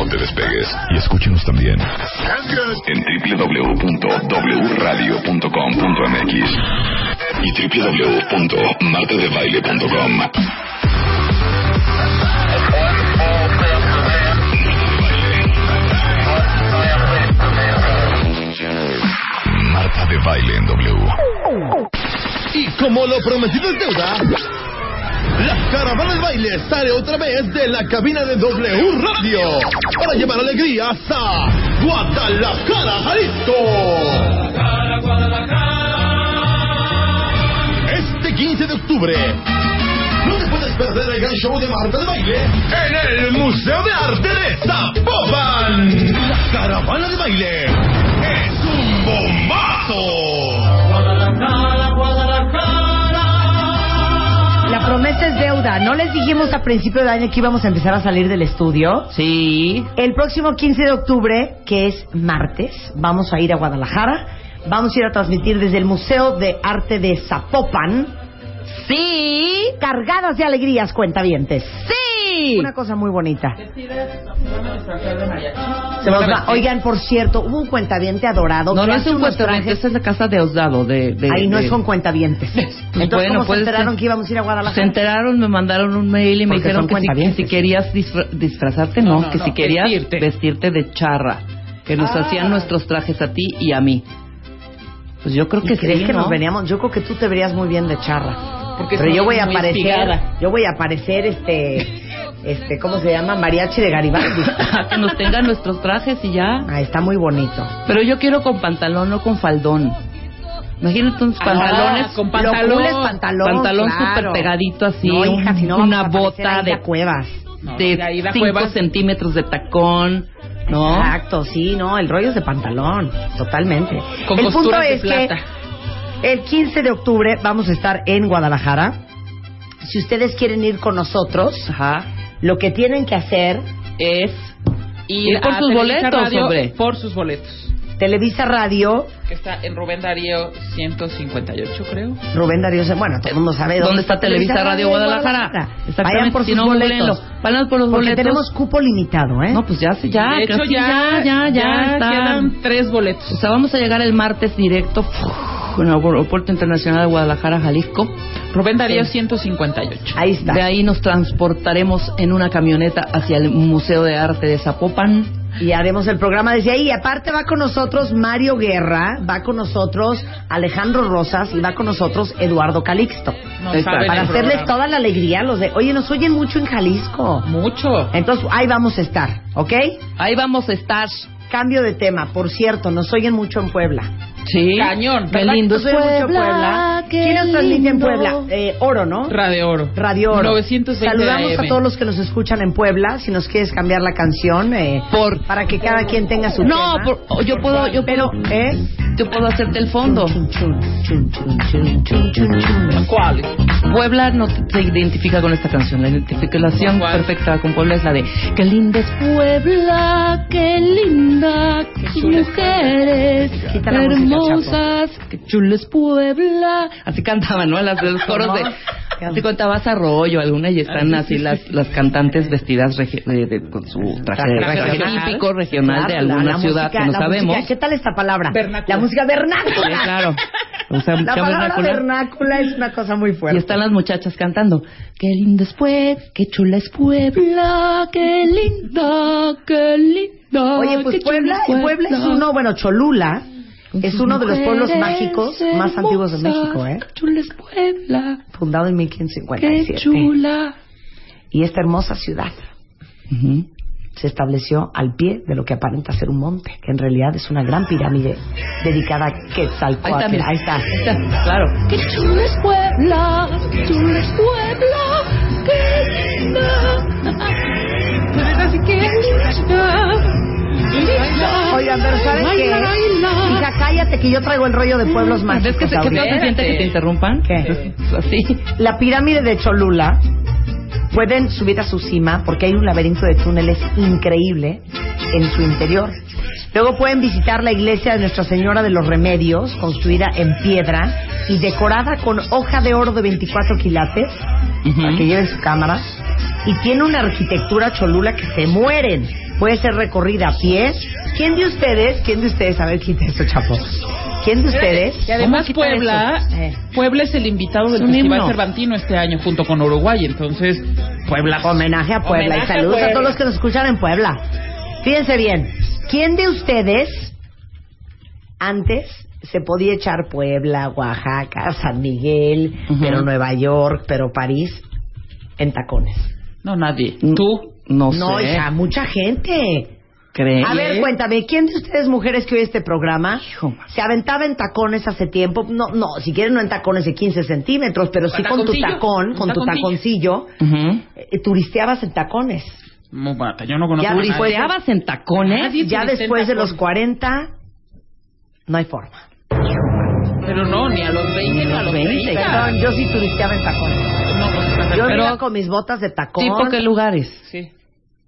No te despegues y escúchenos también en www.wradio.com.mx y www.martadebaile.com. Marta de Baile en W. Y como lo prometido es deuda, la caravana del baile sale otra vez de la cabina de W Radio para llevar alegría hasta Guadalajara, Jalisco. Este 15 de octubre, no te puedes perder el gran show de Marta de Baile en el Museo de Arte de Zapopan. La caravana de baile es un bombazo. La promesa es deuda. ¿No les dijimos a principio de año que íbamos a empezar a salir del estudio? Sí. El próximo 15 de octubre, que es martes, vamos a ir a Guadalajara. Vamos a ir a transmitir desde el Museo de Arte de Zapopan. Sí. Cargadas de alegrías, cuentavientes. Sí. Una cosa muy bonita. Se va- Oigan, por cierto, hubo un cuentaviente adorado. No, que no es un cuentaviente, esta es la casa de Osdado. De, de, Ahí no de- es con cuentavientes. Entonces, bueno, ¿cómo se enteraron ser. que íbamos a ir a Se Guadalajara? enteraron, me mandaron un mail y me dijeron que si, que querías disfra- disfrazarte, no, No, no, que no, si querías vestirte. vestirte. de charra, que nos Ah. hacían nuestros trajes a ti y a mí. Pues yo creo ¿Y que crees sí, que ¿no? nos veníamos? Yo creo que tú te verías muy bien de charra. Porque Pero yo voy a aparecer, espigada. yo voy a aparecer este, este, ¿cómo se llama? Mariachi de Garibaldi. que nos tengan nuestros trajes y ya. Ah, está muy bonito. Pero yo quiero con pantalón, no con faldón. Imagínate unos Ah, pantalones. con Lo pantalón. cool es pantalón, pantalón claro. súper pegadito así, No, hija, si no una bota de, cuevas. De de Aida 5 Cuevas. centímetros de tacón, ¿no? Exacto, sí, no, el rollo es de pantalón, totalmente. Con el punto de es plata. que el 15 de octubre vamos a estar en Guadalajara. Si ustedes quieren ir con nosotros, Ajá. lo que tienen que hacer Es Ir Ir por a sus boletos, Radio hombre. Por sus boletos. Televisa Radio, Que está en Rubén Darío 158, creo. Rubén Darío, bueno, todo el mundo sabe dónde, ¿Dónde está Televisa Radio Guadalajara? Exactamente. Vayan por Si sus no, boletos. Vayan por los Porque boletos. tenemos cupo limitado, ¿eh? No, pues ya, sí, ya. de hecho, ya, ya, ya, ya quedan tres boletos. O sea, vamos a llegar el martes directo con el Aeropuerto Internacional de Guadalajara, Jalisco. Rubén Darío Sí. 158. Ahí está. De ahí nos transportaremos en una camioneta hacia el Museo de Arte de Zapopan. Y haremos el programa desde ahí. Y aparte va con nosotros Mario Guerra, va con nosotros Alejandro Rosas y va con nosotros Eduardo Calixto. No Para hacerles programa. toda la alegría a los de... Oye, nos oyen mucho en Jalisco. Mucho. Entonces, ahí vamos a estar, ¿ok? Ahí vamos a estar. Cambio de tema. Por cierto, nos oyen mucho en Puebla. Sí. Cañón. Qué ¿Verdad lindo es Puebla. Puebla? ¿Quién nos transmite en. Puebla? Eh, Oro, ¿no? Radio Oro. Radio Oro. 920 Saludamos AM. a todos los que nos escuchan en Puebla. Si nos quieres cambiar la canción, eh, Por- para que cada quien tenga su No, tema. por- yo puedo, yo Pero, puedo, ¿eh? yo puedo hacerte el fondo. ¿Cuál? Puebla no se identifica con esta canción. La identificación ¿Cuál? perfecta con Puebla es la de Qué linda es Puebla, qué linda, qué mujeres Quita la música, hermosas, qué chula es Puebla. Así cantaban, ¿no? Las de los coros de... Así contabas arroyo alguna y están así las, las cantantes vestidas regi- de- de- con su traje, Traje regional. típico regional de alguna la ciudad música- que no sabemos. música- ¿Qué tal esta palabra? Vernácula. La música vernácula. Sí, claro. O sea, La música palabra vernácula. vernácula es una cosa muy Y fuerte. están las muchachas cantando. Qué lindo es Puebla, qué chula es Puebla, qué linda, qué linda. Oye, pues chula Puebla, Puebla es uno, bueno, Cholula es uno de los pueblos mágicos más antiguos de México, ¿eh? Qué chula es Puebla, Fundado en qué 1557. chula. Y esta hermosa ciudad se estableció al pie de lo que aparenta ser un monte, que en realidad es una gran pirámide dedicada a Ahí está, Quetzalcóatl. mira. Ahí está. Ahí está, claro. Qué chula es Puebla, qué chula es Puebla, qué linda. Qué linda. Oigan, pero ¿saben qué? Hija, cállate que yo traigo el rollo de pueblos ¿Ves mágicos que, se- que feo se siente que te interrumpan? ¿Qué? Así. La pirámide de Cholula pueden subir a su cima porque hay un laberinto de túneles increíble en su interior. Luego pueden visitar la iglesia de Nuestra Señora de los Remedios, construida en piedra y decorada con hoja de oro de 24 quilates, para que lleven su cámara. Y tiene una arquitectura Cholula que se mueren. Puede ser recorrida a pie. ¿Quién de ustedes, quién de ustedes, a ver, quita eso, chapo. ¿Quién de ustedes? Y además ¿Cómo quitan Puebla, eso? Eh. Puebla es el invitado del Festival himno. Cervantino este año junto con Uruguay, entonces Puebla Homenaje a Puebla Homenaje y saludos a, Puebla. todos los que nos escuchan en Puebla. Fíjense bien, ¿quién de ustedes antes se podía echar Puebla, Oaxaca, San Miguel, pero Nueva York, pero París en tacones? No, nadie. Mm, Tú. No, No, sé. hija, mucha gente. ¿Crees? A ver, cuéntame, ¿quién de ustedes mujeres que oye este programa Hijo, se aventaba en tacones hace tiempo? No, no, si quieren no en tacones de 15 centímetros, pero sí Con tu tacón, con tu taconcillo. Ujú. eh, turisteabas en tacones. Muy bata, yo no conozco Ya, a nadie. ¿Turisteabas en tacones? Nadie Ya después de los tacones. 40, no hay forma. Pero no, ni a los 20 ni a los 20, 30. Perdón, yo sí turisteaba en tacones. No, pues, Yo pero- iba con mis botas de tacón. ¿Tipo qué lugares? Sí.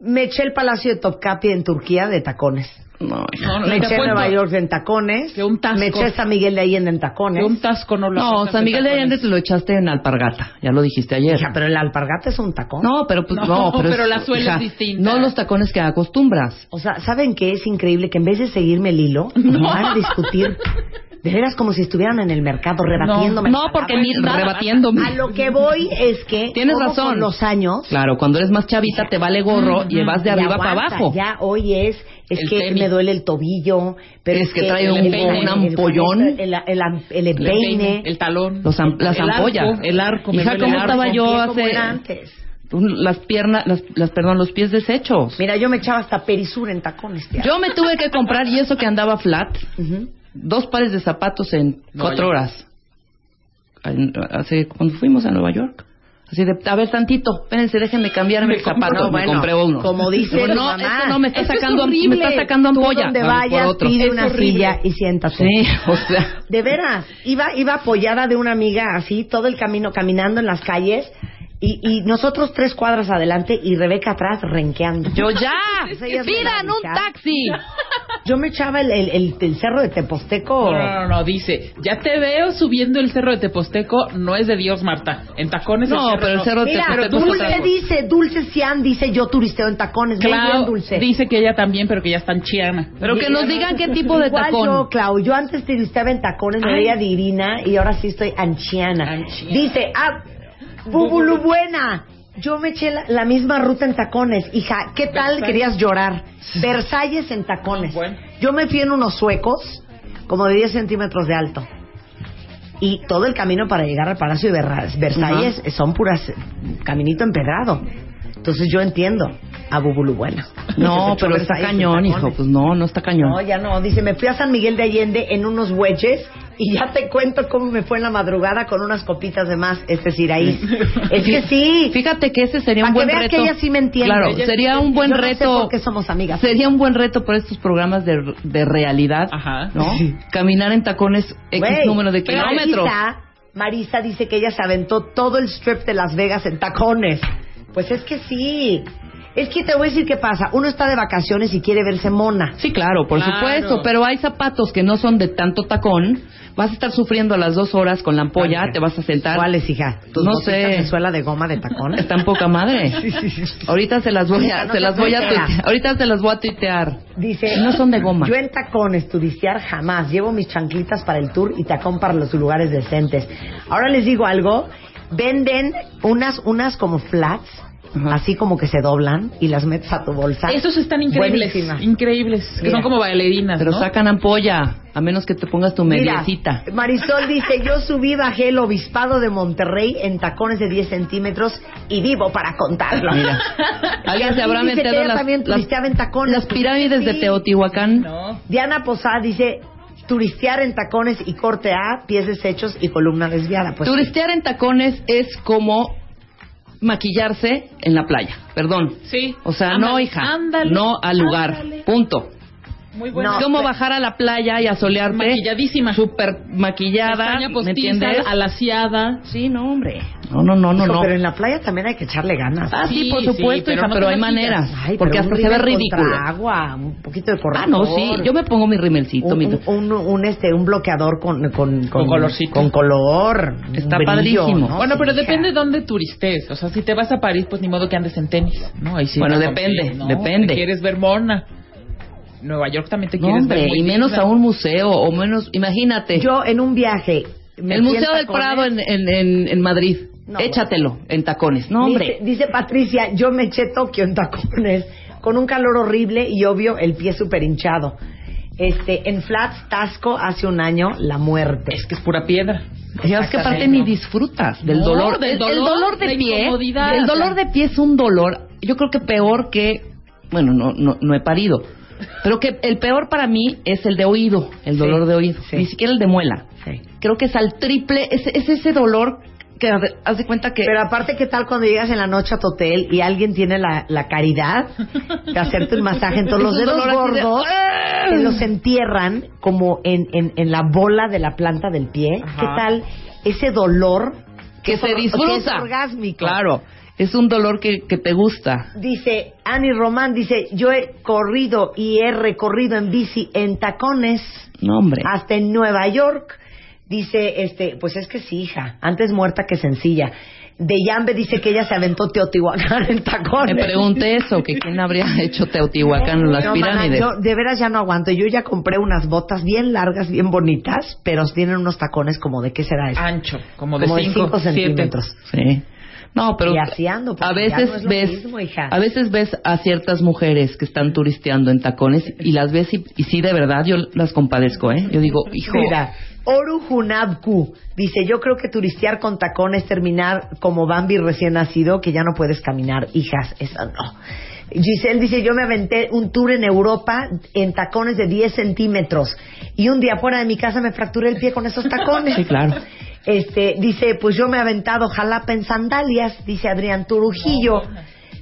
Me eché el Palacio de Topkapi en Turquía de tacones. No. No, no, Me eché Nueva York en tacones. que un tasco. Me eché San Miguel de Allende en que tacones. un tasco no lo No, San Miguel de. Allende te lo echaste en alpargata. Ya lo dijiste ayer. Hija, pero el alpargata es un tacón. No, pero pues No, no, pero, pero es- la suela es distinta. No los tacones que acostumbras. O sea, ¿saben qué? Es increíble que en vez de seguirme el hilo, van a discutir. De veras como si estuvieran en el mercado rebatiéndome. No, porque ni rebatiéndome. A lo que voy es que Tienes razón. con los años Claro, cuando eres más chavita te vale gorro y vas de Ya arriba para aguanta, abajo. Ya hoy es, es El que tenis. me duele el tobillo, pero Es es, que trae un- el- un ampollón. El, el, el, el El empeine. peine, el talón, Los am- las el ampollas. arco, el arco, me Hija, ¿cómo arco. estaba yo hace- antes. Las piernas, las, las- perdón, los pies deshechos. Mira, yo me echaba hasta perisur en tacones. tía. Yo me tuve que comprar, y eso que andaba flat, Ujú. Dos pares de zapatos en Nueva cuatro York. horas. En- Hace, cuando fuimos a Nueva York. Así de, a ver, tantito, espérense, déjenme cambiarme Me el zapato. me bueno, compré uno. como dice no, mamá. no me está Eso es sacando, me está sacando Tú ampolla. donde Vamos por vayas, otro. pide Es una horrible. silla y siéntate. Sí, o sea. De veras, iba, iba apoyada de una amiga así, todo el camino caminando en las calles y, y nosotros tres cuadras adelante y Rebeca atrás renqueando. Yo ya, pidan un taxi. Yo me echaba el, el, el- el cerro de Teposteco. No, no, no, no, dice, ya te veo subiendo el cerro de Teposteco, no es de Dios, Marta. En tacones No, pero el cerro de Mira, Teposteco es Dulce otra cosa. dice, Dulce Cian dice, yo turisteo en tacones. Muy bien, Dulce. dice que ella también, pero que ya está en chiana. Pero que nos digan qué tipo de Igual tacón. yo, Clau, yo antes turisteaba en tacones, me veía divina y ahora sí estoy anciana. Anciana. Dice, ah, Bubulu buena. Yo me eché la, la misma ruta en tacones. Hija, ¿qué tal Versalles. querías llorar? Versalles en tacones. Bueno. Yo me fui en unos suecos, como de 10 centímetros de alto. Y todo el camino para llegar al Palacio de Versalles son puras caminito empedrado. Entonces yo entiendo a Bubulu buena. No, pero está cañón, hijo. Pues no, no está cañón. No, ya no. Dice, me fui a San Miguel de Allende en unos wedges y ya te cuento cómo me fue en la madrugada con unas copitas de más. Es decir, ahí. es que sí. Fíjate que ese sería un que buen veas reto. que ella sí me entiende. Claro, Ella- sería un buen Yo no sé reto. por qué somos amigas. Sería un buen reto por estos programas de, de realidad, Ajá. ¿no? Caminar en tacones X número de kilómetros. Marisa, Marisa dice que ella se aventó todo el strip de Las Vegas en tacones. Pues es que sí. Es que te voy a decir qué pasa. Uno está de vacaciones y quiere verse mona. Sí, claro, por Claro. supuesto, pero hay zapatos que no son de tanto tacón. Vas a estar sufriendo a las dos horas con la ampolla, te vas a sentar. ¿Cuáles, hija? ¿Tus No sé. de suela de goma de tacones? Están poca madre. Ahorita se las voy a, No se te las voy a tuitear. Ahorita se las voy a tuitear. Dice, No son de goma. Yo en tacones, turistear jamás. Llevo mis chanclitas para el tour y tacón para los lugares decentes. Ahora les digo algo. Venden unas, unas como flats, Ajá. así como que se doblan y las metes a tu bolsa. Esos están increíbles, Buenísima. increíbles, que Mira. son como bailarinas, Pero ¿no? sacan ampolla, a menos que te pongas tu Mira, mediecita. Marisol dice, yo subí, bajé el obispado de Monterrey en tacones de 10 centímetros y vivo para contarlo. Mira. Alguien se habrá Dice que metido ella las, también las, turisteaba en tacones. las pirámides de Sí. Teotihuacán. No. Diana Posada dice, turistear en tacones y corte A, pies deshechos y columna desviada. Pues Turistear en tacones es como maquillarse en la playa. Perdón. Sí. O sea, no, hija. ándale, no al lugar. ándale. Punto. Muy buena. No, Es como pero- bajar a la playa y asolearte. Maquilladísima. Súper maquillada. Pestaña ¿Me postiza, entiendes? alaciada. Sí, no, hombre. No, no, no, no. Hijo, no. Pero en la playa también hay que echarle ganas. Ah, sí, Sí, por sí, supuesto, pero hija, no pero hay maneras. Ay, porque hasta se ve ridículo. agua, un poquito de corrector. Ah, no, sí. Yo me pongo mi rimelcito. un, mi... un, un, un, este, un bloqueador con, con, Con colorcito. Con color. Está brillo, padrísimo. ¿no? Bueno, Sí, pero hija. depende de dónde turistes. O sea, si te vas a París, pues ni modo que andes en tenis. No, ahí sí. Bueno, no, depende, sí, depende. Quieres ver mona. Nueva York también te No, quieres ver hombre, muy y menos digna. a un museo, o menos, imagínate. Yo en un viaje. me el Museo del. Prado en, en, en, en Madrid. No, Échatelo en tacones. No, hombre. Dice, dice Patricia, yo me eché Tokio en tacones con un calor horrible y obvio el pie súper hinchado. Este, en Flats, Tasco, hace un año, la muerte. Es que es pura piedra. Ya es que aparte ni disfrutas del No, dolor. del El- el, dolor, dolor de la pie. El dolor de pie es un dolor, yo creo que peor que, bueno, no, no, no he parido, pero que el peor para mí es el de oído, el Sí, dolor de oído, sí. ni siquiera el de muela. Sí. Creo que es al triple, es, es ese dolor que haz- de cuenta que... Pero aparte, ¿qué tal cuando llegas en la noche a tu hotel y alguien tiene la, la caridad de hacerte un masaje? Entonces los Es un dedos así de- gordos ¡Ah! los entierran como en, en, en la bola de la planta del pie. Ajá. ¿Qué tal ese dolor que se disfruta. que es orgásmico? Claro, es un dolor que, que te gusta. Dice Annie Román, dice, yo he corrido y he recorrido en bici en tacones No, hombre. hasta en Nueva York. Dice, este, pues es que sí, hija, antes muerta que sencilla. De Yambe dice que ella se aventó Teotihuacán en tacones. Me pregunté eso, que quién habría hecho Teotihuacán en las No, mana, pirámides. yo de veras ya no aguanto. Yo ya compré unas botas bien largas, bien bonitas, pero tienen unos tacones como de qué será eso. Ancho, como de como de 5 5 centímetros. Sí. No, pero Y así ando, a veces no ves mismo, hija. a veces ves a ciertas mujeres que están turisteando en tacones y las ves y, y sí de verdad yo las compadezco, ¿eh? Yo digo, hijo, Mira, Oru Hunabku dice, yo creo que turistear con tacones, terminar como Bambi recién nacido, que ya no puedes caminar. Hijas, eso no. Giselle dice, yo me aventé un tour en Europa en tacones de 10 centímetros y un día fuera de mi casa me fracturé el pie con esos tacones. Sí, claro. Este, dice, pues yo me he aventado jalapa en sandalias, dice Adrián Turujillo.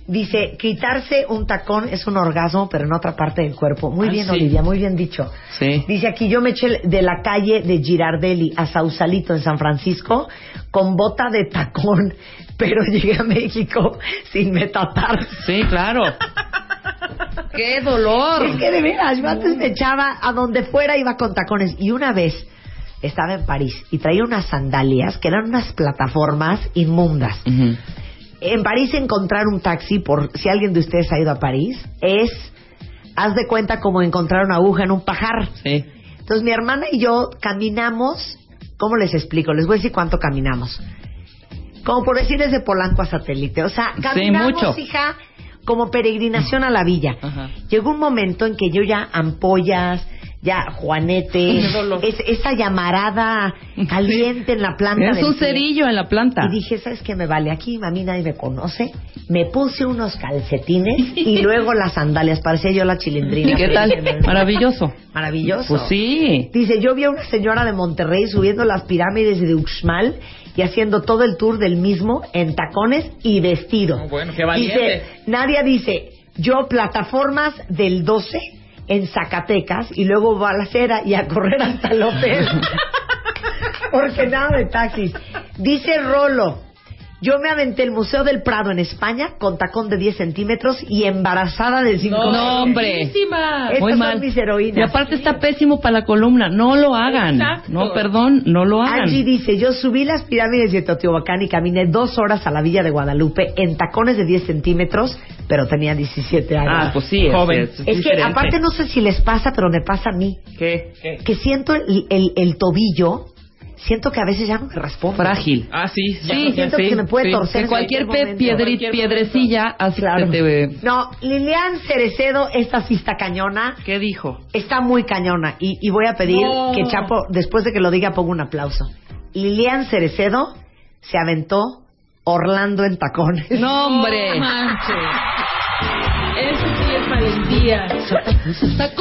Dice, quitarse un tacón es un orgasmo, pero en otra parte del cuerpo. Muy Ah, bien, sí. Olivia, muy bien dicho. Sí. Dice aquí, yo me eché de la calle de Girardelli a Sausalito en San Francisco con bota de tacón, pero llegué a México sin metatar. Sí, claro. ¡Qué dolor! Es que de veras, yo antes me echaba a donde fuera iba con tacones. Y una vez estaba en París y traía unas sandalias que eran unas plataformas inmundas. En París encontrar un taxi, por si alguien de ustedes ha ido a París, es, haz de cuenta como encontrar una aguja en un pajar. Sí. Entonces mi hermana y yo caminamos, ¿cómo les explico? Les voy a decir cuánto caminamos. Como por decir desde Polanco a Satélite. O sea, Sí, caminamos, mucho. hija, como peregrinación a la villa. Llegó un momento en que yo ya ampollas, ya juanete, es- esa llamarada caliente en la planta Es un pie. cerillo en la planta. Y dije, ¿sabes qué me vale? Aquí a mí nadie me conoce. Me puse unos calcetines y luego las sandalias. Parecía yo la chilindrina. ¿Y qué tal? Maravilloso. Maravilloso. Pues sí. Dice, yo vi a una señora de Monterrey subiendo las pirámides de Uxmal y haciendo todo el tour del mismo en tacones y vestido. Oh, bueno, qué valiente. Dice, Nadia dice, yo plataformas del 12 en Zacatecas y luego voy a la acera y a correr hasta hotel. Porque nada de taxis. Dice Rolo, yo me aventé el Museo del Prado en España con tacón de 10 centímetros y embarazada de 5 No, hombre. buenísima. Estas Muy son mal. mis heroínas. Y aparte está pésimo para la columna. No lo hagan. Exacto. No, perdón, no lo hagan. Angie dice, yo subí las pirámides de Teotihuacán y caminé dos horas a la villa de Guadalupe en tacones de 10 centímetros, pero tenía 17 años. Ah, pues sí. es- Joven. Es, es que diferente. aparte no sé si les pasa, pero me pasa a mí, ¿Qué? que siento el, el- el tobillo, siento que a veces ya no me responde. Frágil. Ah, sí. Ya sí, siento sí, que me puede sí. torcer Que en cualquier cualquier piedri- Cualquier piedrecilla hace Claro. te... No, Lilian Cerecedo, esta sí está cañona. ¿Qué dijo? Está muy cañona. Y, y voy a pedir No. que Chapo, después de que lo diga, ponga un aplauso. Lilian Cerecedo se aventó Orlando en tacones. No, hombre. No manches.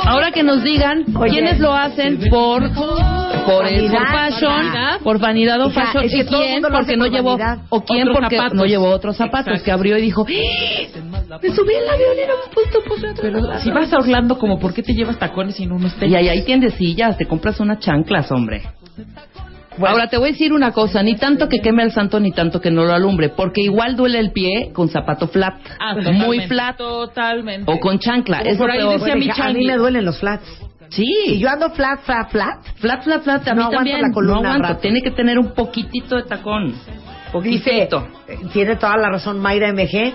Ahora que nos digan Oye. quiénes lo hacen por por, Vanidad, fashion, vanidad. por vanidad o fashion es que y quién porque no por llevó o quién Otros porque zapatos. no llevó otros zapatos Exacto. que abrió y dijo "¡Ah! Me subí al avión y no me he puesto por atrás. Pero si vas a Orlando, como ¿por qué te llevas tacones y no unos Y tenis? ahí, ahí tiendecillas, te compras unas chanclas, hombre. Ahora te voy a decir una cosa, ni tanto que queme al santo ni tanto que no lo alumbre, porque igual duele el pie con zapato flat, Ah, muy flat, Totalmente. o con chancla. Eso por ahí peor. decía Bueno, mi hija, a mí me duelen los flats. Sí, Y yo ando flat, flat, flat. flat, flat, flat, a No mí aguanto también. la columna no aguanto, rato. tiene que tener un poquitito de tacón. Dice, Poquitito. eh, tiene toda la razón Mayra MG.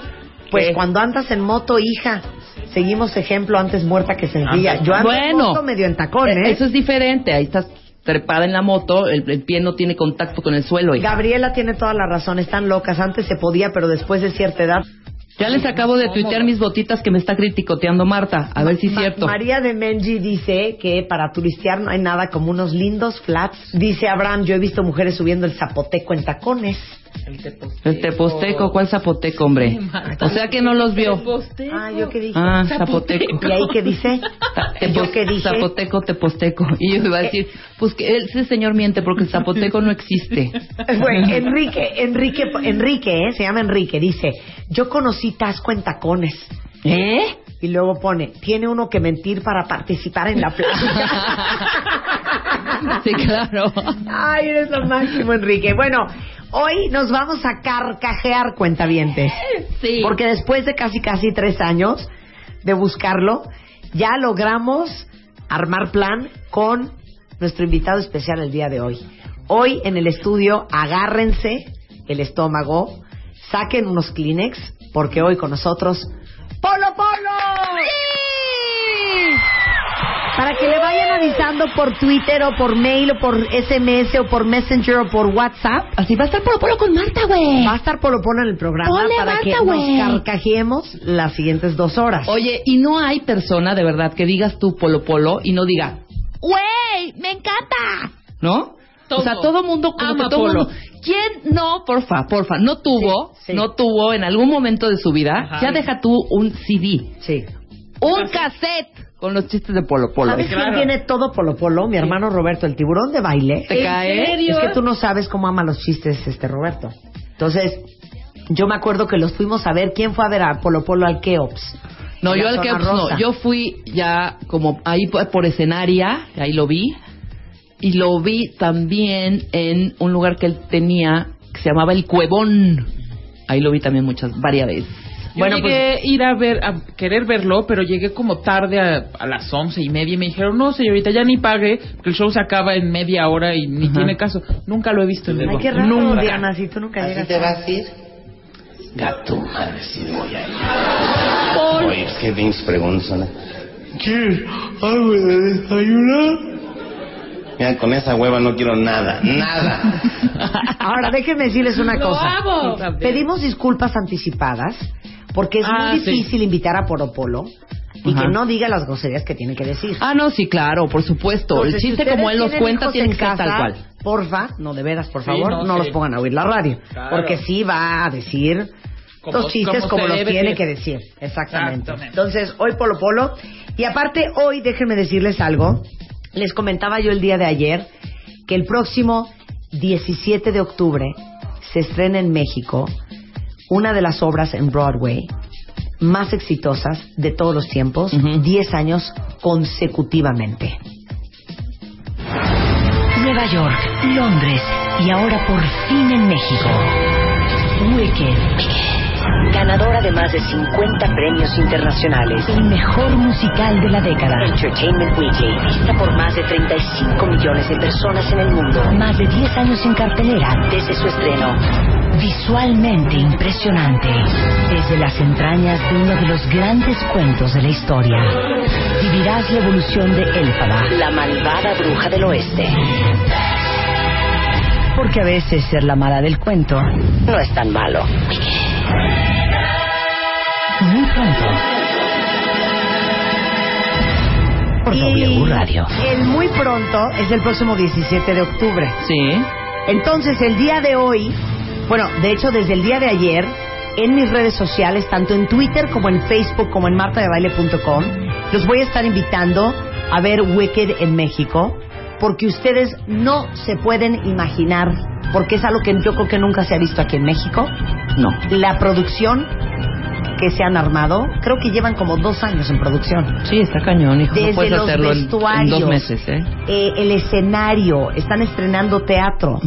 Pues ¿Qué? cuando andas en moto, hija, seguimos ejemplo antes muerta que sencilla. Yo ando en Bueno. moto medio en tacón, Eh, ¿eh? Eso es diferente, ahí estás trepada en la moto, el, el pie no tiene contacto con el suelo. hija. Gabriela tiene toda la razón, están locas. Antes se podía, pero después de cierta edad. Ya les acabo de tuitear mis botitas que me está criticoteando Marta, a ver si es Ma- cierto. María de Menji dice que para turistear no hay nada como unos lindos flats. Dice Abraham, yo he visto mujeres subiendo el zapoteco en tacones. El teposteco, ¿cuál zapoteco, hombre? O sea que no los vio. Ah, ¿yo qué dije? Ah, zapoteco. ¿Y ahí qué dice? ¿Yo qué dije? Zapoteco, teposteco. Y yo iba a decir, pues que ese señor miente porque el zapoteco no existe. Bueno, Enrique, Enrique, Enrique, ¿eh? se llama Enrique, dice, yo conocí Tasco en tacones. ¿Eh? Y luego pone, tiene uno que mentir para participar en la plática. Sí, claro. Ay, eres lo máximo, Enrique. Bueno, hoy nos vamos a carcajear, cuentavientes. Sí. Porque después de casi, casi tres años de buscarlo, ya logramos armar plan con nuestro invitado especial el día de hoy. Hoy en el estudio, agárrense el estómago, saquen unos Kleenex, porque hoy con nosotros, Polo Polo. Para que le vayan avisando por Twitter o por mail o por SMS o por Messenger o por WhatsApp. Así va a estar Polo Polo con Marta, güey. Va a estar Polo Polo en el programa Ponle para que bata, nos güey. carcajeemos las siguientes dos horas. Oye, y no hay persona de verdad que digas tú Polo Polo y no diga, güey, me encanta. ¿No? Todo. O sea, todo mundo, como Ama todo Polo. mundo. ¿Quién no, porfa, porfa, no tuvo, Sí, sí. no tuvo en algún momento de su vida, Ajá. ya deja tú un CD, Sí. un cassette con los chistes de Polo Polo. ¿Sabes claro. quién tiene todo Polo Polo? Mi hermano Roberto, el tiburón de baile. ¿Te cae? Es que tú no sabes cómo ama los chistes este Roberto. Entonces, yo me acuerdo que los fuimos a ver. ¿Quién fue a ver a Polo Polo al Keops? No, yo al que no, yo fui ya como ahí por por escenaria, ahí lo vi. Y lo vi también en un lugar que él tenía que se llamaba El Cuevón. Ahí lo vi también muchas, varias veces. Yo Bueno, llegué a ir a ver, a querer verlo, pero llegué como tarde a, a las once y media y me dijeron, no señorita, ya ni pague, porque el show se acaba en media hora y ni Ajá. tiene caso. Nunca lo he visto en vivo. Ay, qué raro, Nunca. Diana, si tú nunca llegas. a ir? Gato, madre, sí voy a ir. Oye, es que Vince pregunta. ¿Quieres algo de desayunar? Mira, con esa hueva no quiero nada, nada. Ahora, déjenme decirles una cosa. Pedimos disculpas anticipadas porque es Ah, muy sí. difícil invitar a Polo Polo y Ajá. que no diga las groserías que tiene que decir. Ah, no, sí, claro, por supuesto. Entonces, el chiste como él los cuenta tiene en que ser tal cual. Porfa, no de veras, por Sí, favor, no, los pongan a oír la radio. Claro. Porque sí va a decir Como- los chistes como los tiene que decir. Exactamente. Exactamente. Entonces, hoy Polo Polo. Y aparte, hoy déjenme decirles algo. Les comentaba yo el día de ayer que el próximo 17 de octubre se estrena en México una de las obras en Broadway más exitosas de todos los tiempos, Ujú. 10 años consecutivamente. Nueva York, Londres y ahora por fin en México. Wicked. Ganadora de más de 50 premios internacionales. El mejor musical de la década. Entertainment Weekly. Vista por más de 35 millones de personas en el mundo. Más de 10 años en cartelera desde su estreno. Visualmente impresionante. Desde las entrañas de uno de los grandes cuentos de la historia. Vivirás la evolución de Elfaba, la malvada bruja del oeste. Porque a veces ser la mala del cuento no es tan malo. Muy pronto. Por W Radio. el muy pronto es el próximo 17 de octubre. Sí. Entonces, el día de hoy, bueno, de hecho, desde el día de ayer, en mis redes sociales, tanto en Twitter como en Facebook, como en martadebaile.com, los voy a estar invitando a ver Wicked en México, porque ustedes no se pueden imaginar, porque es algo que yo creo que nunca se ha visto aquí en México, No. la producción que se han armado, creo que llevan como dos años en producción. Sí, está cañón, hijo. Desde no puedes los hacerlo en- en, vestuarios, dos meses, ¿eh? eh, el escenario, están estrenando teatro.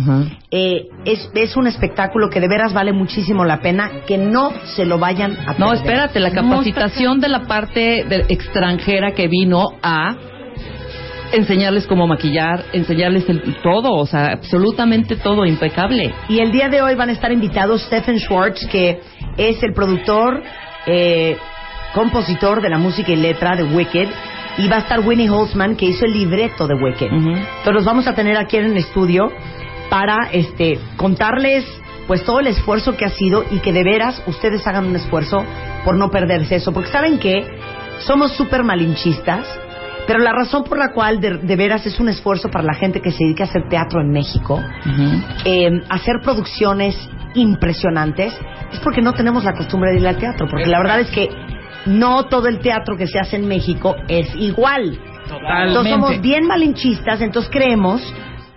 Eh, es, es un espectáculo que de veras vale muchísimo la pena que no se lo vayan a perder. No, espérate, la capacitación de la parte de- extranjera que vino a enseñarles cómo maquillar, enseñarles el, todo, o sea, absolutamente todo, impecable. Y el día de hoy van a estar invitados Stephen Schwartz, que es el productor, eh, compositor de la música y letra de Wicked, y va a estar Winnie Holzman, que hizo el libreto de Wicked. Ujú. Entonces los vamos a tener aquí en el estudio para este contarles pues todo el esfuerzo que ha sido y que de veras ustedes hagan un esfuerzo por no perderse eso, porque saben que somos súper malinchistas, pero la razón por la cual de, de veras es un esfuerzo para la gente que se dedica a hacer teatro en México, eh, hacer producciones impresionantes, es porque no tenemos la costumbre de ir al teatro, porque la verdad es que no todo el teatro que se hace en México es igual. Entonces somos bien malinchistas, entonces creemos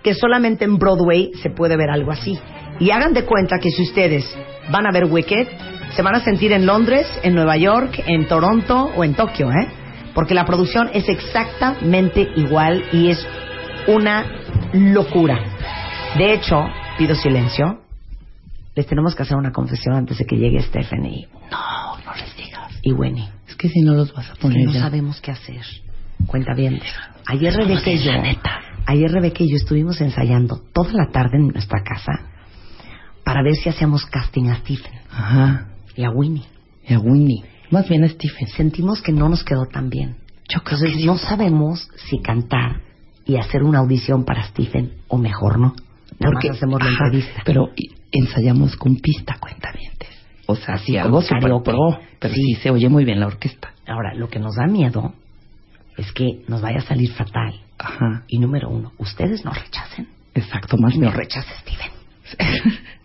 que solamente en Broadway se puede ver algo así. Y hagan de cuenta que si ustedes van a ver Wicked, se van a sentir en Londres, en Nueva York, en Toronto o en Tokio, ¿eh? Porque la producción es exactamente igual y es una locura. De hecho, pido silencio. Les tenemos que hacer una confesión antes de que llegue Stephanie. No, no les digas. Y Winnie. Es que si no los vas a Es que poner no ya. sabemos qué hacer. Cuenta bien. Ayer Rebeca y yo, ayer Rebeca y yo estuvimos ensayando toda la tarde en nuestra casa para ver si hacíamos casting a Stephen Ajá. y a Winnie. Y a Winnie. Más bien Stephen. Sentimos que no nos quedó tan bien. Entonces no sabemos si cantar y hacer una audición para Stephen o mejor no. Nada más hacemos la ajá, entrevista. Pero ensayamos con pista, cuentavientes. O sea, sí, algo karaoke. pro. Pero sí. Sí. se oye muy bien la orquesta. Ahora, lo que nos da miedo es que nos vaya a salir fatal. Ajá. Y número uno, ustedes nos rechacen. Exacto, más Nos bien. rechaza Steven.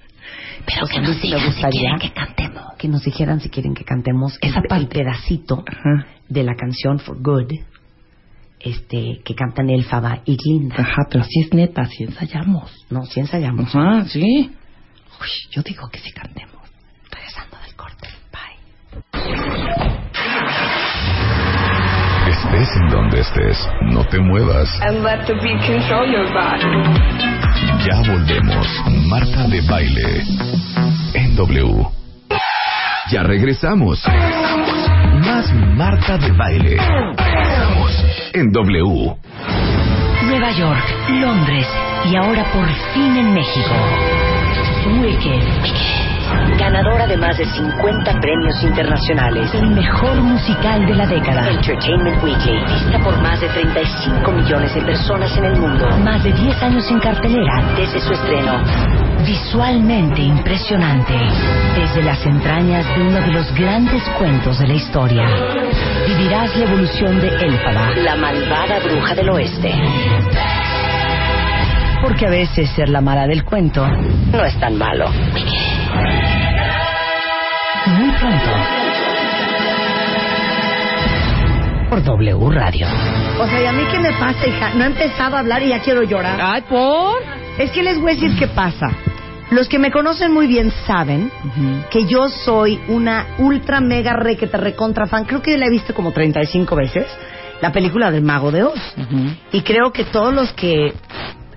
Pero que nos digan si quieren que cantemos. que nos dijeran si quieren que cantemos Esa el, el parte. pedacito Ajá. de la canción For Good este que cantan Elfaba y Glinda. Ajá, pero sí es neta, sí ensayamos. No, si ensayamos. Ajá, sí. Uy, yo digo que sí cantemos. Regresando del corte. Bye. Estés en donde estés, no te muevas. and let the beat control your body. Ya volvemos. Marta de baile. En W. Ya regresamos. Más Marta de baile. Regresamos. En W. Nueva York, Londres y ahora por fin en México. Wicked. Ganadora de más de 50 premios internacionales. El mejor musical de la década. Entertainment Weekly. Vista por más de 35 millones de personas en el mundo. Más de 10 años en cartelera desde su estreno. Visualmente impresionante. Desde las entrañas de uno de los grandes cuentos de la historia. Vivirás la evolución de Elfaba, la malvada bruja del oeste. Porque a veces ser la mala del cuento no es tan malo. Muy pronto. Por W Radio. O sea, ¿y a mí qué me pasa, hija? No he empezado a hablar y ya quiero llorar. Ay, por. Es que les voy a decir qué pasa. Los que me conocen muy bien saben que yo soy una ultra mega requete recontra fan. Creo que la he visto como 35 veces. La película del Mago de Oz. Y creo que todos los que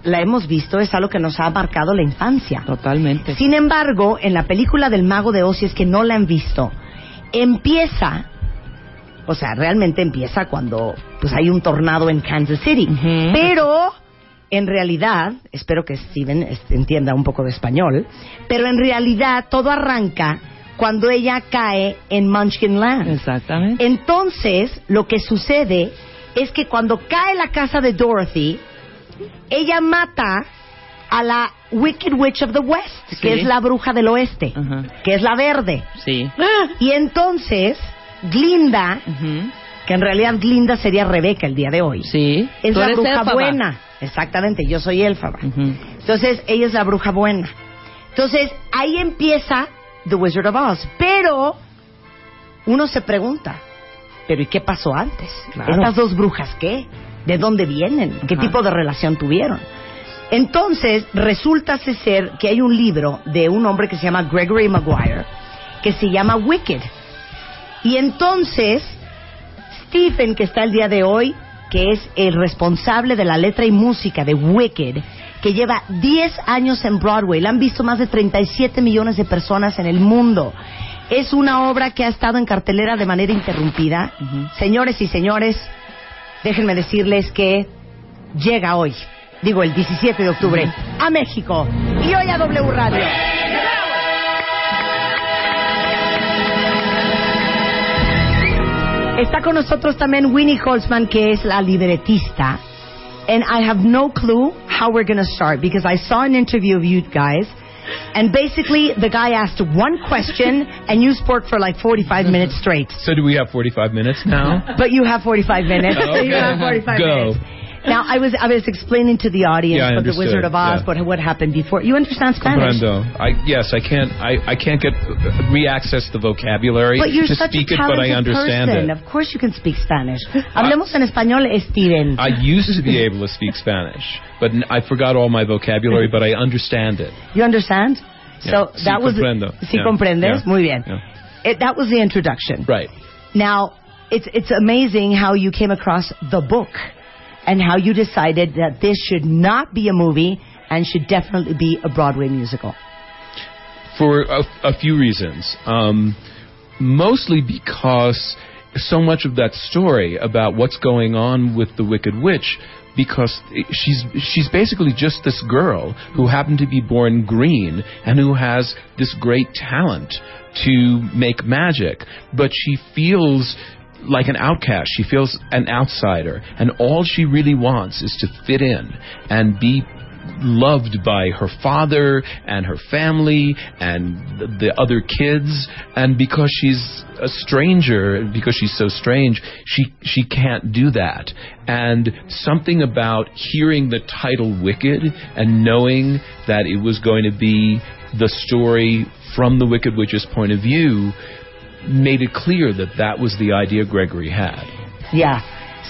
la hemos visto es algo que nos ha marcado la infancia. Totalmente. Sin embargo, en la película del Mago de Oz, si es que no la han visto, empieza, o sea, realmente empieza cuando pues hay un tornado en Kansas City. Pero, en realidad, espero que Steven este, entienda un poco de español, pero en realidad todo arranca cuando ella cae en Munchkin Land. Exactamente. Entonces, lo que sucede es que cuando cae la casa de Dorothy, ella mata a la Wicked Witch of the West, Sí. que es la bruja del oeste, que es la verde. Sí. Y entonces, Glinda, que en realidad Glinda sería Rebeca el día de hoy, Sí. es la bruja Elfaba. buena. Exactamente, yo soy Elfaba. Ujú. Entonces, ella es la bruja buena. Entonces, ahí empieza The Wizard of Oz. Pero, uno se pregunta, ¿pero y qué pasó antes? Claro. ¿Estas dos brujas qué? ¿De dónde vienen? ¿Qué Ajá. tipo de relación tuvieron? Entonces, resulta ser que hay un libro de un hombre que se llama Gregory Maguire, que se llama Wicked. Y entonces, Stephen, que está el día de hoy, que es el responsable de la letra y música de Wicked, que lleva 10 años en Broadway, la han visto más de 37 millones de personas en el mundo. Es una obra que ha estado en cartelera de manera interrumpida. Señores y señores, déjenme decirles que llega hoy, digo el 17 de octubre, a México y hoy a W Radio. Está con nosotros también Winnie Holzman, que es la libretista. And I have no clue how we're going to start because I saw an interview of you guys. And basically, the guy asked one question, and you spoke for like 45 minutes straight. So do we have 45 minutes now? But you have 45 minutes. Okay. You have 45 Go. minutes. Now, I was I was explaining to the audience Yeah, the Wizard of Oz, yeah. but what happened before. You understand Spanish? Comprendo. I yes, I can't. I, I can't get uh, re-access the vocabulary But you're to such speak a it, but I understand person. it. Of course you can speak Spanish. Hablemos en español, Steven. I used to be able to speak Spanish, but I forgot all my vocabulary. But I understand it. You understand? Yeah. So Sí that was comprendo. Sí Yeah. comprendes. Yeah. Muy bien. Yeah. It, that was the introduction. Right. Now, it's it's amazing how you came across the book and how you decided that this should not be a movie and should definitely be a Broadway musical. for a, a few reasons. Um, mostly because so much of that story about what's going on with the Wicked Witch, because she's she's basically just this girl who happened to be born green and who has this great talent to make magic, but she feels like an outcast. She feels an outsider, and all she really wants is to fit in and be loved by her father and her family and the- the other kids. And because she's a stranger because she's so strange she she can't do that. And something about hearing the title wicked and knowing that it was going to be the story from the wicked witch's point of view made it clear that that was the idea Gregory had Yeah.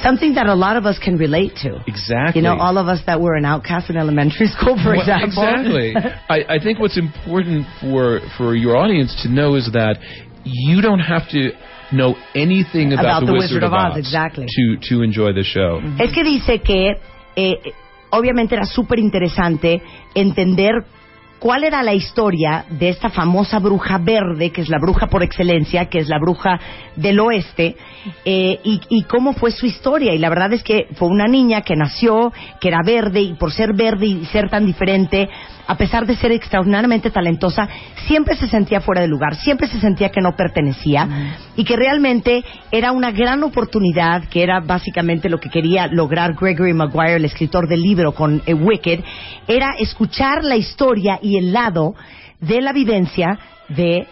Something that a lot of us can relate to. exactly You know, all of us that were an outcast in elementary school, for Well, example. Exactly. I, I think what's important for for your audience to know is that you don't have to know anything about, About the Wizard of Oz, exactly. to to enjoy the show. Es que dice que eh, obviamente era súper interesante entender cuál era la historia de esta famosa bruja verde, que es la bruja por excelencia, que es la bruja del oeste, eh, y, y cómo fue su historia. Y la verdad es que fue una niña que nació, que era verde, y por ser verde y ser tan diferente, a pesar de ser extraordinariamente talentosa, siempre se sentía fuera de lugar, siempre se sentía que no pertenecía y que realmente era una gran oportunidad, que era básicamente lo que quería lograr Gregory Maguire, el escritor del libro con eh, Wicked, era escuchar la historia y el lado de la vivencia de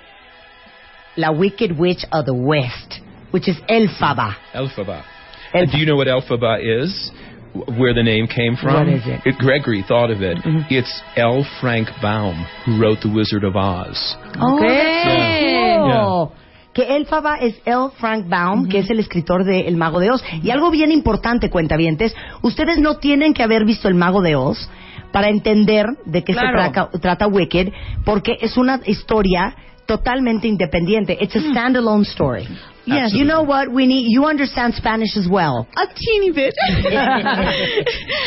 la Wicked Witch of the West, which is Elphaba. Elphaba. Elphaba. Do you know what Elphaba is? Wh- Where the name came from? What is it? Gregory thought of it. It's L. Frank Baum, who wrote The Wizard of Oz. Oh, Que Elphaba es L. Frank Baum, que es el escritor de El Mago de Oz. Y algo bien importante, cuentavientes, ustedes no tienen que haber visto El Mago de Oz para entender de qué Claro. se trata, trata Wicked, porque es una historia totalmente independiente. It's a standalone story. Yes. You know what, Winnie? You understand Spanish as well. A teeny bit.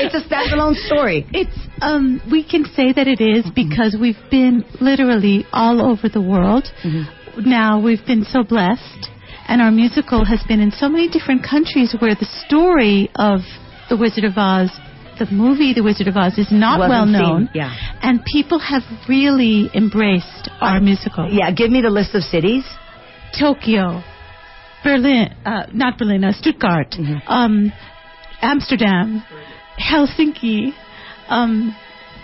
It's a standalone story. It's um we can say that it is because we've been literally all over the world. Mhm. Now we've been so blessed and our musical has been in so many different countries where the story of The Wizard of Oz the movie The Wizard of Oz is not Wasn't well seen, known. yeah. And people have really embraced our musical. Yeah, give me the list of cities. Tokyo, Berlin, uh, not Berlin, uh, Stuttgart, um, Amsterdam, Helsinki, um,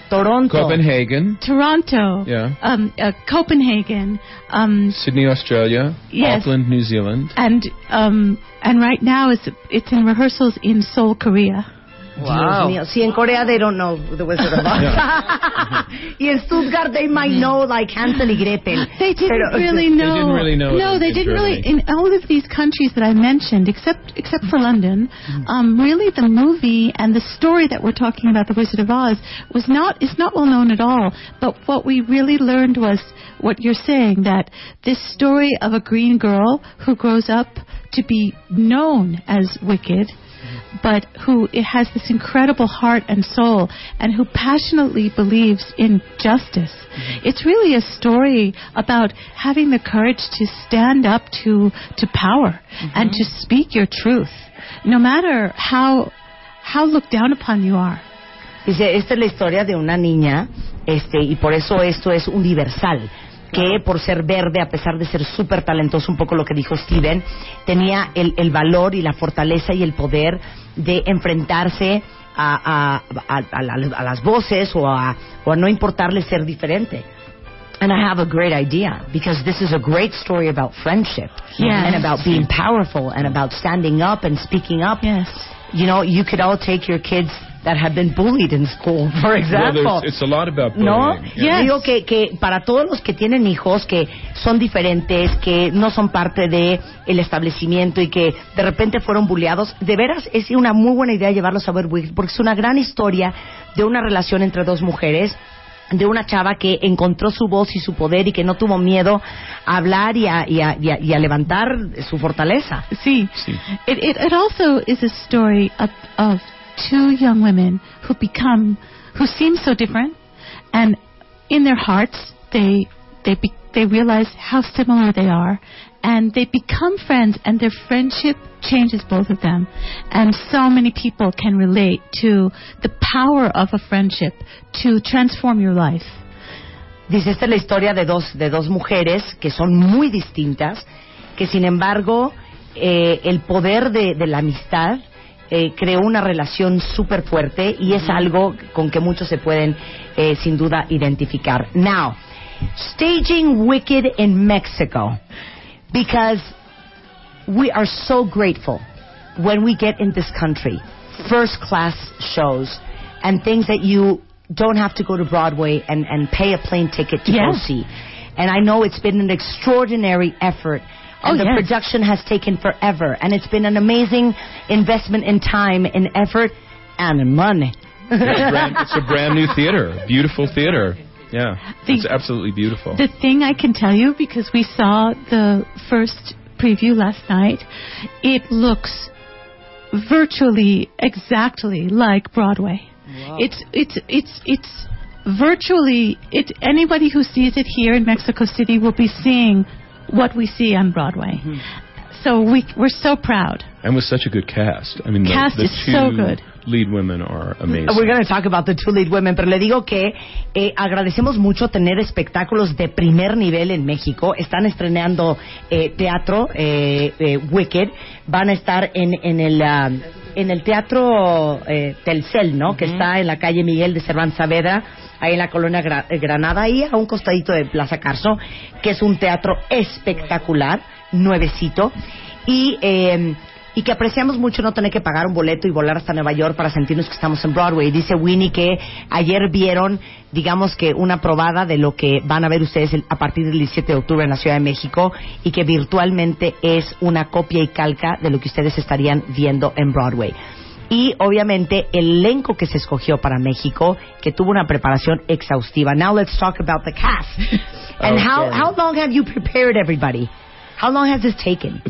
Toronto. Copenhagen, Toronto, Yeah. um, uh, Copenhagen, um, Sydney, Australia, Yes. Auckland, New Zealand. and um, and right now it's it's in rehearsals in Seoul, Korea. Dios mío. Sí, en Corea they don't know the Wizard of Oz. y en Stuttgart they might mm-hmm. know like Hansel y Gretel. They didn't Pero- really know. didn't really know No, they didn't really. In all of these countries that I mentioned, except except for mm-hmm. London, mm-hmm. um, really the movie and the story that we're talking about, The Wizard of Oz, was not is not well known at all. But what we really learned was what you're saying that this story of a green girl who grows up to be known as wicked but who has this incredible heart and soul and who passionately believes in justice. Mm-hmm. It's really a story about having the courage to stand up to to power and mm-hmm. to speak your truth no matter how how looked down upon you are. Dice, esta es la historia de una niña, este, y por eso esto es universal, que por ser verde, a pesar de ser súper talentoso, un poco lo que dijo Steven, tenía el, el valor y la fortaleza y el poder de enfrentarse a, a, a, a la- a las voces o a, o a no importarle ser diferente. And I have a great idea because this is a great story about friendship Yes. and about being powerful and about standing up and speaking up. Yes. You know, you could all take your kids that have been bullied in school, for Well, example. there's, it's a lot about ¿No? bullying. Yo Digo que, que para todos los que tienen hijos que son diferentes, que no son parte de el establecimiento y que de repente fueron bulleados, de veras es una muy buena idea llevarlos a ver Wicked porque es una gran historia de una relación entre dos mujeres de una chava que encontró su voz y su poder y que no tuvo miedo a hablar y a, y a, y a- y a levantar su fortaleza. See, it, it, it also is a story of, of two young women who become, who seem so different, and in their hearts they they be, they realize how similar they are, and they become friends, and their friendship changes both of them, and so many people can relate to the power of a friendship to transform your life. Dice, esta es la historia de dos, de dos mujeres que son muy distintas, que sin embargo eh, el poder de, de la amistad eh, creó una relación súper fuerte y es algo con que muchos se pueden eh, sin duda identificar. Now, staging Wicked in Mexico, because we are so grateful when we get in this country, first class shows and things that you don't have to go to Broadway and, and pay a plane ticket to go see. And I know it's been an extraordinary effort. And Oh, the yes. production has taken forever. And it's been an amazing investment in time, in effort, and in money. It's a, brand, it's a brand new theater, beautiful theater. Yeah, The- it's absolutely beautiful. The thing I can tell you, because we saw the first preview last night, it looks virtually exactly like Broadway. It's it's it's it's virtually it. Anybody who sees it here in Mexico City will be seeing what we see on Broadway. So we we're so proud. and with such a good cast. I mean, the, Cast the is two so good. lead women are amazing. We're going to talk about the two lead women, pero le digo que eh, agradecemos mucho tener espectáculos de primer nivel en México. Están estrenando eh, teatro, eh, eh, Wicked. Van a estar en, en el... ah, en el teatro eh, Telcel, ¿no? Que está en la calle Miguel de Cervantes Saavedra, ahí en la colonia Gra- eh, Granada, ahí a un costadito de Plaza Carso, que es un teatro espectacular, nuevecito, y, eh, y que apreciamos mucho no tener que pagar un boleto y volar hasta Nueva York para sentirnos que estamos en Broadway. Dice Winnie que ayer vieron, digamos que una probada de lo que van a ver ustedes a partir del 17 de octubre en la Ciudad de México y que virtualmente es una copia y calca de lo que ustedes estarían viendo en Broadway. Y obviamente el elenco que se escogió para México, que tuvo una preparación exhaustiva. Now let's talk about the cast. And Oh, how, how long have you prepared everybody? How long has this taken?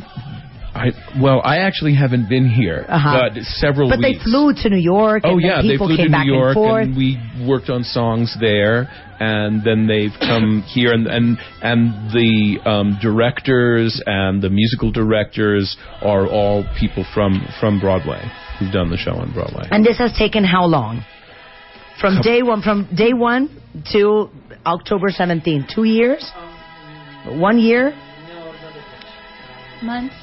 I, well, I actually haven't been here, Uh-huh. but several But they flew to New York. Oh yeah, they flew to New York and and we worked on songs there, and then they've come here, and and and the um, directors and the musical directors are all people from from Broadway who've done the show on Broadway. And this has taken how long? From day one, from day one to October 17th, two years, one year. Months.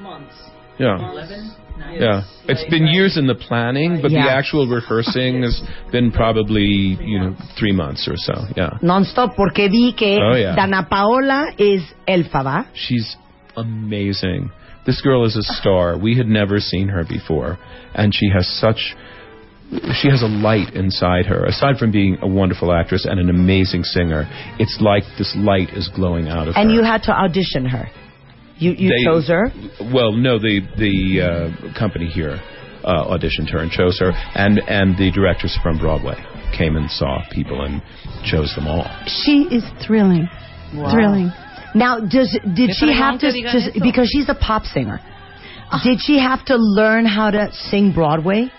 months. Yeah. Yeah, it's been years in the planning, but the actual rehearsing has been probably you know three months or so. Yeah, Non-stop, porque vi que Oh, yeah. Dana Paola is Elfaba. she's amazing. This girl is a star. We had never seen her before, and she has such she has a light inside her. Aside from being a wonderful actress and an amazing singer, it's like this light is glowing out of And her. And you had to audition her. You you They- chose her. Well, no, the the uh, company here uh, auditioned her and chose her, and and the directors from Broadway came and saw people and chose them all. She is thrilling. Thrilling. Now, does did Me she have to pregunto, just because she's a pop singer? Did she have to learn how to sing Broadway?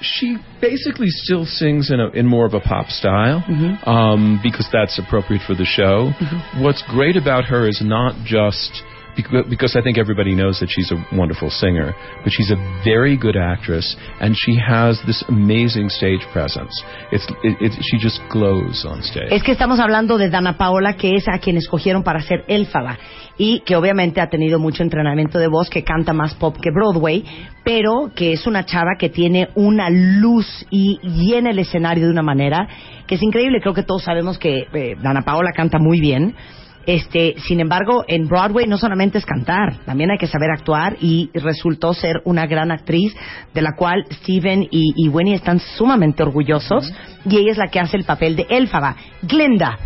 She basically still sings in a in more of a pop style um, because that's appropriate for the show. What's great about her is not just because, I think everybody knows that she's a wonderful singer, but she's a very good actress and she has this amazing stage presence. It's it, it, she just glows on stage. Es que estamos hablando de Dana Paola, que es a quien escogieron para ser Elfaba y que obviamente ha tenido mucho entrenamiento de voz, que canta más pop que Broadway, pero que es una chava que tiene una luz y llena el escenario de una manera que es increíble. Creo que todos sabemos que eh, Dana Paola canta muy bien. Este, sin embargo, en Broadway no solamente es cantar, también hay que saber actuar y resultó ser una gran actriz de la cual Steven y, y Winnie están sumamente orgullosos y ella es la que hace el papel de Elfaba. Glenda,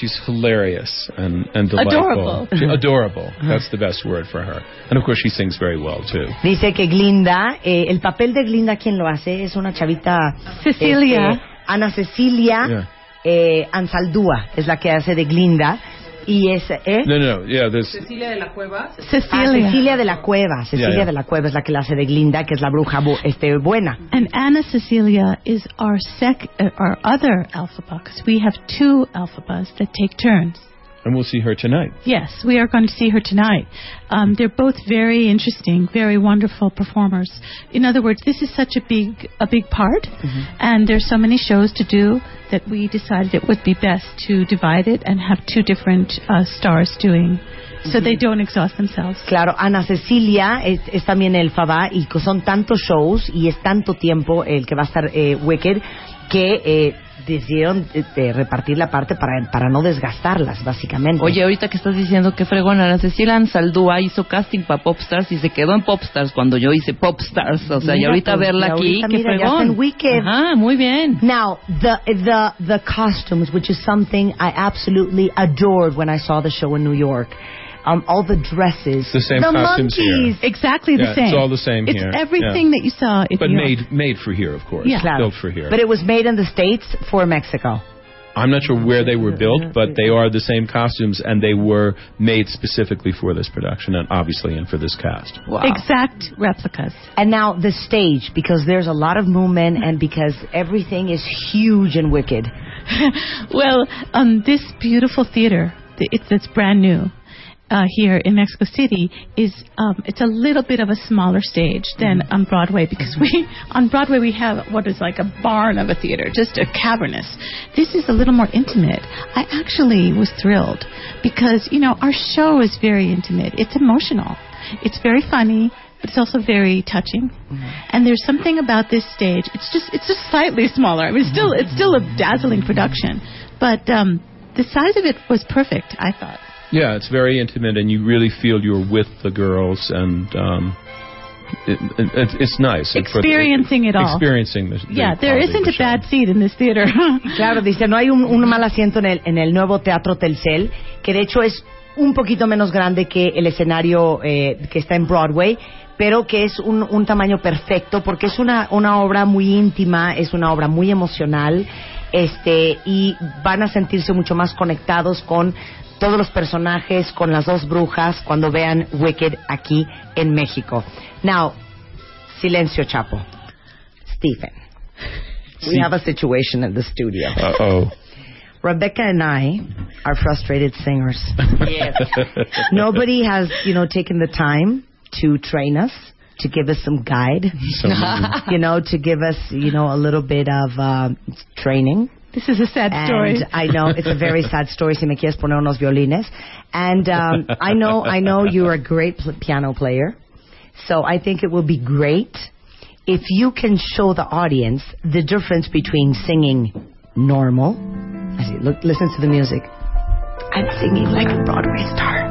She's hilarious and, and delightful. Adorable. She- adorable. That's the best word for her. And of course, she sings very well too. Dice que Glinda, eh, el papel de Glinda, ¿quién lo hace? Es una chavita. Cecilia. este, Ana Cecilia Yeah. eh, Ansaldúa es la que hace de Glinda. Y es. ¿eh? No, no, no. Yeah, there's Cecilia de la Cueva. Ah, Cecilia. Cecilia de la Cueva. Cecilia yeah. de la Cueva es la que la hace de Glinda, que es la bruja bu- este, buena. And Anna Cecilia is our sec, uh, our other alphaba, because we have two alphabas that take turns. And we'll see her tonight. Yes, we are going to see her tonight. Um, they're both very interesting, very wonderful performers. In other words, this is such a big, a big part, and there's so many shows to do that we decided it would be best to divide it and have two different uh, stars doing, so they don't exhaust themselves. Claro, Ana Cecilia es, es también Elfaba y que son tantos shows y es tanto tiempo el que va a estar eh, Wicked que eh, decidieron eh, de repartir la parte para, para no desgastarlas, básicamente. Oye, ahorita que estás diciendo que fregona, Ana Cecilia Ansaldúa hizo casting para Popstars y se quedó en Popstars cuando yo hice Popstars. O sea, y Mira, ahorita pues, verla y aquí, ahorita, qué mira, fregón. Ajá, muy bien. Now, the the the costumes, which is something I absolutely adored when I saw the show in New York. Um, all the dresses, The same the costumes here. monkeys. Exactly the same. it's all the same It's here. everything Yeah. that you saw in But New York. made made for here, of course. Yeah. Claro. Built for here. But it was made in the States for Mexico. I'm not sure where they were built, but they are the same costumes, and they were made specifically for this production, and obviously, and for this cast. Wow. Exact replicas. And now the stage, because there's a lot of movement and because everything is huge and wicked. well, um, this beautiful theater, it's, it's brand new. Uh, here in Mexico City is um, it's a little bit of a smaller stage than on Broadway because we on Broadway we have what is like a barn of a theater, just a cavernous. This is a little more intimate. I actually was thrilled because you know our show is very intimate. It's emotional. It's very funny but it's also very touching. And there's something about this stage. It's just it's just slightly smaller. I mean, it's still it's still a dazzling production, but um, the size of it was perfect. I thought. Yeah, it's very intimate, and you really feel you're with the girls, and um, it, it, it's- nice. Experiencing it all. Experiencing the, the Yeah, there quality of isn't the a bad seat in this theater. Claro, dice, no hay un, un mal asiento en el, en el nuevo Teatro Telcel, que de hecho es un poquito menos grande que el escenario eh, que está en Broadway, pero que es un, un tamaño perfecto porque es una, una obra muy íntima, es una obra muy emocional, este, y van a sentirse mucho más conectados con todos los personajes, con las dos brujas, cuando vean Wicked aquí en México. Now, silencio, Chapo. Stephen, we have a situation in the studio. Uh oh. Rebecca and I are frustrated singers. Nobody has, you know, taken the time to train us, to give us some guide, you know, to give us, you know, a little bit of um, training. This is a sad story. And I know it's a very sad story. Si me quieres poner unos violines, and um, I know, I know you're a great pl- piano player, so I think it will be great if you can show the audience the difference between singing normal. I see, look, listen to the music. And singing like a Broadway star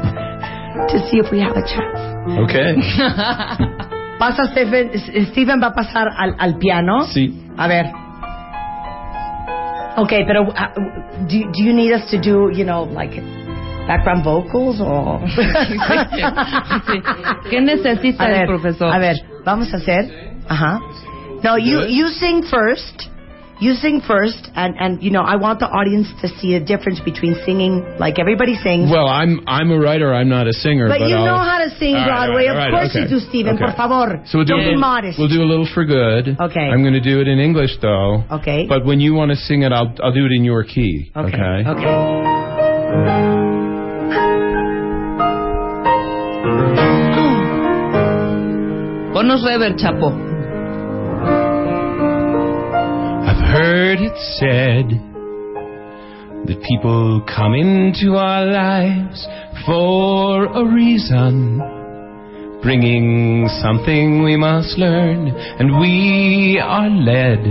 to see if we have a chance. Okay. Pasa Stephen, S- Steven va a pasar al, al piano. Sí. A ver. Okay, but uh, do, do you need us to do, you know, like background vocals or? ¿Qué necesita a el ver, profesor? A ver, vamos a hacer. Ajá. No, you Good. you sing first. You sing first, and and you know I want the audience to see the difference between singing like everybody sings. Well, I'm I'm a writer. I'm not a singer. but But, you I'll- know how to sing All right, Broadway. all right, of all right, course okay. you do, Steven. Okay. Por favor. So we'll do Don't a be little, modest. We'll do a little for good. Okay. I'm going to do it in English though. Okay. But when you want to sing it, I'll I'll do it in your key. Okay. Okay. Okay. Ponos rever, Chapo. Heard it said that people come into our lives for a reason, bringing something we must learn, and we are led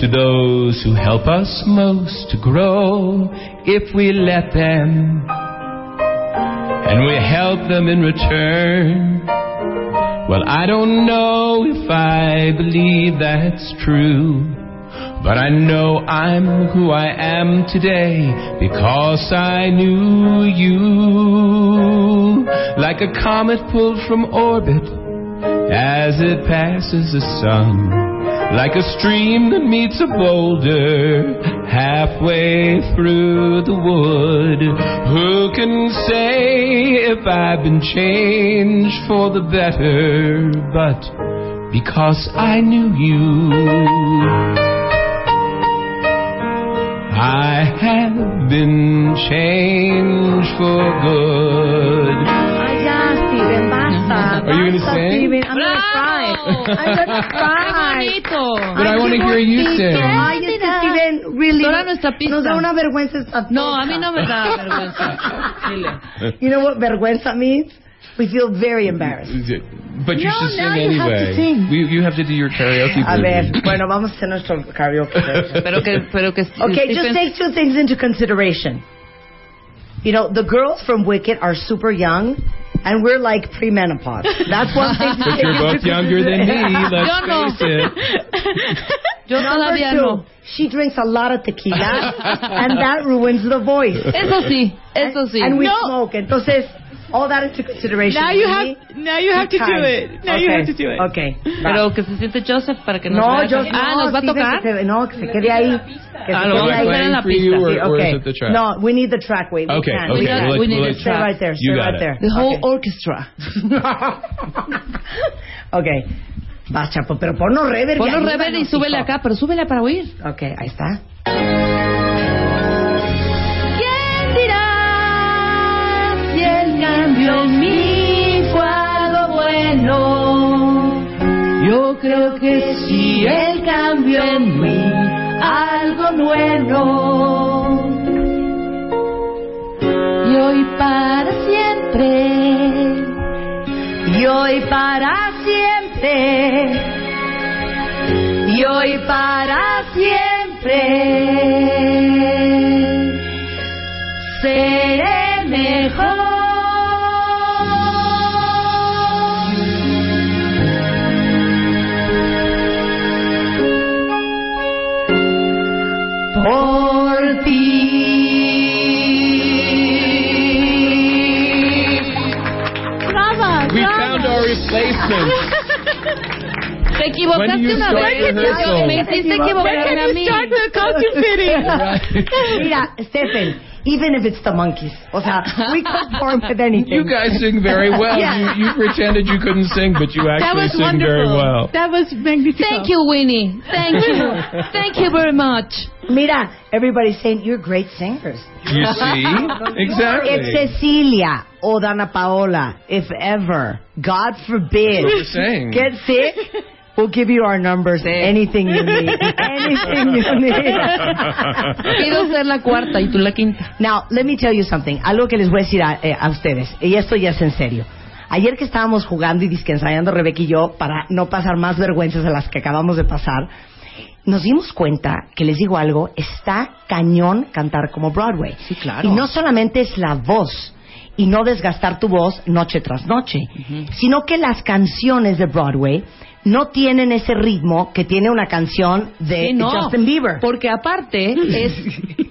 to those who help us most to grow if we let them, and we help them in return. Well, I don't know if I believe that's true, but I know I'm who I am today because I knew you. Like a comet pulled from orbit as it passes the sun, like a stream that meets a boulder halfway through the wood. Who can say if I've been changed for the better? But because I knew you, I have been changed for good. Ay, ya, Steven, basta. Are you gonna sing? Steven. I'm gonna cry. I'm gonna cry. But I want to hear you sing. Ay, es Steven, really. Toda nuestra pista. Nos da una vergüenza esta No, a mí no me da vergüenza. Dile. You know what vergüenza means? We feel very embarrassed. But you No, should sing now you have to anyway. sing. We, you have to do your karaoke A ver, version. bueno, vamos a hacer nuestro karaoke. Pero que, pero que Okay, just Stephen- take two things into consideration. You know, the girls from Wicked are super young, and we're like premenopause. That's one thing to But you're both younger than me, consideration. let's Yo no. face it. Yo Number two, no. she drinks a lot of tequila, and that ruins the voice. Eso sí, eso sí. And we No. smoke. Entonces, all that into consideration. Now you Really? have now you have to do Time. it. Now you Okay, have to do it. Okay. Pero que se siente Joseph para que nos No, yo Ah, no, ¿nos va a tocar? que se- no, que se quede ahí. Que Ah, se quede ahí. en la you, pista. or, Sí, or okay. the track? No, we need the track. Wait, we Okay, can. okay. We, we need Stay track. right there. You stay got right it. there. The whole Okay. orchestra. okay. Va, Chapo, pero ponlo rever. Ponlo ayúdanos, rever y súbele acá, pero súbele para oír. Ok, ahí está. En fue algo bueno? Yo creo que sí, el cambio en mí, algo bueno. Y hoy para siempre, Y hoy para siempre. Y hoy para siempre. basement te equivocaste When you una start vez. rehearsal? Me hiciste When equivocar a you mí. start the costume fitting? Mira, Stephen, even if it's the monkeys, o sea, we conform with anything. You guys sing very well. Yeah. You, you pretended you couldn't sing, but you actually was sing very well. That was magnificent. Thank you, Winnie. Thank you. Thank you very much. Mira, everybody's saying you're great singers. You see? exactly. If Cecilia or Dana Paola, if ever, God forbid, That's what we're saying. get sick, we'll give you our numbers. Anything you need. Anything you need. Quiero ser la cuarta y tú la quinta. Now, let me tell you something. Algo que les voy a decir a, eh, a ustedes. Y esto ya es en serio. Ayer que estábamos jugando y disque ensayando Rebeca y yo para no pasar más vergüenzas de las que acabamos de pasar, nos dimos cuenta que les digo algo, está cañón cantar como Broadway. Sí, claro. Y no solamente es la voz, y no desgastar tu voz noche tras noche, sino que las canciones de Broadway no tienen ese ritmo que tiene una canción de Sí, no, Justin Bieber. Porque aparte es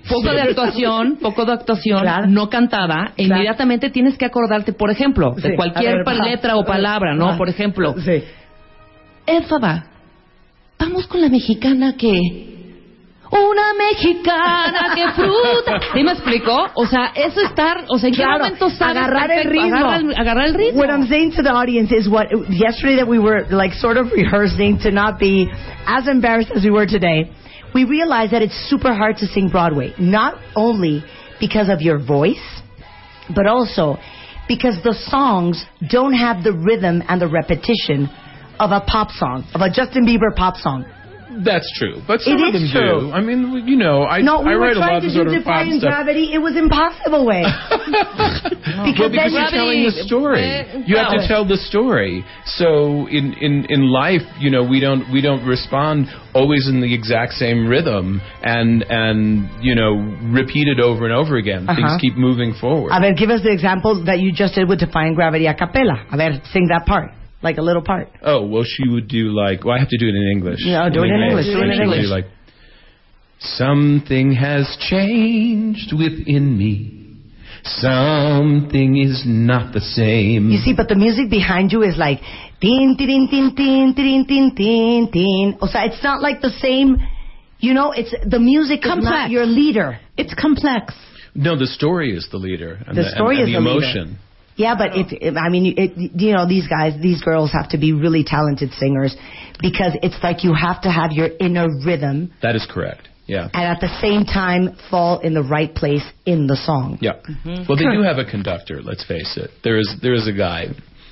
poco de actuación, poco de actuación, no cantada. e Inmediatamente tienes que acordarte, por ejemplo, de Sí, cualquier ver, letra o palabra, ¿no? Va. Por ejemplo, Sí. Éfaba, vamos con la mexicana que... Una mexicana que fruta. ¿Sí me explicó? O sea, eso estar, o sea, ¿en qué Claro, momento sabes agarrar el ritmo. Agarra el, agarrar el ritmo. What I'm saying to the audience is what yesterday that we were like sort of rehearsing to not be as embarrassed as we were today. We realized that it's super hard to sing Broadway, not only because of your voice, but also because the songs don't have the rhythm and the repetition of a pop song, of a Justin Bieber pop song. That's true, but some It of them true. do. I mean, you know, I no, we I were write a lot to of do sort of pop stuff. Gravity. It was impossible way. Well, because because you're telling the story. You have to tell the story. So in, in, in life, you know, we don't we don't respond always in the exact same rhythm and and you know repeat it over and over again. Uh-huh. Things keep moving forward. A ver, give us the example that you just did with Defying Gravity a cappella. A ver, sing that part, like a little part. Oh well, she would do like. Well, I have to do it in English. Yeah, do it in English, do it in English. Like something has changed within me. Something is not the same. You see, but the music behind you is like tin tin tin tin tin tin tin tin. O sea, it's not like the same. You know, it's the music is not Complex. your leader. It's complex. No, the story is the leader. And The the, story and, is and the the leader. Emotion. Yeah, but it, it, I mean, it, you know, these guys, these girls have to be really talented singers because it's like you have to have your inner rhythm That is correct. Yeah. and at the same time fall in the right place in the song. Yeah. Mm-hmm. Well, they do have a conductor. Let's face it. There is there is a guy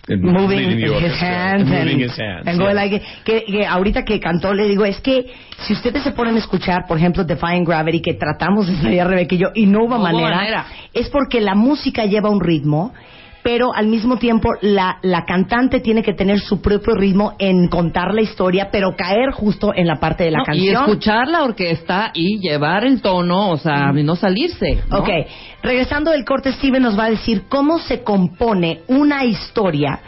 in, moving his orchestra, hands moving and, his hands. and yeah. going like que, que ahorita que cantó le digo es que si ustedes se ponen a escuchar por ejemplo Defying Gravity que tratamos de ensayar Rebeca y yo y no hubo No hubo manera, manera. es porque la música lleva un ritmo pero al mismo tiempo la, la cantante tiene que tener su propio ritmo en contar la historia pero caer justo en la parte de la No, y canción escuchar la orquesta y llevar el tono, o sea, no salirse. ¿no? Ok, regresando del corte, Steven nos va a decir cómo se compone una historia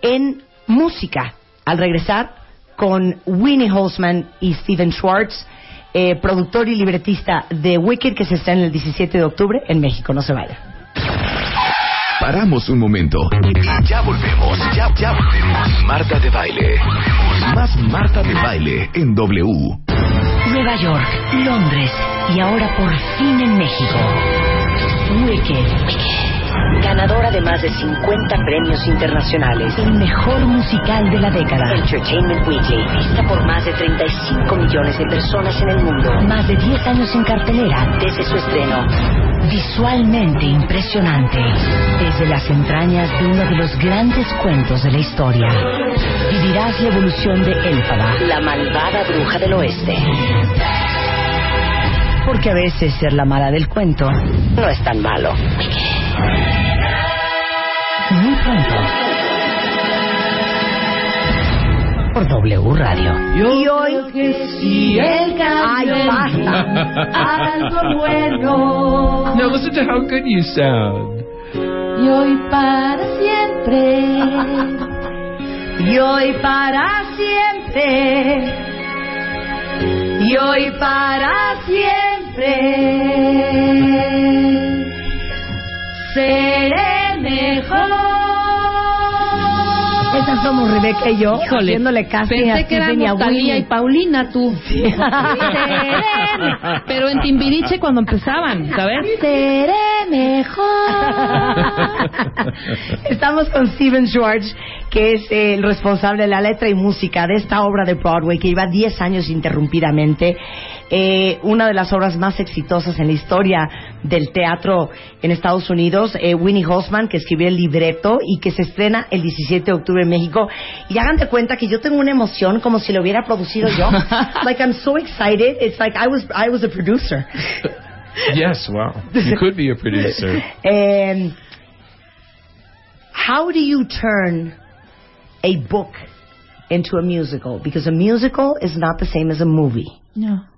en música. Al regresar con Winnie Holzman y Steven Schwartz, eh, productor y libretista de Wicked, que se está en el 17 de octubre en México. No se vaya. Paramos un momento. Ya volvemos. Ya, ya volvemos. Marta de baile. Más Marta de baile en W. Nueva York, Londres y ahora por fin en México. Wicked. Ganadora de más de 50 premios internacionales. El mejor musical de la década. Entertainment Weekly. Vista por más de 35 millones de personas en el mundo. Más de 10 años en cartelera desde su estreno. Visualmente impresionante. Desde las entrañas de uno de los grandes cuentos de la historia. Vivirás la evolución de Elfaba, la malvada bruja del oeste. Porque a veces ser la mala del cuento no es tan malo. Muy pronto. Por W Radio. y hoy, si el ¡Ay, basta! algo bueno. No, listen to how good you sound. Y hoy para siempre. Y hoy para siempre. Y hoy para siempre. Seré mejor. Esas somos Rebeca y yo, Híjole, haciéndole casting pensé a que Stephen y a éramos Talía y. Paulina, tú. Seré- Pero en Timbiriche cuando empezaban, ¿sabes? Seré mejor. Estamos con Steven Schwartz, que es el responsable de la letra y música de esta obra de Broadway que lleva 10 años interrumpidamente. Eh, una de las obras más exitosas en la historia del teatro en Estados Unidos. Eh, Winnie Holzman, que escribió el libreto y que se estrena el 17 de octubre en México. Y hagan de cuenta que yo tengo una emoción como si lo hubiera producido yo. like I'm so excited. It's like I was I was a producer. Yes, wow. You could be a producer. Um, how do you turn a book into a musical? Because a musical is not the same as a movie. No.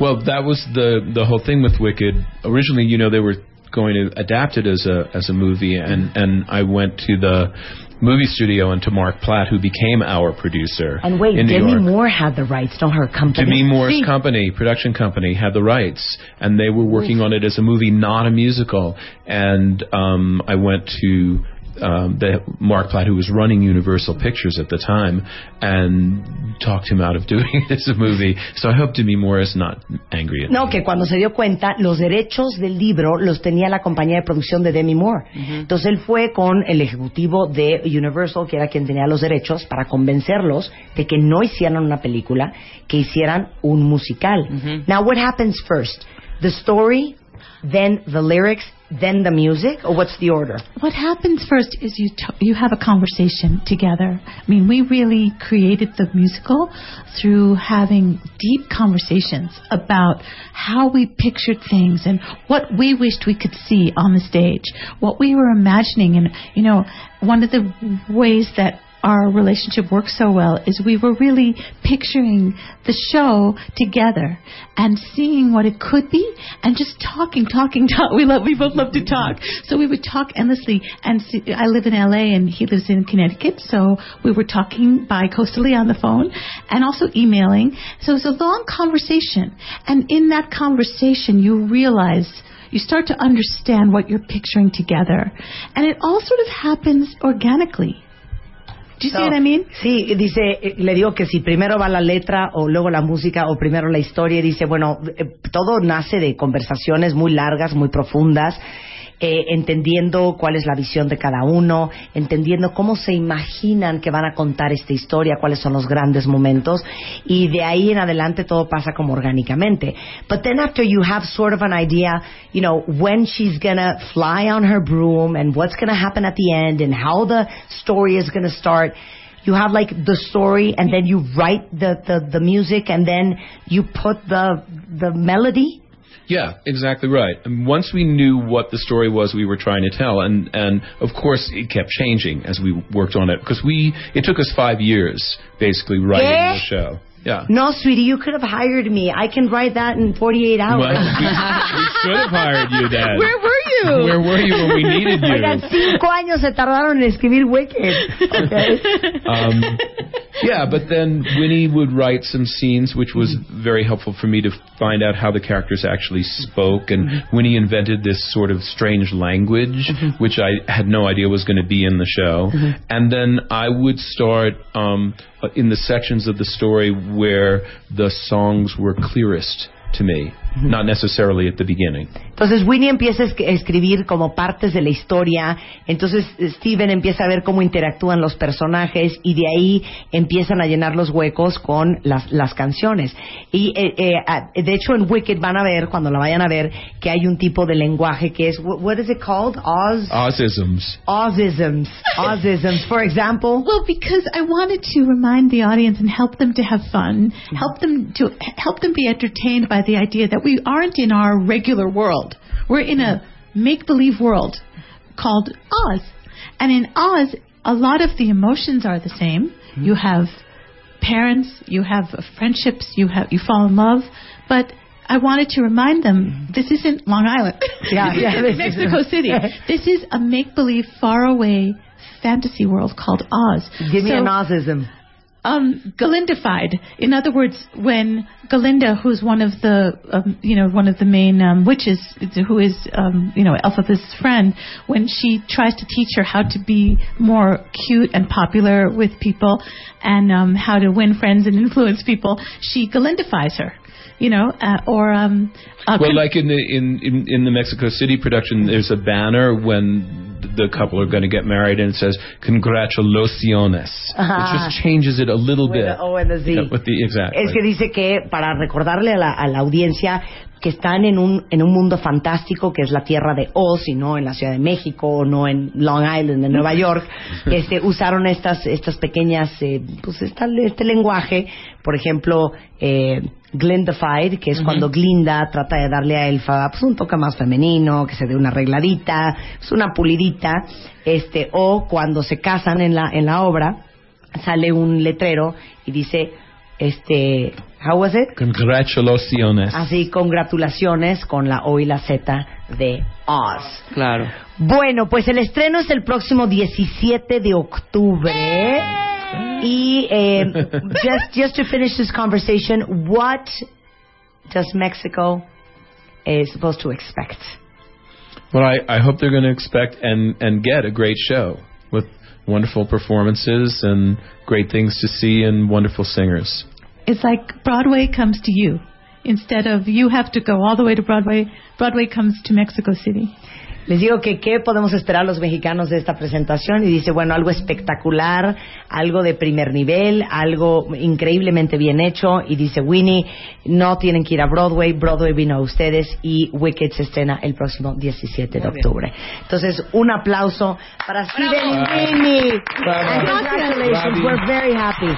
Well, that was the the whole thing with Wicked. Originally, you know, they were going to adapt it as a as a movie, and and I went to the movie studio and to Mark Platt, who became our producer. And wait, in New Demi York. Moore had the rights, not her company. Demi Moore's Sí. company, production company, had the rights, and they were working on it as a movie, not a musical. And um, I went to um, the Mark Platt, who was running Universal Pictures at the time, and talked him out of doing it as a movie. So I hope Demi Moore is not angry at me. No, que cuando se dio cuenta, los derechos del libro los tenía la compañía de producción de Demi Moore. Entonces él fue con el ejecutivo de Universal, que era quien tenía los derechos, para convencerlos de que no hicieran una película, que hicieran un musical. Now, what happens first? The story, then the lyrics, then the music, or what's the order? What happens first is you t- you have a conversation together. I mean, we really created the musical through having deep conversations about how we pictured things and what we wished we could see on the stage, what we were imagining, and you know, one of the ways that our relationship works so well is we were really picturing the show together and seeing what it could be and just talking, talking, talk. We love, we both love to talk. So we would talk endlessly. And see, I live in LA and he lives in Connecticut. So we were talking bi-coastally on the phone and also emailing. So it was a long conversation. And in that conversation, you realize you start to understand what you're picturing together. And it all sort of happens organically. Do you see So, what I mean? Sí, dice, eh, le digo que si primero va la letra o luego la música o primero la historia, y dice, bueno, eh, todo nace de conversaciones muy largas, muy profundas, eh, entendiendo cuál es la visión de cada uno, entendiendo cómo se imaginan que van a contar esta historia, cuáles son los grandes momentos, y de ahí en adelante todo pasa como orgánicamente. But then after you have sort of an idea, you know, when she's gonna fly on her broom and what's gonna happen at the end and how the story is gonna start, you have like the story and then you write the, the, the music and then you put the, the melody. Yeah, exactly right. And once we knew what the story was we were trying to tell, and and of course it kept changing as we worked on it because we it took us five years basically writing ¿Qué? the show. Yeah. No, sweetie, you could have hired me. I can write that in 48 hours. Well, we, we should have hired you then. Where were you? Where were you when we needed you? Oigan, cinco años se tardaron en escribir Wicked. Okay. um, yeah, but then Winnie would write some scenes, which was mm-hmm. very helpful for me to find out how the characters actually spoke. And mm-hmm. Winnie invented this sort of strange language, mm-hmm. which I had no idea was going to be in the show. And then I would start um, in the sections of the story where the songs were clearest to me, not necessarily at the beginning. Entonces Winnie empieza a es- a escribir como partes de la historia, entonces Steven empieza a ver cómo interactúan los personajes y de ahí empiezan a llenar los huecos con las, las canciones. Y eh, eh, de hecho en Wicked van a ver, cuando la vayan a ver, que hay un tipo de lenguaje que es, what, is it called? Oz? Osisms. Osisms. Osisms. For example? Well, because I wanted to remind the audience and help them to have fun, help them to help them be entertained by the idea that we aren't in our regular world. We're in a make-believe world called Oz. And in Oz, a lot of the emotions are the same. Hmm. You have parents, you have friendships, you have you fall in love, but I wanted to remind them hmm. this isn't Long Island. Yeah, this yeah, isn't this is- Mexico City. This is a make-believe, faraway fantasy world called Oz. Give me So, an Osism. Um, Galindified. In other words, when Galinda, who's one of the, um, you know, one of the main um, witches, who is, um, you know, Elphaba's friend, when she tries to teach her how to be more cute and popular with people, and um, how to win friends and influence people, she Galindifies her. You know, uh, or um, uh, Well, like in the in, in in the Mexico City production, there's a banner when the couple are going to get married, and it says "Congratulaciones." Ajá. It just changes it a little With bit. the O and the Z. Yeah, with the exactly. Es que dice que para recordarle a la, a la audiencia que están en un, en un mundo fantástico que es la tierra de Oz y no en la Ciudad de México o no en Long Island, en Nueva York, este, usaron estas, estas pequeñas, eh, pues esta- este lenguaje, por ejemplo, eh, Glindified, que es cuando Glinda trata de darle a Elfa pues, un toque más femenino, que se dé una arregladita, pues, una pulidita, este, o cuando se casan en la, en la obra, sale un letrero y dice, este, how was it? Congratulaciones. Así, congratulaciones con la O y la Z de Oz. Claro. Bueno, pues el estreno es el próximo 17 de octubre. Y eh, just, just to finish this conversation, what does Mexico is supposed to expect? Well, I, I hope they're going to expect and, and get a great show with wonderful performances and great things to see and wonderful singers. It's like Broadway comes to you. Instead of you have to go all the way to Broadway, Broadway comes to Mexico City. Les digo que qué podemos esperar los mexicanos de esta presentación y dice, bueno, algo espectacular, algo de primer nivel, algo increíblemente bien hecho y dice Winnie, no tienen que ir a Broadway, Broadway vino a ustedes y Wicked se estrena el próximo 17 de octubre. Entonces, un aplauso para Steven y Winnie. And congratulations, we're very happy.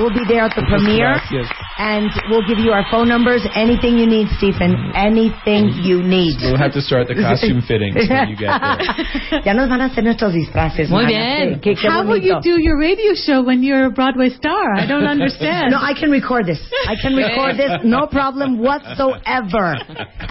We'll be there at the premiere Gracias. and we'll give you our phone numbers, anything you need, Stephen, anything you need. We'll have to start the costume fittings when you get there. ya nos van a hacer nuestros disfraces. Muy bien. Qué, qué How will you do your radio show when you're a Broadway star? I don't understand. No, I can record this. I can record this, no problem whatsoever.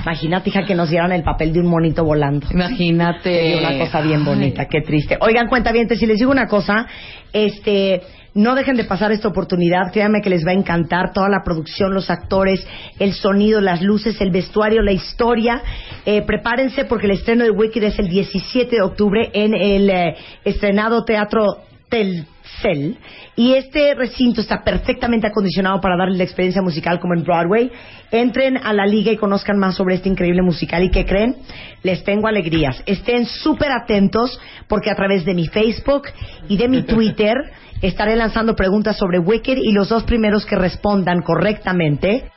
Imagínate, hija, que nos dieran el papel de un monito volando. Imagínate. Sería una cosa bien bonita, qué triste. Oigan, cuenta bien, si les digo una cosa, este, no dejen de pasar esta oportunidad, créanme que les va a encantar toda la producción, los actores, el sonido, las luces, el vestuario, la historia. Eh, prepárense porque el estreno de Wicked es el 17 de octubre en el eh, estrenado Teatro Telcel. Y este recinto está perfectamente acondicionado para darle la experiencia musical como en Broadway. Entren a la liga y conozcan más sobre este increíble musical. ¿Y qué creen? Les tengo alegrías. Estén súper atentos porque a través de mi Facebook y de mi Twitter estaré lanzando preguntas sobre Wicked y los dos primeros que respondan correctamente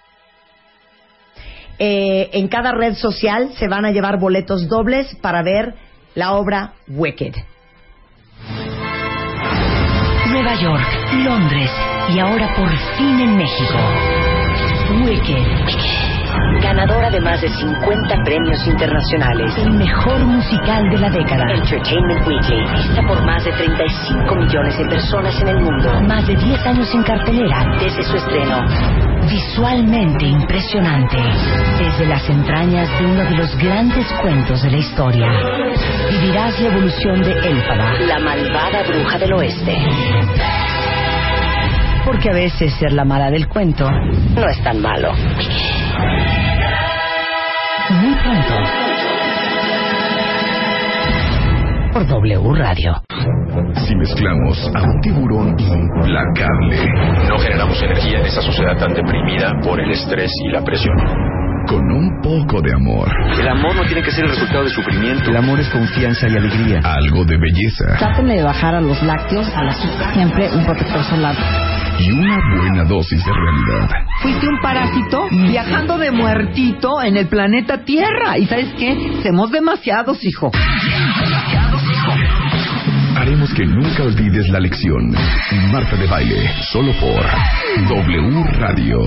eh, en cada red social se van a llevar boletos dobles para ver la obra Wicked. Nueva York, Londres y ahora por fin en México. Wicked. Ganadora de más de 50 premios internacionales. El mejor musical de la década. Entertainment Weekly. Vista por más de 35 millones de personas en el mundo. Más de 10 años en cartelera desde su estreno. Visualmente impresionante. Desde las entrañas de uno de los grandes cuentos de la historia. Vivirás la evolución de Elfaba, la malvada bruja del oeste. Porque a veces ser la mala del cuento no es tan malo. Muy pronto. Por W Radio. Si mezclamos a un tiburón implacable No generamos energía en esta sociedad tan deprimida por el estrés y la presión. con un poco de amor, El amor no tiene que ser el resultado de sufrimiento. El amor es confianza y alegría. algo de belleza Trátenle de bajar a los lácteos, a la azúcar, siempre un protector solar. Y una buena dosis de realidad. Fuiste un parásito viajando de muertito en el planeta Tierra. ¿Y sabes qué? Somos demasiados, hijo. Haremos que nunca olvides la lección. Marta de baile, solo por W Radio.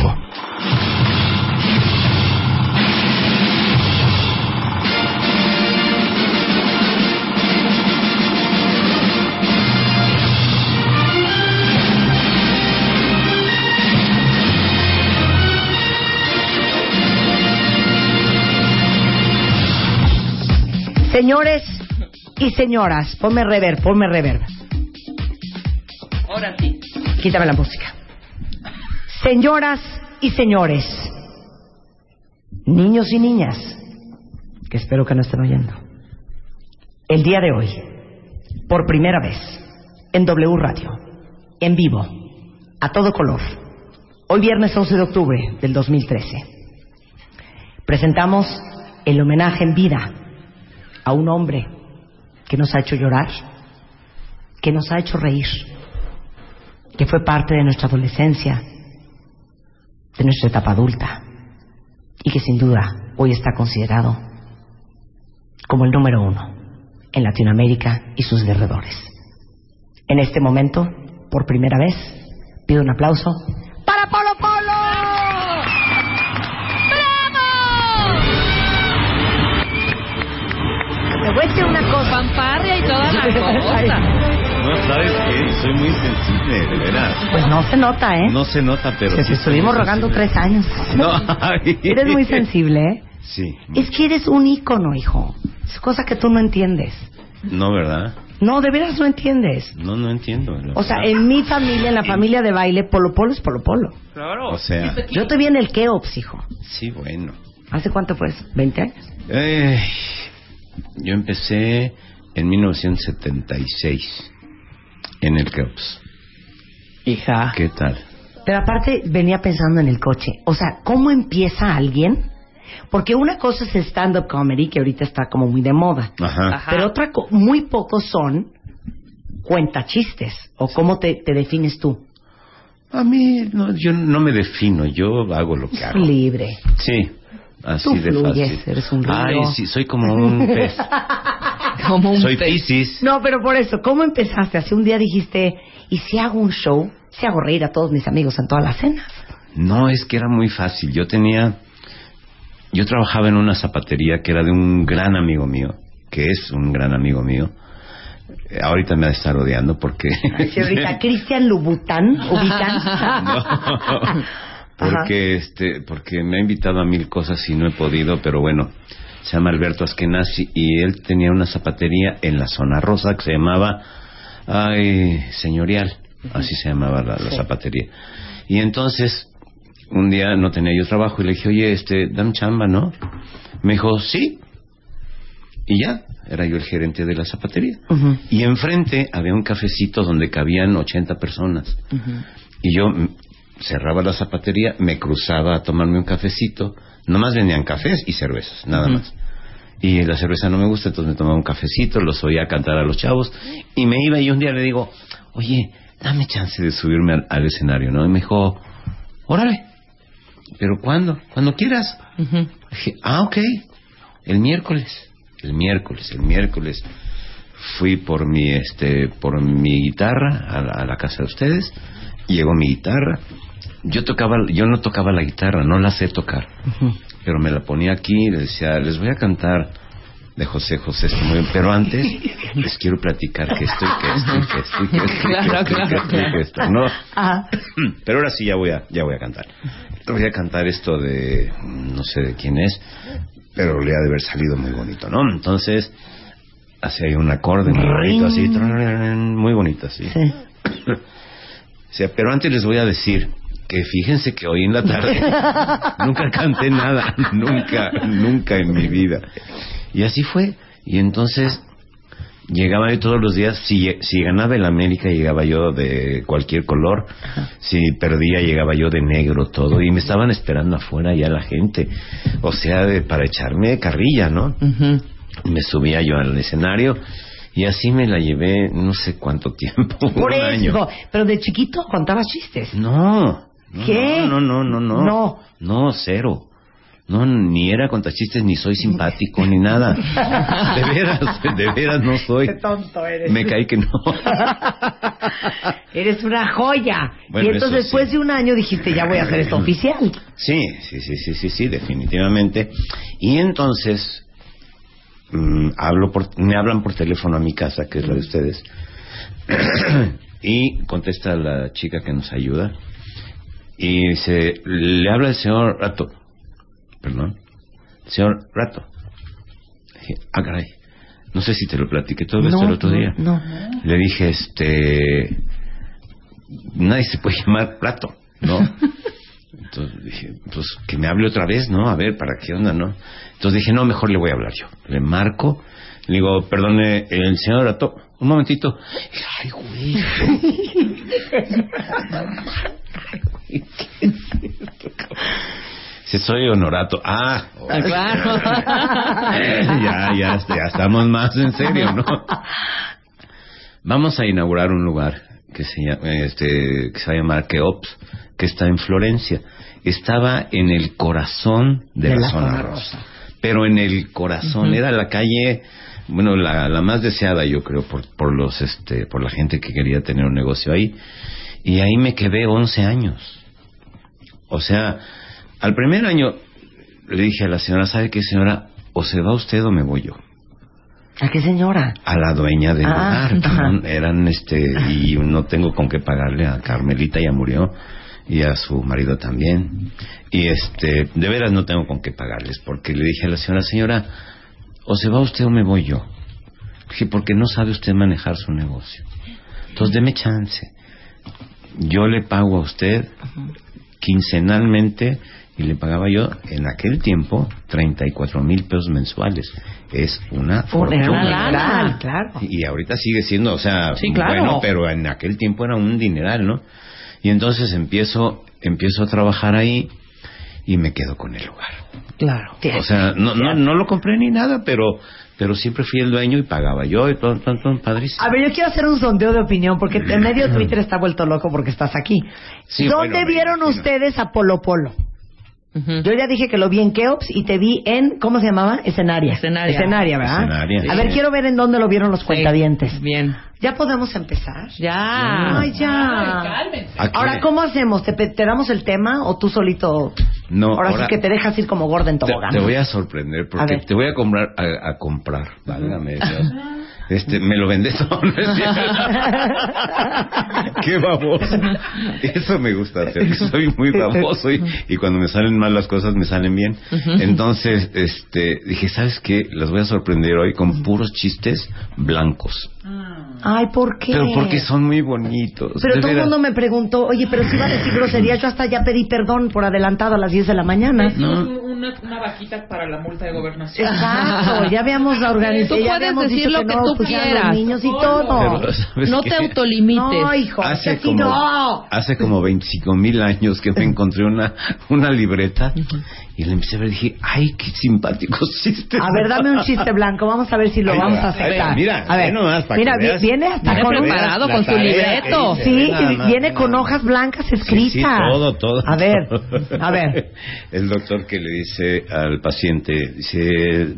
Señores y señoras, ponme reverb, ponme reverb. Ahora sí. Quítame la música. Señoras y señores, niños y niñas, que espero que no estén oyendo, el día de hoy, por primera vez, en W Radio, en vivo, a todo color, hoy viernes 11 de octubre del 2013, presentamos el homenaje en vida a un hombre que nos ha hecho llorar, que nos ha hecho reír, que fue parte de nuestra adolescencia, de nuestra etapa adulta, y que sin duda hoy está considerado como el número uno en Latinoamérica y sus alrededores. En este momento, por primera vez, pido un aplauso Vete una cosa. Fanfarria y toda la cosa. No, ¿sabes qué? Soy muy sensible, de veras. Pues no se nota, ¿eh? No se nota, pero. Que sí te estuvimos rogando tres años. No, ay. Eres muy sensible, ¿eh? Sí. Es que eres un ícono, hijo. Es cosa que tú no entiendes. No, ¿verdad? No, de veras no entiendes. No, no entiendo. O sea, verdad. en mi familia, en la familia de baile, Polo Polo es Polo Polo. Claro. O sea, Yo te vi en el Keops, hijo. sí, bueno. ¿Hace cuánto fue eso? ¿20 años? Eh, yo empecé en 1976 en el CEOPS. Hija. ¿Qué tal? Pero aparte venía pensando en el coche. O sea, ¿cómo empieza alguien? Porque una cosa es stand-up comedy, que ahorita está como muy de moda. Ajá. Pero otra, co muy pocos son cuenta chistes. ¿O cómo te, defines tú? A mí, no, yo no me defino, yo hago lo que hago. Libre. Sí. Así de fácil. Eres un. Ay, sí, soy como un pez. como un soy pez. Piscis. No, pero por eso, ¿cómo empezaste? Hace un día dijiste, ¿y si hago un show? Si hago reír a todos mis amigos en todas las cenas. No, es que era muy fácil. Yo tenía. Yo trabajaba en una zapatería que era de un gran amigo mío, que es un gran amigo mío. Eh, ahorita me está rodeando porque. Señorita Cristian Lubután, Ubitán. no porque este porque me ha invitado a mil cosas y no he podido, pero bueno, se llama Alberto Askenazi y él tenía una zapatería en la zona rosa que se llamaba ay, señorial, así se llamaba la, la zapatería. Y entonces un día no tenía yo trabajo y le dije, "Oye, este, dame chamba, ¿no?" Me dijo, "Sí." Y ya, era yo el gerente de la zapatería. Y enfrente había un cafecito donde cabían 80 personas. Y yo cerraba la zapatería, me cruzaba a tomarme un cafecito. Nomás vendían cafés y cervezas, nada más. Y la cerveza no me gusta, entonces me tomaba un cafecito, los oía cantar a los chavos. Y me iba y un día le digo, oye, dame chance de subirme al, escenario, ¿no? Y me dijo, órale. ¿Pero cuándo? Cuando quieras. Dije, ah, ok. El miércoles. El miércoles, el miércoles. Fui por mi, este, por mi guitarra a la casa de ustedes llegó mi guitarra, yo tocaba, yo no tocaba la guitarra, no la sé tocar, pero me la ponía aquí y le decía, les voy a cantar de José José pero antes les quiero platicar que estoy, que estoy, que estoy, que estoy, claro, que estoy, claro, que estoy, no. Ah. Pero ahora sí ya voy a, ya voy a cantar. Voy a cantar esto de, no sé de quién es, pero le ha de haber salido muy bonito, ¿no? Entonces hace ahí un acorde muy bonito, así, muy bonito, así. Sí. Pero antes les voy a decir que fíjense que hoy en la tarde nunca canté nada, nunca, nunca en mi vida. Y así fue. Y entonces llegaba yo todos los días, si, si ganaba el América llegaba yo de cualquier color, si perdía llegaba yo de negro todo, y me estaban esperando afuera ya la gente, o sea, de, para echarme carrilla, ¿no? Uh. Me subía yo al escenario. Y así me la llevé no sé cuánto tiempo, Por un eso, año. Pero de chiquito contabas chistes. No, ¿Qué? No, no, no, no. No. No, cero. No, ni era chistes, ni soy simpático, ni nada. De veras, de veras no soy. Qué tonto eres. Me caí que no. Eres una joya. Bueno, y entonces sí. después de un año dijiste, ya voy a hacer esto oficial. Sí, sí, sí, sí, sí, sí, definitivamente. Y entonces mm, hablo por, me hablan por teléfono a mi casa, que es la de ustedes, y contesta la chica que nos ayuda y dice, le habla el señor Rato, perdón, señor Rato. Dije, ah, caray, no sé si te lo platiqué todo esto No, el otro no, día. no. Le dije, este, nadie se puede llamar Rato, ¿no? Entonces dije, pues que me hable otra vez, ¿no? A ver, ¿para qué onda, no? Entonces dije, no, mejor le voy a hablar yo. Le marco, le digo, perdone, el señor Rato, un momentito. Ay, güey. Si soy honorato. Ah, Ah, claro. ya, ya, ya estamos más en serio, ¿no? Vamos a inaugurar un lugar que se llama, este, que se va a llamar Keops, que está en Florencia. Estaba en el corazón de, De la, la zona zona rosa. Pero en el corazón, era la calle, bueno, la, la más deseada, yo creo, por, por los, este, por la gente que quería tener un negocio ahí. Y ahí me quedé 11 años. O sea, al primer año le dije a la señora, ¿sabe qué señora? O se va usted o me voy yo. ¿A qué señora? A la dueña del Ah, lugar. no- eran este, y no tengo con qué pagarle a Carmelita, ya murió. y a su marido también. Y este, de veras no tengo con qué pagarles, porque le dije a la señora, señora, o se va usted o me voy yo. Dije, porque no sabe usted manejar su negocio. Entonces, deme chance. Yo le pago a usted quincenalmente y le pagaba yo en aquel tiempo 34 mil pesos mensuales. Es una fortuna. lana, claro. Y ahorita sigue siendo, o sea, Sí, claro. bueno, pero en aquel tiempo era un dineral, ¿no? Y entonces empiezo, empiezo a trabajar ahí y me quedo con el lugar. Claro. O sea, no, no, no lo compré ni nada, pero, pero siempre fui el dueño y pagaba yo y todo, todo, todo padrísimo. A ver, yo quiero hacer un sondeo de opinión porque en medio Twitter está vuelto loco porque estás aquí. Sí, ¿Dónde bueno, me vieron ustedes a Polo Polo? Yo ya dije que lo vi en Keops y te vi en, ¿cómo se llamaba? Escenaria. Escenaria. Escenaria, ¿verdad? Escenaria, A ver, sí. quiero ver en dónde lo vieron los cuentadientes. Bien. ¿Ya podemos empezar? Ya. Ay, ya. ¿A qué? Ahora, ¿cómo hacemos? ¿Te, pe- te damos el tema o tú solito? No, ahora, ahora- sí que te dejas ir como gorda en Te, tobogán. te voy a sorprender porque te voy a comprar a, a comprar, válgame Dios. Este, me lo vendes todo, ¿no es cierto? Qué baboso. Eso me gusta hacer. Soy muy baboso y, y cuando me salen mal las cosas me salen bien. Entonces, este, dije, ¿sabes qué? Las voy a sorprender hoy con puros chistes blancos. Ay, ¿por qué? Pero porque son muy bonitos. Pero todo el mundo me preguntó, oye, pero si iba a decir groserías, yo hasta ya pedí perdón por adelantado a las 10 de la mañana. Hicimos una, una vaquita para la multa de gobernación. Exacto, ya habíamos organizado. Tú puedes decir lo que que no tú quieras. los niños y todo. Pero, ¿sabes No qué? te autolimites. No, hijo, Hace sí, como, no. hace como 25 mil años que me encontré una, una libreta y le empecé a ver y dije, ay, qué simpáticos chistes. A ver, dame un chiste blanco, vamos a ver si lo Ahí vamos va, a aceptar. mira, a ver, ve nomás, para mira, que veas. viene hasta Viene con preparado con su libreto. Sí, nada viene ve con nada hojas blancas Sí, escritas. sí, todo, todo. A ver, a ver. El doctor que le dice al paciente, dice,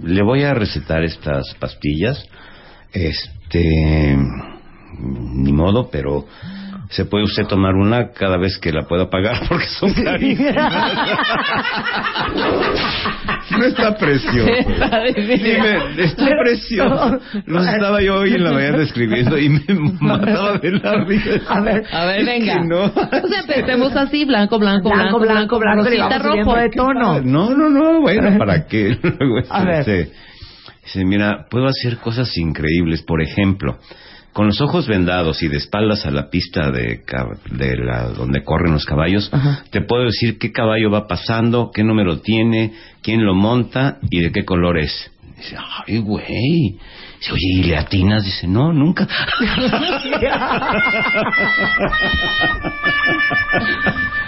le voy a recetar estas pastillas, este, ni modo, pero se puede usted tomar una cada vez que la pueda pagar porque son carísimas. no está precioso. Dime, está precioso. Los estaba yo hoy en la mañana escribiendo y me mataba de la risa. A ver, A ver, venga. no. Empecemos así, blanco, blanco, Blanco, blanco, blanco, blanco, de tono. No, no, no, bueno, ¿para qué? Luego A ver. Dice, mira, puedo hacer cosas increíbles. Por ejemplo, con los ojos vendados y de espaldas a la pista de, de la, donde corren los caballos, te puedo decir qué caballo va pasando, qué número tiene, quién lo monta y de qué color es. Dice, ay, güey. Dice, oye, ¿y le atinas? Dice, no, nunca.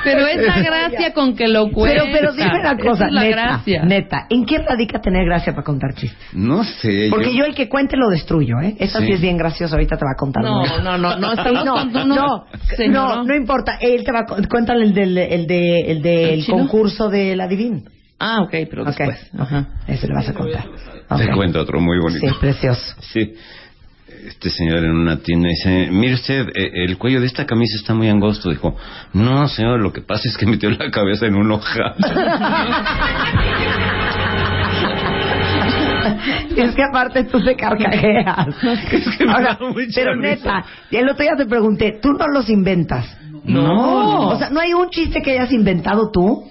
Pero es la gracia con que lo Pero, cuenta. pero dime una Esa cosa, es la neta, gracia. neta, ¿en qué radica tener gracia para contar chistes? no sé. Porque yo el que cuente lo destruyo, ¿eh? Esa sí, Sí. es bien graciosa, ahorita te va a contar. No, una. no, no, no, estamos no, contando no, no, señor. no importa. Él te va a cuéntale el del, el de, el del ¿El chino? concurso del. Ah, ok, pero después. Ajá. Ese le vas a contar. Te cuento otro muy bonito. Sí, precioso. Sí. Este señor en una tienda dice, mire usted, eh, el cuello de esta camisa está muy angosto. Dijo, no, señor, lo que pasa es que metió la cabeza en un hoja. es que aparte tú te carcajeas. me Ahora, da mucha pero neta, y el otro día te pregunté, ¿tú no los inventas? No. O sea, ¿no hay un chiste que hayas inventado tú?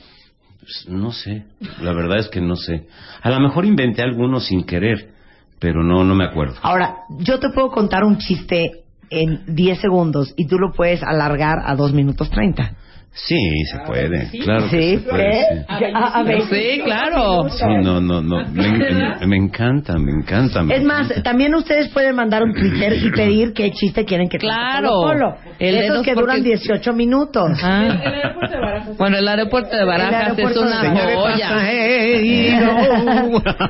Pues, no sé, la verdad es que no sé. A lo mejor inventé alguno sin querer, pero no, no me acuerdo. Ahora, yo te puedo contar un chiste en 10 segundos y tú lo puedes alargar a 2 minutos 30. Sí, se puede, claro. que ¿Sí? se puede, ¿Eh? sí. Ya, a- a ver. Sí, claro. Sí, no, no, no. Me, me- me encanta, me encanta. me Es más, encanta. también ustedes pueden mandar un Twitter y pedir qué chiste quieren que Claro. Polo Polo. El de Esos los que duran porque- 18 minutos. Ah. Bueno, el aeropuerto de Barajas es aeropuerto una de- joya.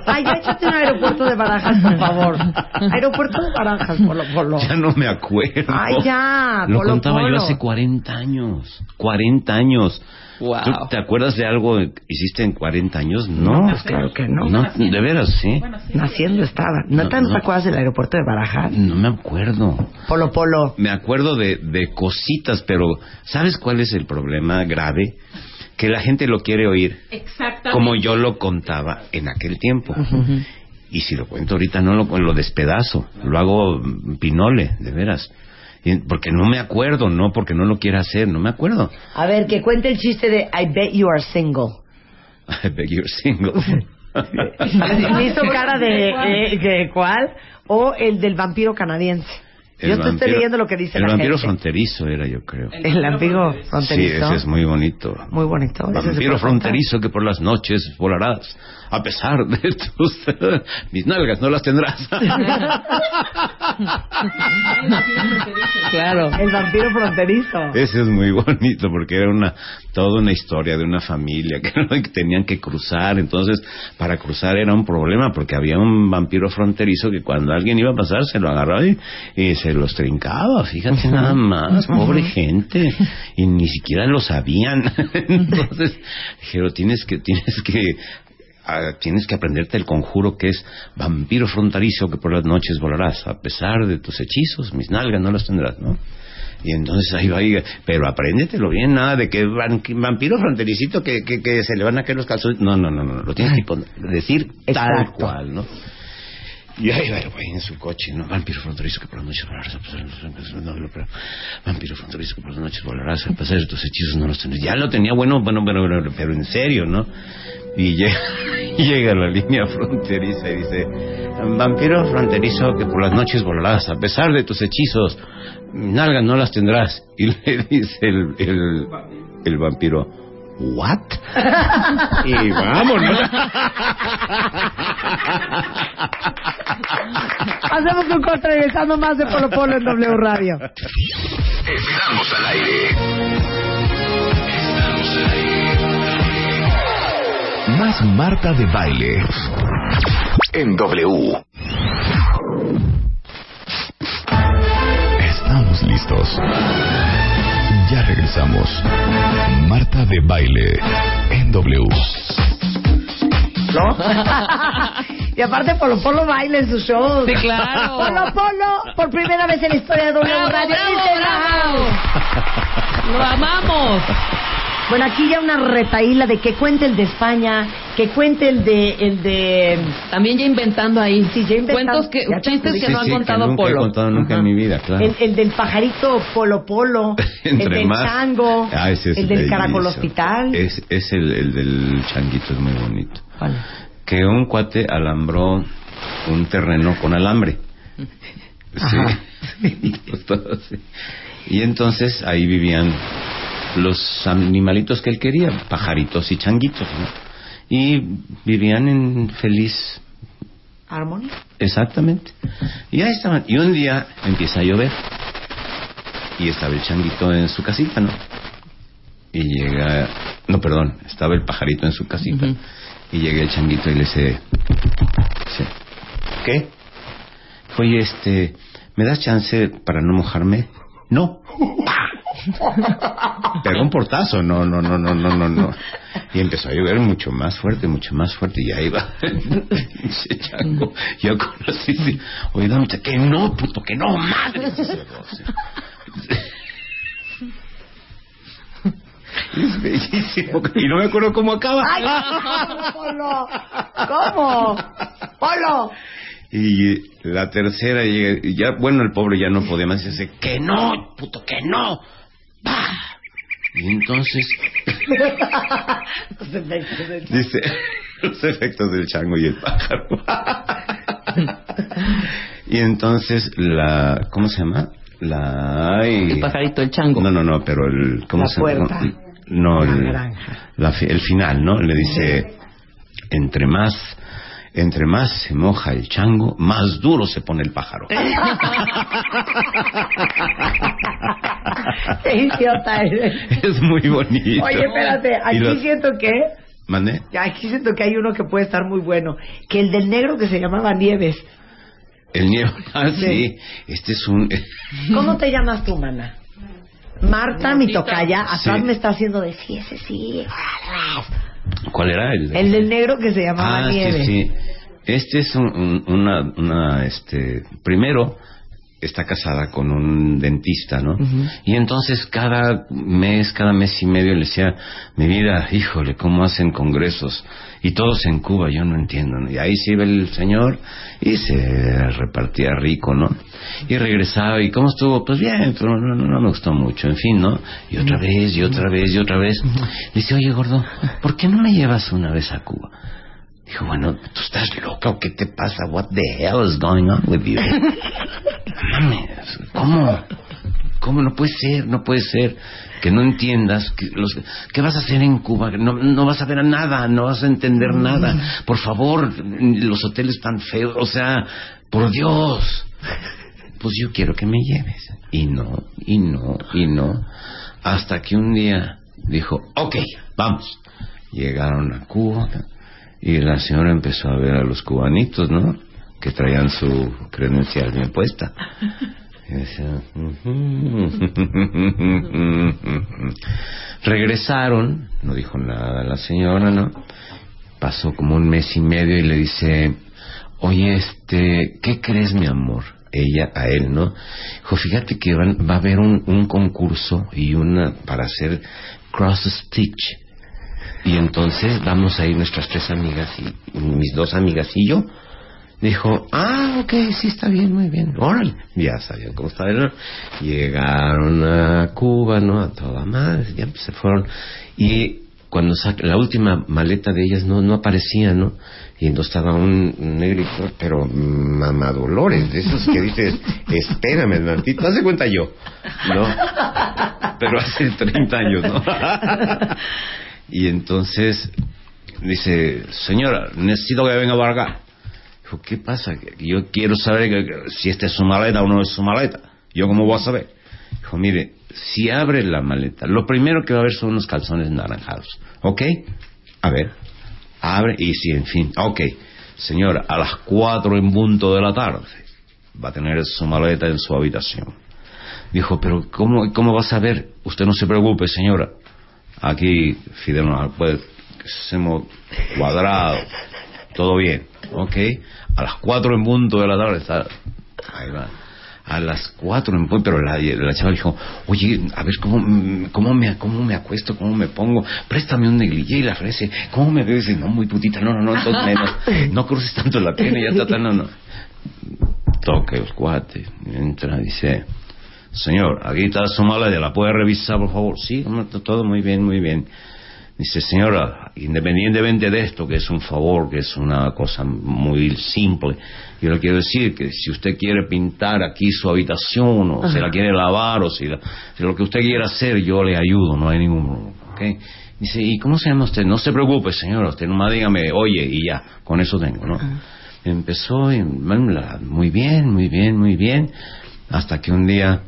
Ay, ya échate un aeropuerto de Barajas, por favor. Aeropuerto de Barajas, Polo Polo. Ya no me acuerdo. Ay, ya, Lo contaba yo hace 40 años. 40 años. Wow. ¿Tú te acuerdas de algo que hiciste en 40 años? No. No, pues claro que no. de veras, sí. Naciendo estaba. ¿No, No, te no. acuerdas del aeropuerto de Barajas? No me acuerdo. Polo Polo. Me acuerdo de, de cositas, pero ¿sabes cuál es el problema grave? Que la gente lo quiere oír Exactamente. como yo lo contaba en aquel tiempo. Y si lo cuento ahorita no lo, lo despedazo, lo hago pinole, de veras. Porque no me acuerdo, no porque no lo quiera hacer, no me acuerdo. A ver, que cuente el chiste de I bet you are single. I beg you're single. Me hizo cara de, eh, de ¿cuál? O el del vampiro canadiense. El Yo te estoy leyendo lo que dice El la vampiro gente. fronterizo era, yo creo. El vampiro Sí, fronterizo. ese es muy bonito. Muy bonito. Vampiro fronterizo que por las noches volarás. A pesar de tus... mis nalgas no las tendrás. Claro. El vampiro fronterizo. Ese es muy bonito porque era una toda una historia de una familia que, que tenían que cruzar. Entonces, para cruzar era un problema porque había un vampiro fronterizo que cuando alguien iba a pasar se lo agarraba y, y se los trincaba. Fíjate nada más, pobre gente. Y ni siquiera lo sabían. Entonces, dijeron, tienes que, tienes que ah, tienes que aprenderte el conjuro que es vampiro fronterizo que por las noches volarás. A pesar de tus hechizos, mis nalgas no las tendrás, ¿no? Y entonces ahí va, y- pero apréndetelo bien, nada de que van- vampiro frontericito que, que, que se le van a caer los calzones. No, no, no, no, lo tienes que decir tal cual, ¿no? Y ahí va el güey en su coche, ¿no? Vampiro fronterizo que por las noches volarás a pesar de tus- no, no, pero Vampiro fronterizo que por las noches volarás a pesar de tus hechizos no los tendrás. Ya lo tenía bueno, bueno, bueno, bueno, pero en serio, ¿no? Y llega, llega a la línea fronteriza y dice, vampiro fronterizo que por las noches volarás, a pesar de tus hechizos, nalgas no las tendrás. Y le dice el, el, el vampiro, ¿what? y vámonos. Hacemos un corte regresando más de Polo Polo en W Radio. Estamos al aire. Más Marta de baile. En W. Estamos listos. Ya regresamos. Marta de baile. En W. ¿No? y aparte Polo Polo baila en sus shows. Sí, claro. Polo Polo, por primera vez en la historia de W Bravo, Radio. bravo, bravo. Lo amamos. Bueno, aquí ya una retaíla de que cuente el de España, que cuente el de... El de También ya inventando ahí. Sí, ya inventando. Cuentos que, Ya chistes que no han contado nunca Polo. he contado nunca en mi vida, claro. el, el del pajarito Polo Polo, el del más- tango, Ah, ese es el del caracol hospital. Es, es el, el del changuito, es muy bonito. ¿Cuál? Que un cuate alambró un terreno con alambre. Sí. Así. Y entonces ahí vivían los animalitos que él quería, pajaritos y changuitos, ¿no? Y vivían en feliz Armonía. Exactamente. Y ahí estaban. Y un día empieza a llover. Y estaba el changuito en su casita, ¿no? Y llega. No, perdón. Estaba el pajarito en su casita. Y llega el changuito y le dice. dice, ¿Qué? Oye, este. ¿Me das chance para no mojarme? No. Pegó un portazo, no, no, no, no, no, no, no. Y empezó a llover mucho más fuerte, mucho más fuerte, y ahí va. Ese chango. Yo conocí, sí. Oye, dame, que no, puto, que no, madre. Es bellísimo. Y no me acuerdo cómo acaba. ¡Ay, Polo! ¿Cómo? ¡Polo! Y la tercera ya, bueno, el pobre ya no podía más, y dice, que no, puto, que no. ¡Pah! Y entonces, Los efectos del- dice, los efectos del chango y el pájaro. y entonces, la, ¿cómo se llama? La, ay, El pajarito, el chango. No, no, no, pero el, ¿cómo La se puerta. llama? No, La el, la el final, ¿no? Le dice, entre más, entre más se moja el chango, más duro se pone el pájaro. ¡Qué idiota eres! es muy bonito. Oye, espérate, aquí los- siento que... ¿Mande? Aquí siento que hay uno que puede estar muy bueno. Que el del negro que se llamaba Nieves. El nieve. Ah, sí. Sí. Este es un... ¿Cómo te llamas tú, mana? Marta, mi tocaya, atrás Sí. me está haciendo de sí, ese sí. ¿Cuál era el? El del negro que se llamaba ah, Nieves. sí, sí. Este es un- un- una, una, este, primero, está casada con un dentista, ¿no? Y entonces cada mes, cada mes y medio le decía, mi vida, híjole, ¿cómo hacen congresos? Y todos en Cuba, yo no entiendo, ¿no? Y ahí se iba el señor y se repartía rico, ¿no? Y regresaba, ¿y cómo estuvo? Pues bien, pero no, no, no me gustó mucho, en fin, ¿no? Y otra vez, y otra vez, y otra vez. Dice, oye, gordo, ¿por qué no me llevas una vez a Cuba? Dijo, bueno, ¿tú estás loca o qué te pasa? What the hell is going on with you? Mames, ¿cómo? ¿Cómo no puede ser? No puede ser que no entiendas que los, qué vas a hacer en Cuba. No, no vas a ver nada, no vas a entender nada. Por favor, los hoteles están feos. O sea, por Dios. Pues yo quiero que me lleves. Y no, y no, y no. Hasta que un día dijo, ok, vamos. Llegaron a Cuba y la señora empezó a ver a los cubanitos, ¿no? Que traían su credencial bien puesta. Y decía, Regresaron, no dijo nada la señora, ¿no? Pasó como un mes y medio y le dice, oye, este, ¿qué crees, mi amor? Ella a él, ¿no? Dijo, fíjate que van- va a haber un, un concurso y una para hacer cross stitch. Y entonces vamos a ir nuestras tres amigas y mis dos amigas y yo. Dijo, ah, ok, sí está bien, muy bien. Órale, ya sabían cómo estaba. Llegaron a Cuba, ¿no? A toda madre, ya se fueron. Y cuando saca, la última maleta de ellas no, no aparecía, ¿no? Y entonces estaba un negrito, pero mamadolores, de esos que dices, espérame, Martito, haz de cuenta yo, ¿no? Pero hace 30 años, ¿no? y entonces dice, señora, necesito que venga para acá. Dijo, ¿qué pasa? Yo quiero saber si esta es su maleta o no es su maleta. ¿Yo cómo voy a saber? Dijo, mire, si abre la maleta, lo primero que va a ver son unos calzones naranjados. ¿Ok? A ver, abre y sí, en fin. Ok, señora, a las cuatro en punto de la tarde va a tener su maleta en su habitación. Dijo, pero ¿cómo, cómo va a saber? Usted no se preocupe, señora. Aquí Fidel nos puede, hacemos cuadrado, todo bien, ¿ok? A las cuatro en punto de la tarde está, ahí va. A las cuatro en punto, pero la, la chava dijo, oye, a ver, ¿cómo, cómo, me, ¿cómo me acuesto? ¿Cómo me pongo? Préstame un negligé y la ofrece, ¿cómo me ves? No, muy putita, no, no, no, entonces menos, no cruces tanto la pierna y ya está, no, no. Toque el cuate, entra, dice, señor, aquí está su maleta, ¿la puede revisar, por favor? Sí, todo muy bien, muy bien. Dice, señora, independientemente de esto, que es un favor, que es una cosa muy simple, yo le quiero decir que si usted quiere pintar aquí su habitación, o se la quiere lavar, o si, la- si lo que usted quiera hacer, yo le ayudo, no hay ningún problema, ¿ok? Dice, ¿y cómo se llama usted? No se preocupe, señora, usted nomás dígame, oye, y ya, con eso tengo, ¿no? Empezó, y, muy bien, muy bien, muy bien, hasta que un día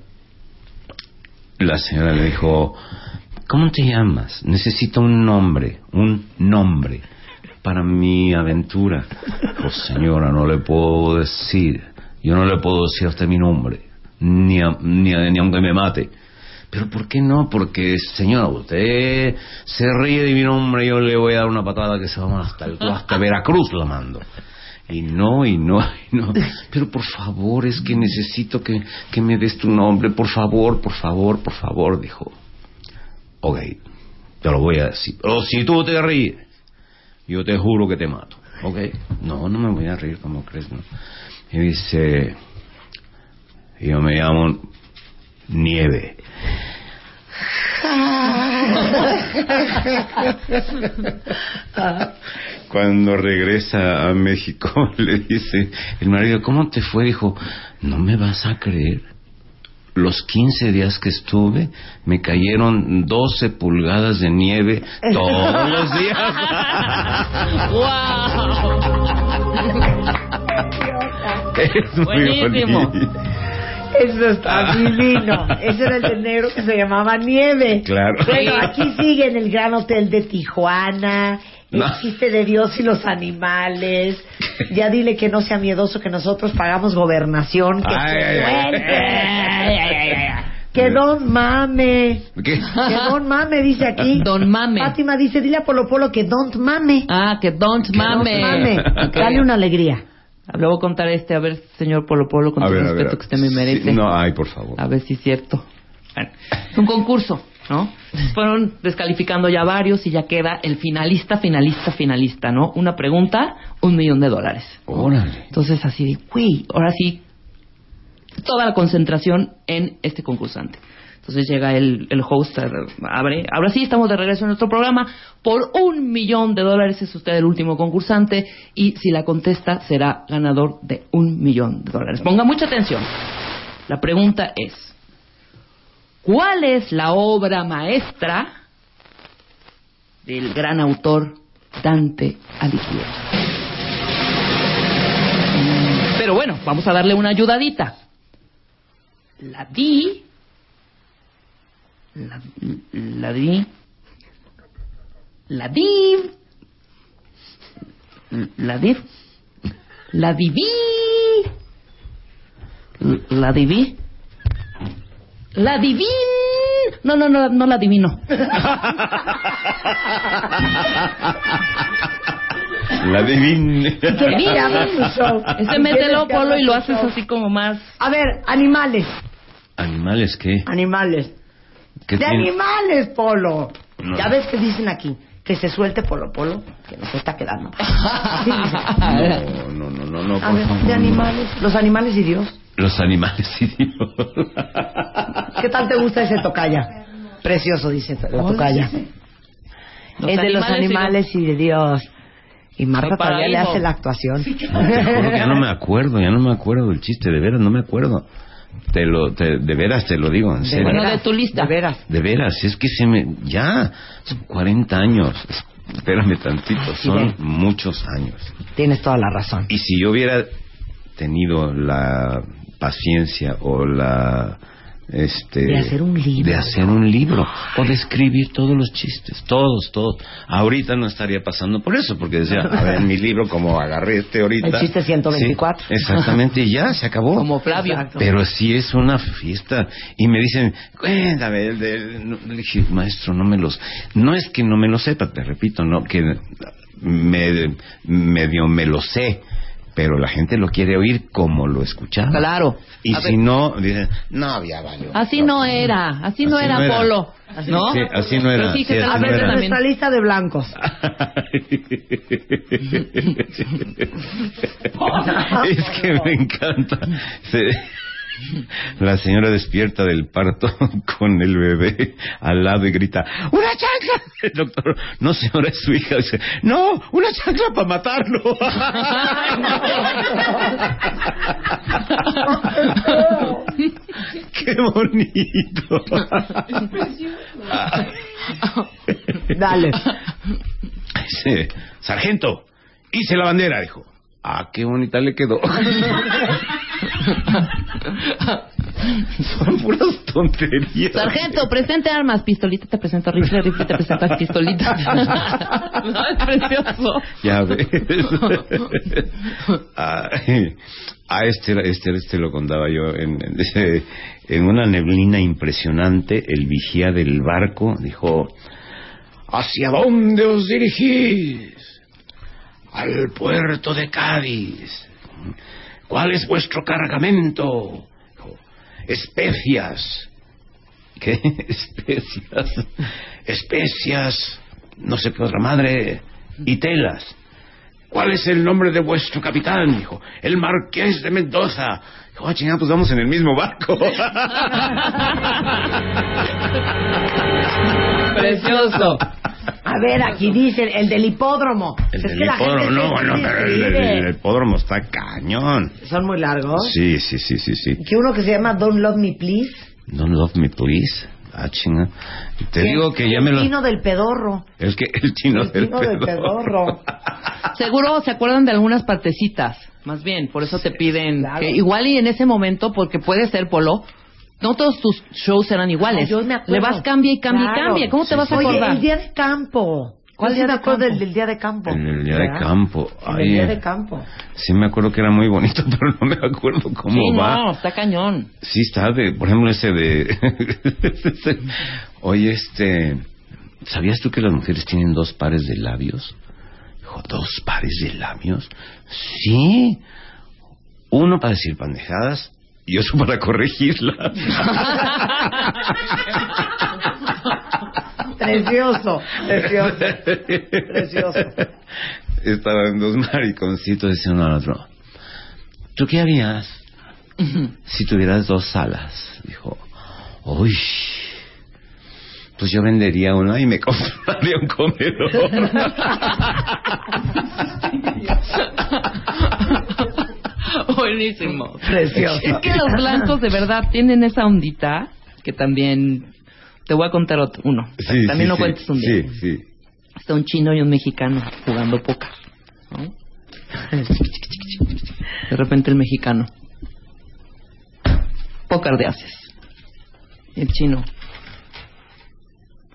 la señora le dijo, ¿cómo te llamas? Necesito un nombre, un nombre para mi aventura. Pues señora, no le puedo decir, yo no le puedo decir a usted mi nombre, ni, a- ni, aunque me mate. Pero ¿por qué no? Porque, señora, usted se ríe de mi nombre, yo le voy a dar una patada que se va hasta, el, hasta Veracruz la mando. Y no, y no, y no. Pero por favor, es que necesito que, que me des tu nombre. Por favor, por favor, por favor, dijo. Ok, te lo voy a decir. Pero si tú te ríes, yo te juro que te mato. Ok, no, no me voy a reír, como crees? No? Y dice, yo me llamo Nieve. Cuando regresa a México le dice el marido, ¿cómo te fue? Dijo, no me vas a creer. Los 15 días que estuve me cayeron 12 pulgadas de nieve todos los días. Es muy Buenísimo. bonito. Eso está divino. Ese era el de negro que se llamaba Nieve. Claro. Bueno, aquí sigue en el Gran Hotel de Tijuana. No. Existe de Dios y los animales. Ya dile que no sea miedoso, que nosotros pagamos gobernación. Que Ay, se ay, ay. suelte. Ay, ay, ay, ay. Que don mame. ¿Qué? Que don mame dice aquí. Don mame. Fátima dice, dile a Polo Polo que don't mame. Ah, que don't Que don't mame. mame. Dale una alegría. Le voy a contar este, a ver, señor Polo Polo, con A todo ver, respeto que usted me merece. Sí, no, ay, por favor. A ver si es cierto. Bueno, es un concurso, ¿no? Fueron descalificando ya varios y ya queda el finalista, finalista, finalista, ¿no? Una pregunta, un millón de dólares. Órale. Entonces así de, güey, ahora sí, toda la concentración en este concursante. Entonces llega el, el host, eh, abre, ahora sí estamos de regreso en nuestro programa. Por un millón de dólares es usted el último concursante y si la contesta será ganador de un millón de dólares. Ponga mucha atención. La pregunta es, ¿cuál es la obra maestra del gran autor Dante Alighieri? Pero bueno, vamos a darle una ayudadita. La di. La, la di. La di. La di. La diví. La diví. La diví. No, no, no, no la adivino. La divina. Mira. Ese mételo, Polo, y lo haces así como más. A ver, animales. ¿Animales qué? Animales. ¿Qué De tiene? animales, Polo. No. Ya ves que dicen aquí. Que se suelte Polo Polo, que nos está quedando. No, no, no, no, no, A por ver, favor. de animales. Los animales y Dios. Los animales y Dios. ¿Qué tal te gusta ese tocaya? Precioso, dice la tocaya. Es de los animales y de Dios. Y Marta todavía le hace la actuación. Ya no me acuerdo, ya no me acuerdo del chiste, de veras, no me acuerdo. Te lo, te- de veras te lo digo, en serio. Bueno, de tu lista. De veras. De veras, es que se me... Ya, son 40 años. Espérame tantito, son muchos años. Tienes toda la razón. Y si yo hubiera tenido la paciencia o la... Este, De hacer un libro. De hacer un libro. O de escribir todos los chistes. Todos, todos. Ahorita no estaría pasando por eso, porque decía, a ver, mi libro, como agarré este ahorita. El chiste 124. Sí, exactamente, y ya, se acabó. Como Flavio. Exacto. Pero sí es una fiesta. Y me dicen, cuéntame, el le dije, maestro, no me los... No es que no me lo sepa, te repito, no, que me, medio me lo sé, pero la gente lo quiere oír como lo escuchaba. Claro. Y A si ver, no, dicen, no, ya valió. Así no era, así no Así era, no era. Polo. ¿No? Sí, así no era. Sí, que Sí, así A no ver, nuestra lista de blancos. es que me encanta. Se- La señora despierta del parto con el bebé al lado y grita, ¡Una chancla! El doctor, no señora, es su hija. Dice, no, una chancla para matarlo. ¡Qué bonito! Dale. Dice, sargento, hice la bandera, dijo. Ah, qué bonita le quedó. Son puras tonterías. Sargento, presente armas. Pistolita te presento rifle, rifle te presento pistolita. no, es precioso. Ya ves. Ay, a este, este, este lo contaba yo en, en, ese- en una neblina impresionante. El vigía del barco dijo: ¿Hacia dónde os dirigís? Al puerto de Cádiz. ¿Cuál es vuestro cargamento? Especias. ¿Qué? Especias. Especias. No sé qué otra madre. Y telas. ¿Cuál es el nombre de vuestro capitán? Dijo, el Marqués de Mendoza. Dijo, ah, pues vamos en el mismo barco. Precioso. A ver, aquí dicen el del hipódromo. El del hipódromo, no, bueno, pero el, hipódromo está cañón. Son muy largos. Sí, sí, sí, sí, sí. Que uno que se llama Don't Love Me Please. Don't love me, please. Ah, chinga. Te digo que ya me El chino del pedorro. Es que el chino El del chino del pedorro. Seguro se acuerdan de algunas partecitas, más bien, por eso te piden que igual y en ese momento, porque puede ser Polo, no todos tus shows eran iguales. No, yo me acuerdo. Le vas cambia y cambia y cambia. ¿Cómo te vas a Oye, acordar? el día de campo. ¿Cuál día me de acuerdo del, del día de campo. En el día de campo. En el día de campo. Sí me acuerdo que era muy bonito, pero no me acuerdo cómo sí, va. no, está cañón. Sí está de, por ejemplo, ese de... Oye, este... ¿Sabías tú que las mujeres tienen dos pares de labios? Dijo, ¿dos pares de labios? Sí. Uno para decir pendejadas y para corregirlas. Precioso, precioso, precioso. Estaban dos mariconcitos diciendo al otro, ¿tú qué harías si tuvieras dos salas? Dijo, uy, pues yo vendería una y me compraría un comedor. Buenísimo. Precioso. Es que los blancos de verdad tienen esa ondita que también te voy a contar otro, uno. Sí, también sí, lo sí, cuentes un día. Sí, sí. Está un chino y un mexicano jugando póker. ¿no? De repente el mexicano. Póker de haces. El chino.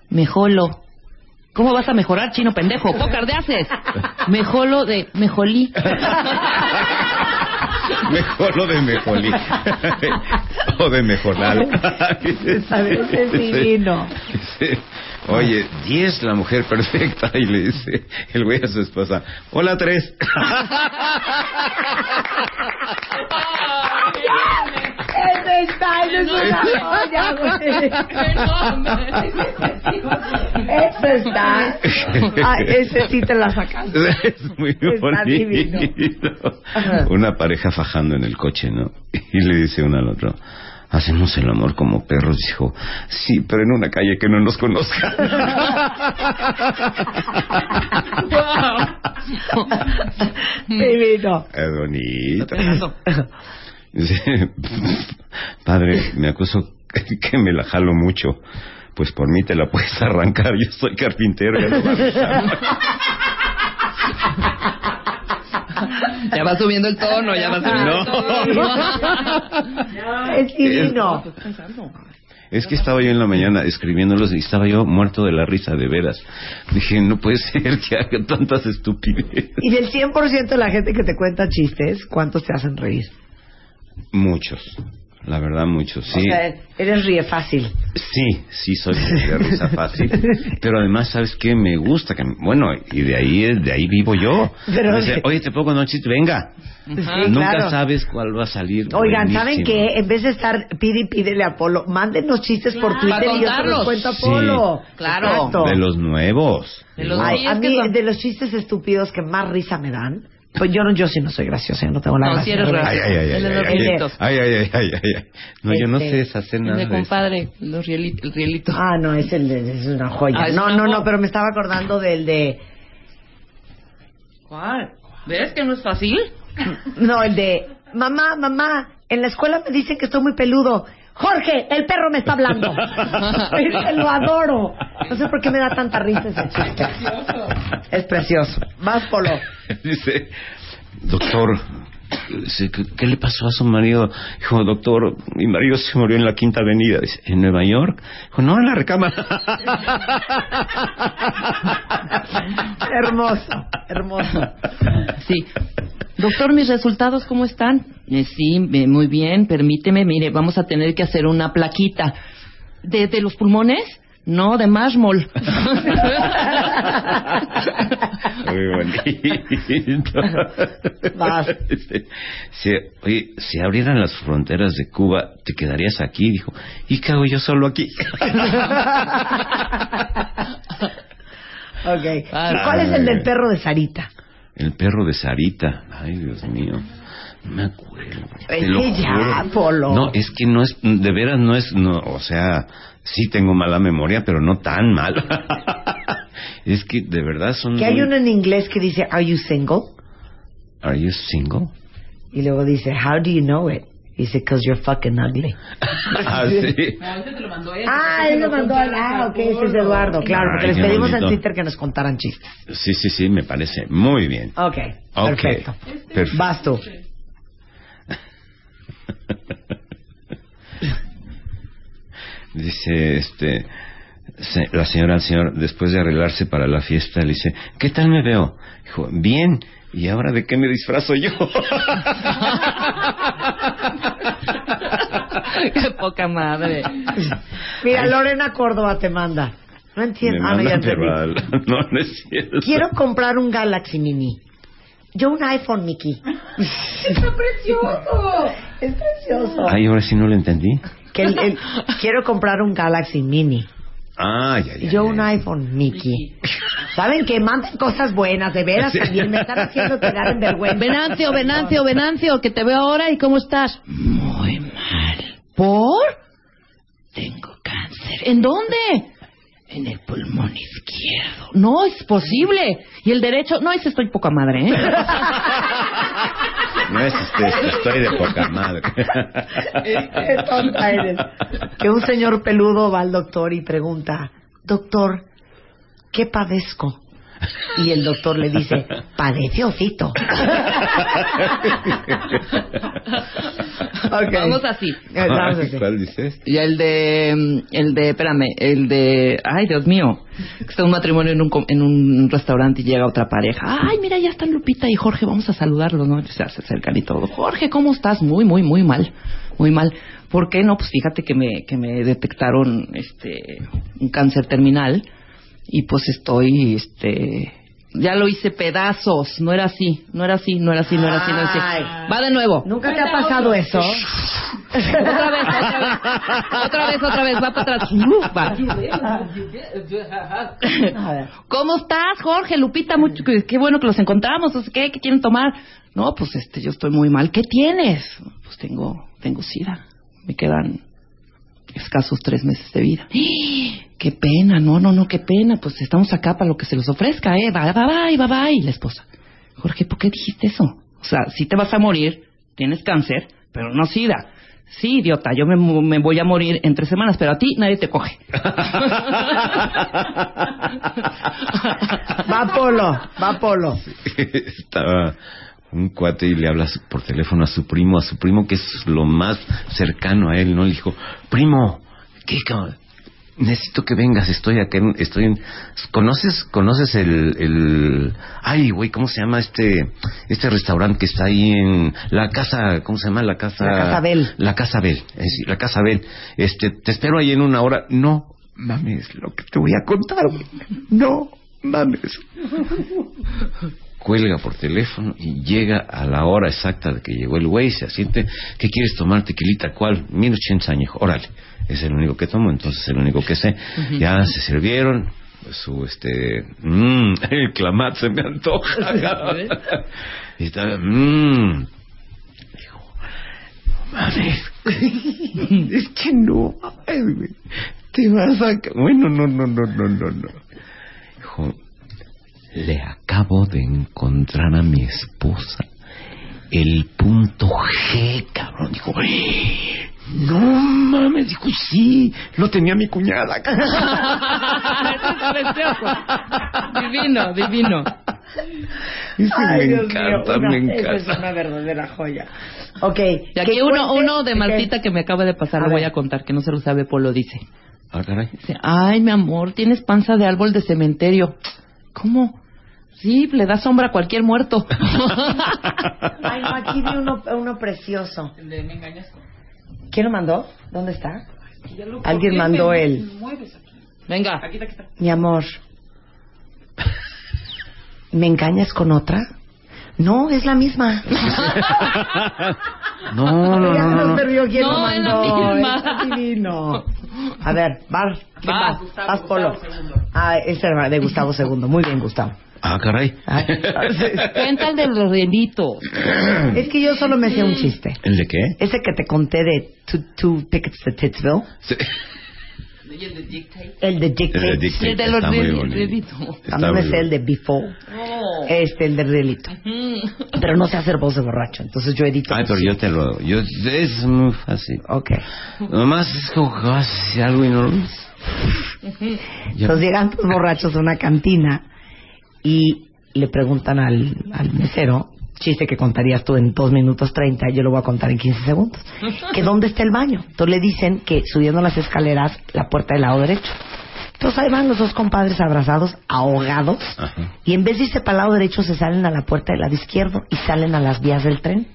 Mejolo. ¿Cómo vas a mejorar, chino pendejo? Póker de haces. Mejolo de mejolí. Mejor lo de mejolí. o de mejoral. ¿Sabes? Es divino. Oye, 10 la mujer perfecta y le dice el güey a su esposa, hola tres. Ese está, ese es una joya, güey. Ese está. Ah, ese sí te la sacaste. Es muy Está divino. bonito. Ajá. Una pareja fajando en el coche, ¿no? Y le dice uno al otro, hacemos el amor como perros. Dijo, sí, pero en una calle que no nos conozca. Divino. Es bonito. Dice, padre, me acuso que me la jalo mucho. Pues por mí te la puedes arrancar, yo soy carpintero. ya no. Ya va subiendo el tono, ya va subiendo tono. Es divino. Es que estaba yo en la mañana escribiéndolos y estaba yo muerto de la risa, de veras. Dije, no puede ser que haga tantas estupideces. Y del 100% de la gente que te cuenta chistes, ¿cuántos te hacen reír? Muchos, la verdad muchos, sí. O sea, eres ríe fácil. Sí, sí soy de risa fácil. Pero además, ¿sabes qué? Me gusta que... Bueno, y de ahí de ahí vivo yo. Pero- Dice, Oye, te pongo un chiste, venga. Sí, Nunca claro. sabes cuál va a salir. Oigan, ¿saben qué? En vez de estar pide y pídele a Polo, mándenos chistes por. Twitter y yo se los cuento a Sí. Polo. Claro. Exacto. De los nuevos. De los- Ay, Sí, a mí, son- de los chistes estúpidos que más risa me dan, pues yo no, yo sí no soy graciosa, yo no tengo la No, gracia. sí eres Ay, ay, ay, ay, El de los ay, ay, rielitos. ay, ay, ay, ay, ay, ay. No, yo no sé deshacer El nada eso. compadre, los el rielito. Ah, no, es, el de- es una joya. Ah, es no, una no, joya. no, pero me estaba acordando del de... ¿Cuál? ¿Ves que no es fácil? No, el de... Mamá, mamá, en la escuela me dicen que estoy muy peludo. Jorge, el perro me está hablando. Lo adoro. No sé por qué me da tanta risa ese chiste. Es precioso. Más, Polo. Dice, doctor, dice, ¿qué, qué le pasó a su marido? Dijo, doctor, mi marido se murió en la Quinta Avenida. Dice, ¿en Nueva York? Dijo, no, en la recámara. hermoso, hermoso. Sí. Doctor, mis resultados, ¿cómo están? Eh, sí, eh, muy bien, permíteme, mire, vamos a tener que hacer una plaquita. ¿De, de los pulmones? No, de mármol. Muy bonito. Vas. Dice, si, oye, si abrieran las fronteras de Cuba, ¿te quedarías aquí? Dijo, ¿y qué hago yo solo aquí? Ok. ¿Y cuál es el del perro de Sarita? El perro de Sarita. Ay, Dios mío. No me acuerdo. Es Te lo que ya. Polo. No, es que no es, de veras no es, no, o sea, sí tengo mala memoria, pero no tan mala. es que de verdad son. Que hay muy- uno en inglés que dice, ¿Are you single? Are you single? Y luego dice, How do you know it? Dice, Because you're fucking ugly. ah, sí. Ah, él lo mandó a... Ah, ok, ese es Eduardo, claro, porque Ay, les pedimos en. Twitter que nos contaran chistes. Sí, sí, sí, me parece muy bien. Ok, Ok. perfecto. Perfecto. Vas tú. Dice, este, se- la señora al señor, después de arreglarse para la fiesta, le dice, ¿qué tal me veo? Dijo, bien, ¿y ahora de qué me disfrazo yo? Qué poca madre. Mira, Lorena Córdoba te manda. No entiendo. Me Ah, no, ya manda, pero al- no, no es cierto. Quiero comprar un Galaxy Mini. Yo un iPhone, Mickey. Está precioso. Es precioso. Ay, ahora sí no lo entendí. Que el- el- quiero comprar un Galaxy Mini. Ah, ya, ya. Yo un iPhone, Mickey. ¿Saben que mandan cosas buenas? De veras Sí. también me están haciendo quedar en vergüenza. Venancio, Venancio, Venancio, que te veo ahora y cómo estás. Muy mal. ¿Por? Tengo cáncer. ¿En dónde? En el pulmón izquierdo. No es posible. ¿Y el derecho? No, ese estoy poca madre, ¿eh? No es este, estoy de poca madre. Qué tonta eres. Que un señor peludo va al doctor y pregunta, doctor, ¿qué padezco? Y el doctor le dice, padece osito. Vamos así. Eh, vamos así. ¿Cuál dices? Y el de, mm, el de, espérame, el de, ay, Dios mío, que está un matrimonio en un, en un restaurante y llega otra pareja. Ay, mira, ya están Lupita y Jorge, vamos a saludarlos, ¿no? Se acercan y todo. Jorge, ¿cómo estás? Muy, muy, muy mal, muy mal. ¿Por qué no? Pues fíjate que me, que me detectaron, este, un cáncer terminal y pues estoy, este, ya lo hice pedazos. No era así, no era así, no era así, no era así, no era así. Ay. Va de nuevo. ¿Nunca te ha pasado eso? Otra vez, otra vez. Otra vez, otra vez. Va para atrás. Uh, va. ¿Cómo estás, Jorge? Lupita, mucho, qué, qué bueno que los encontramos. ¿Qué, ¿Qué quieren tomar? No, pues este, yo estoy muy mal. ¿Qué tienes? Pues tengo, tengo sida. Me quedan escasos tres meses de vida. Qué pena, no, no, no, qué pena. Pues estamos acá para lo que se los ofrezca, ¿eh? Bye, bye, bye, bye, bye. La esposa. Jorge, ¿por qué dijiste eso? O sea, si te vas a morir, tienes cáncer, pero no sida. Sí, idiota, yo me, mu- me voy a morir en tres semanas, pero a ti nadie te coge. Va Polo, va Polo. Estaba un cuate y le habla por teléfono a su primo, a su primo que es lo más cercano a él, ¿no? Le dijo, primo, ¿qué cabrón? Necesito que vengas, estoy acá, en- estoy en... ¿Conoces, conoces el, el... Ay, güey, ¿cómo se llama este, este restaurante que está ahí en la casa, ¿cómo se llama? La casa... La Casa Bel. La casa Bel, es decir, la casa Bel. Este, te espero ahí en una hora. No, mames, lo que te voy a contar, güey. No, mames cuelga por teléfono y llega a la hora exacta de que llegó el güey, se asiente, ¿qué quieres tomar? Tequilita, ¿cuál? 1800 años, órale, es el único que tomo, entonces es el único que sé. Ya se sirvieron, su este, mmm, el clamat se me antoja. y estaba, mmm, mames, es que no, te vas a... Bueno, no, no, no, no, no, no. Dijo, le acabo de encontrar a mi esposa el punto G, cabrón. Dijo, no mames, dijo, sí, lo tenía mi cuñada. divino, divino. Ese Ay, me Dios encanta, mío, me una- encanta. es una verdadera joya. Ok. Y aquí uno, cuente- uno de. Martita que me acaba de pasar, A lo voy a contar, que no se lo sabe Polo, dice. Ah, caray. Dice, ay, mi amor, tienes panza de árbol de cementerio. ¿Cómo? Sí, le da sombra a cualquier muerto. Ay, no, aquí vi uno, uno precioso. me engañas. ¿Quién lo mandó? ¿Dónde está? Alguien mandó él. Venga. Aquí está, aquí está. Mi amor, ¿me engañas con otra? No, es la misma. No, no, no, no, no. perdió quién lo No, es la mandó. misma. Está divino. A ver, vas, ¿quién Va, vas? Gustavo, Vas, Polo. Segundo. Ah, ese era de Gustavo II. Muy bien, Gustavo. Ah, caray. Cuenta el del rellenito. Es que yo solo me sé un chiste. ¿El de qué? Ese que te conté de Two, two Tickets to Titsville. Sí. El de Dick El de Tate. Dick Tate El de los está muy re- bonito. rellitos. Está También muy me sé el de Before. Oh. Este, el de Relito. Pero no sé hacer voz de borracho. Entonces yo edito. Ay, pero yo te lo... Yo, es muy fácil. Ok. Nomás es como que vas a hacer algo y no lo. Entonces llegan dos borrachos a una cantina y le preguntan al, al mesero, chiste que contarías tú en 2 minutos 30, yo lo voy a contar en 15 segundos, que dónde está el baño. Entonces le dicen que subiendo las escaleras, la puerta del lado derecho. Entonces ahí van los dos compadres abrazados, ahogados, Ajá. y en vez de irse para el lado derecho, se salen a la puerta del lado izquierdo y salen a las vías del tren.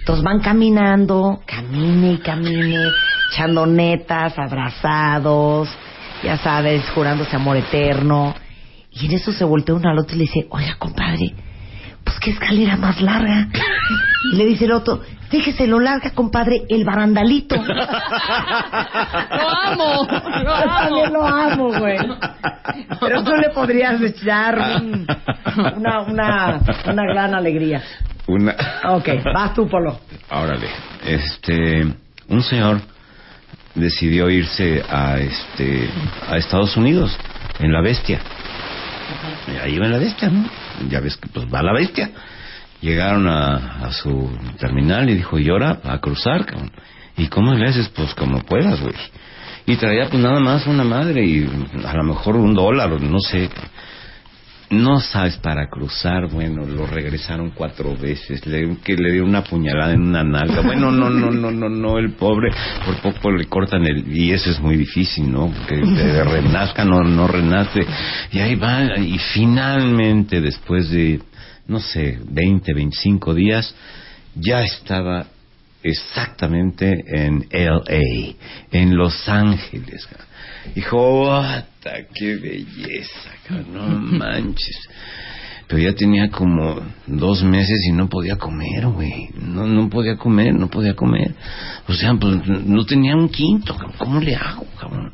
Entonces van caminando, camine y camine, echando netas, abrazados. ya sabes, jurándose amor eterno. Y en eso se voltea uno al otro y le dice, oiga, compadre, pues qué escalera más larga. Y le dice el otro, déjese lo larga, compadre, el barandalito. Lo amo, lo también lo amo, güey. Pero tú le podrías echar un- una, una, una gran alegría. Una... Ok, vas tú, Polo. Órale. Este, un señor decidió irse a este a Estados Unidos en la Bestia. Ahí va la Bestia, ¿no? Ya ves que pues va la Bestia. Llegaron a, su terminal y dijo, "¿Y ahora a cruzar?" cabrón?". ¿Y cómo le haces? Pues como puedas, güey. Y traía pues nada más una madre y a lo mejor un dólar, no sé. No sabes para cruzar, bueno, lo regresaron cuatro veces, le, que le dio una puñalada en una nalga. Bueno, no, no, no, no, no, el pobre, por poco le cortan el, y eso es muy difícil, ¿no? Que de- renazca, no, no renace. Y ahí va, y finalmente, después de, no sé, 20, 25 días, ya estaba exactamente en LA, en Los Ángeles. Dijo, ¡Ata, qué belleza! No manches. Pero ya tenía como dos meses y no podía comer, güey. No, no podía comer, no podía comer. O sea, pues no tenía un quinto, cabrón. ¿Cómo le hago, cabrón?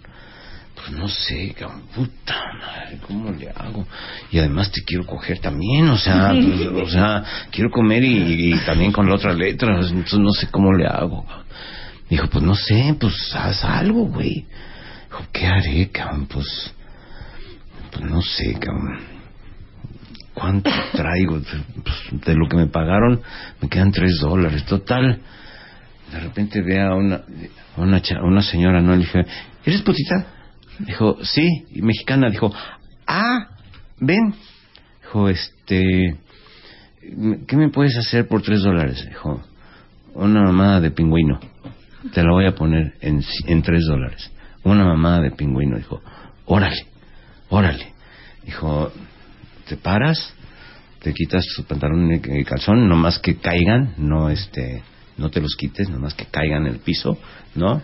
Pues no sé, cabrón. Puta madre, ¿cómo le hago? Y además te quiero coger también, o sea, pues, o sea, quiero comer y, y también con la otra letra. Entonces no sé cómo le hago. cabrón. Dijo, pues no sé, pues haz algo, güey. Dijo, ¿qué haré, cabrón? Pues, pues no sé, cabrón. ¿Cuánto traigo? Pues, de lo que me pagaron, me quedan tres dólares. Total, de repente ve a una, a una, cha- una señora, ¿no? Le dije, ¿eres putita? Dijo, sí, y mexicana. Dijo, ah, ven. Dijo, este, ¿qué me puedes hacer por tres dólares? Dijo, una mamada de pingüino. Te la voy a poner en, en tres dólares. Una mamada de pingüino. Dijo, órale, órale. Dijo, te paras, te quitas tu pantalón y calzón, nomás que caigan, no este, no te los quites, nomás que caigan en el piso, ¿no?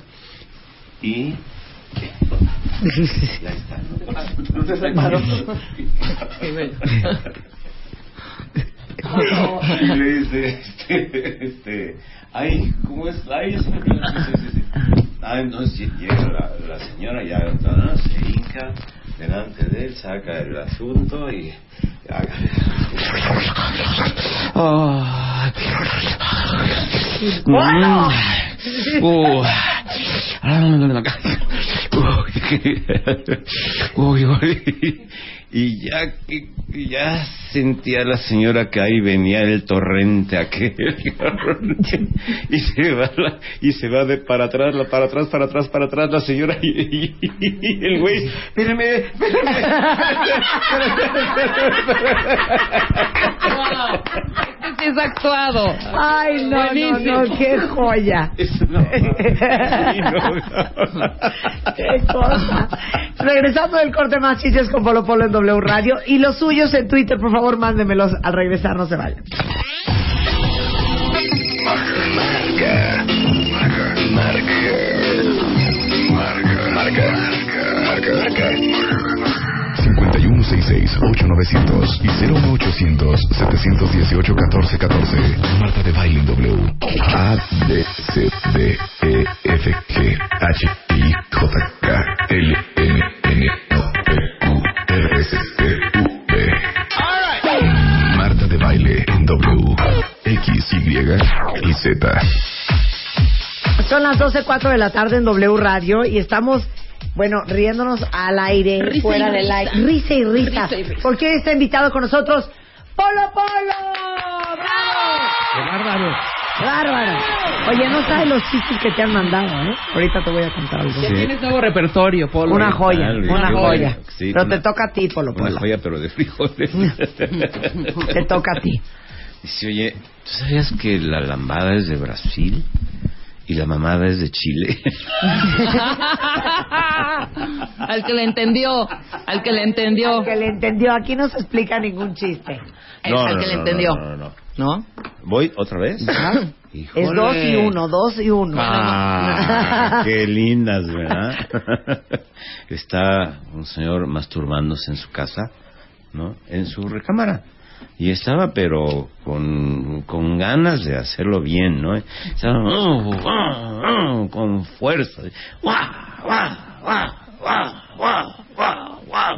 Y ya está. ¿no? Te. Y le dice, este, este, ay, ¿cómo es? Ay, ya Ah, entonces llega la, la señora, ya ¿no? se hinca delante de él, saca el asunto y... Ah. Bueno. Uh. Uy, uy. Y ya ya sentía la señora que ahí venía el torrente aquel y se va la- y se va de para atrás la para atrás para atrás para atrás la señora y, y- y el güey espérame Wow. Este sí es actuado. Ay, no, Buenísimo. no, no, qué joya. qué cosa. Regresando del corte más chistes con Polo Polo en W Radio y los suyos en Twitter, por favor, mándemelos al regresar, no se vayan. Marca. Marca. Marca. Marca. Marca. Marca. 5166-8900 y 01800-718-1414. Marta de Baile W. A, B, C, D, E, F, G, H, I, J, K, L, M, N, O, P, Q, R, S, T, X, Y y Z. Son las 12.04 de la tarde en W Radio y estamos, bueno, riéndonos al aire, Risa fuera del risa. aire. Risa y risa. Risa y risa. Porque hoy está invitado con nosotros Polo Polo. ¡Bravo! ¡Qué bárbaro! ¡Bárbaro! Oye, no sabes los chistes que te han mandado, ¿eh? Ahorita te voy a contar algo. Ya tienes nuevo repertorio, Polo. Una joya, Dale, una joya. Sí, Pero una- te toca a ti, Polo una Polo. joya pero de frijoles Te toca a ti. Dice, oye, ¿tú sabías que la lambada es de Brasil y la mamada es de Chile? al que le entendió, al que le entendió. Al que le entendió, aquí no se explica ningún chiste. Es al que le entendió. No, no, no. ¿no? ¿Voy otra vez? Es dos y uno, dos y uno. Ah, qué lindas, ¿verdad? Está un señor masturbándose en su casa, ¿no? En su recámara. Y estaba, pero con, con ganas de hacerlo bien, ¿no? Estaba oh, oh, oh, con fuerza.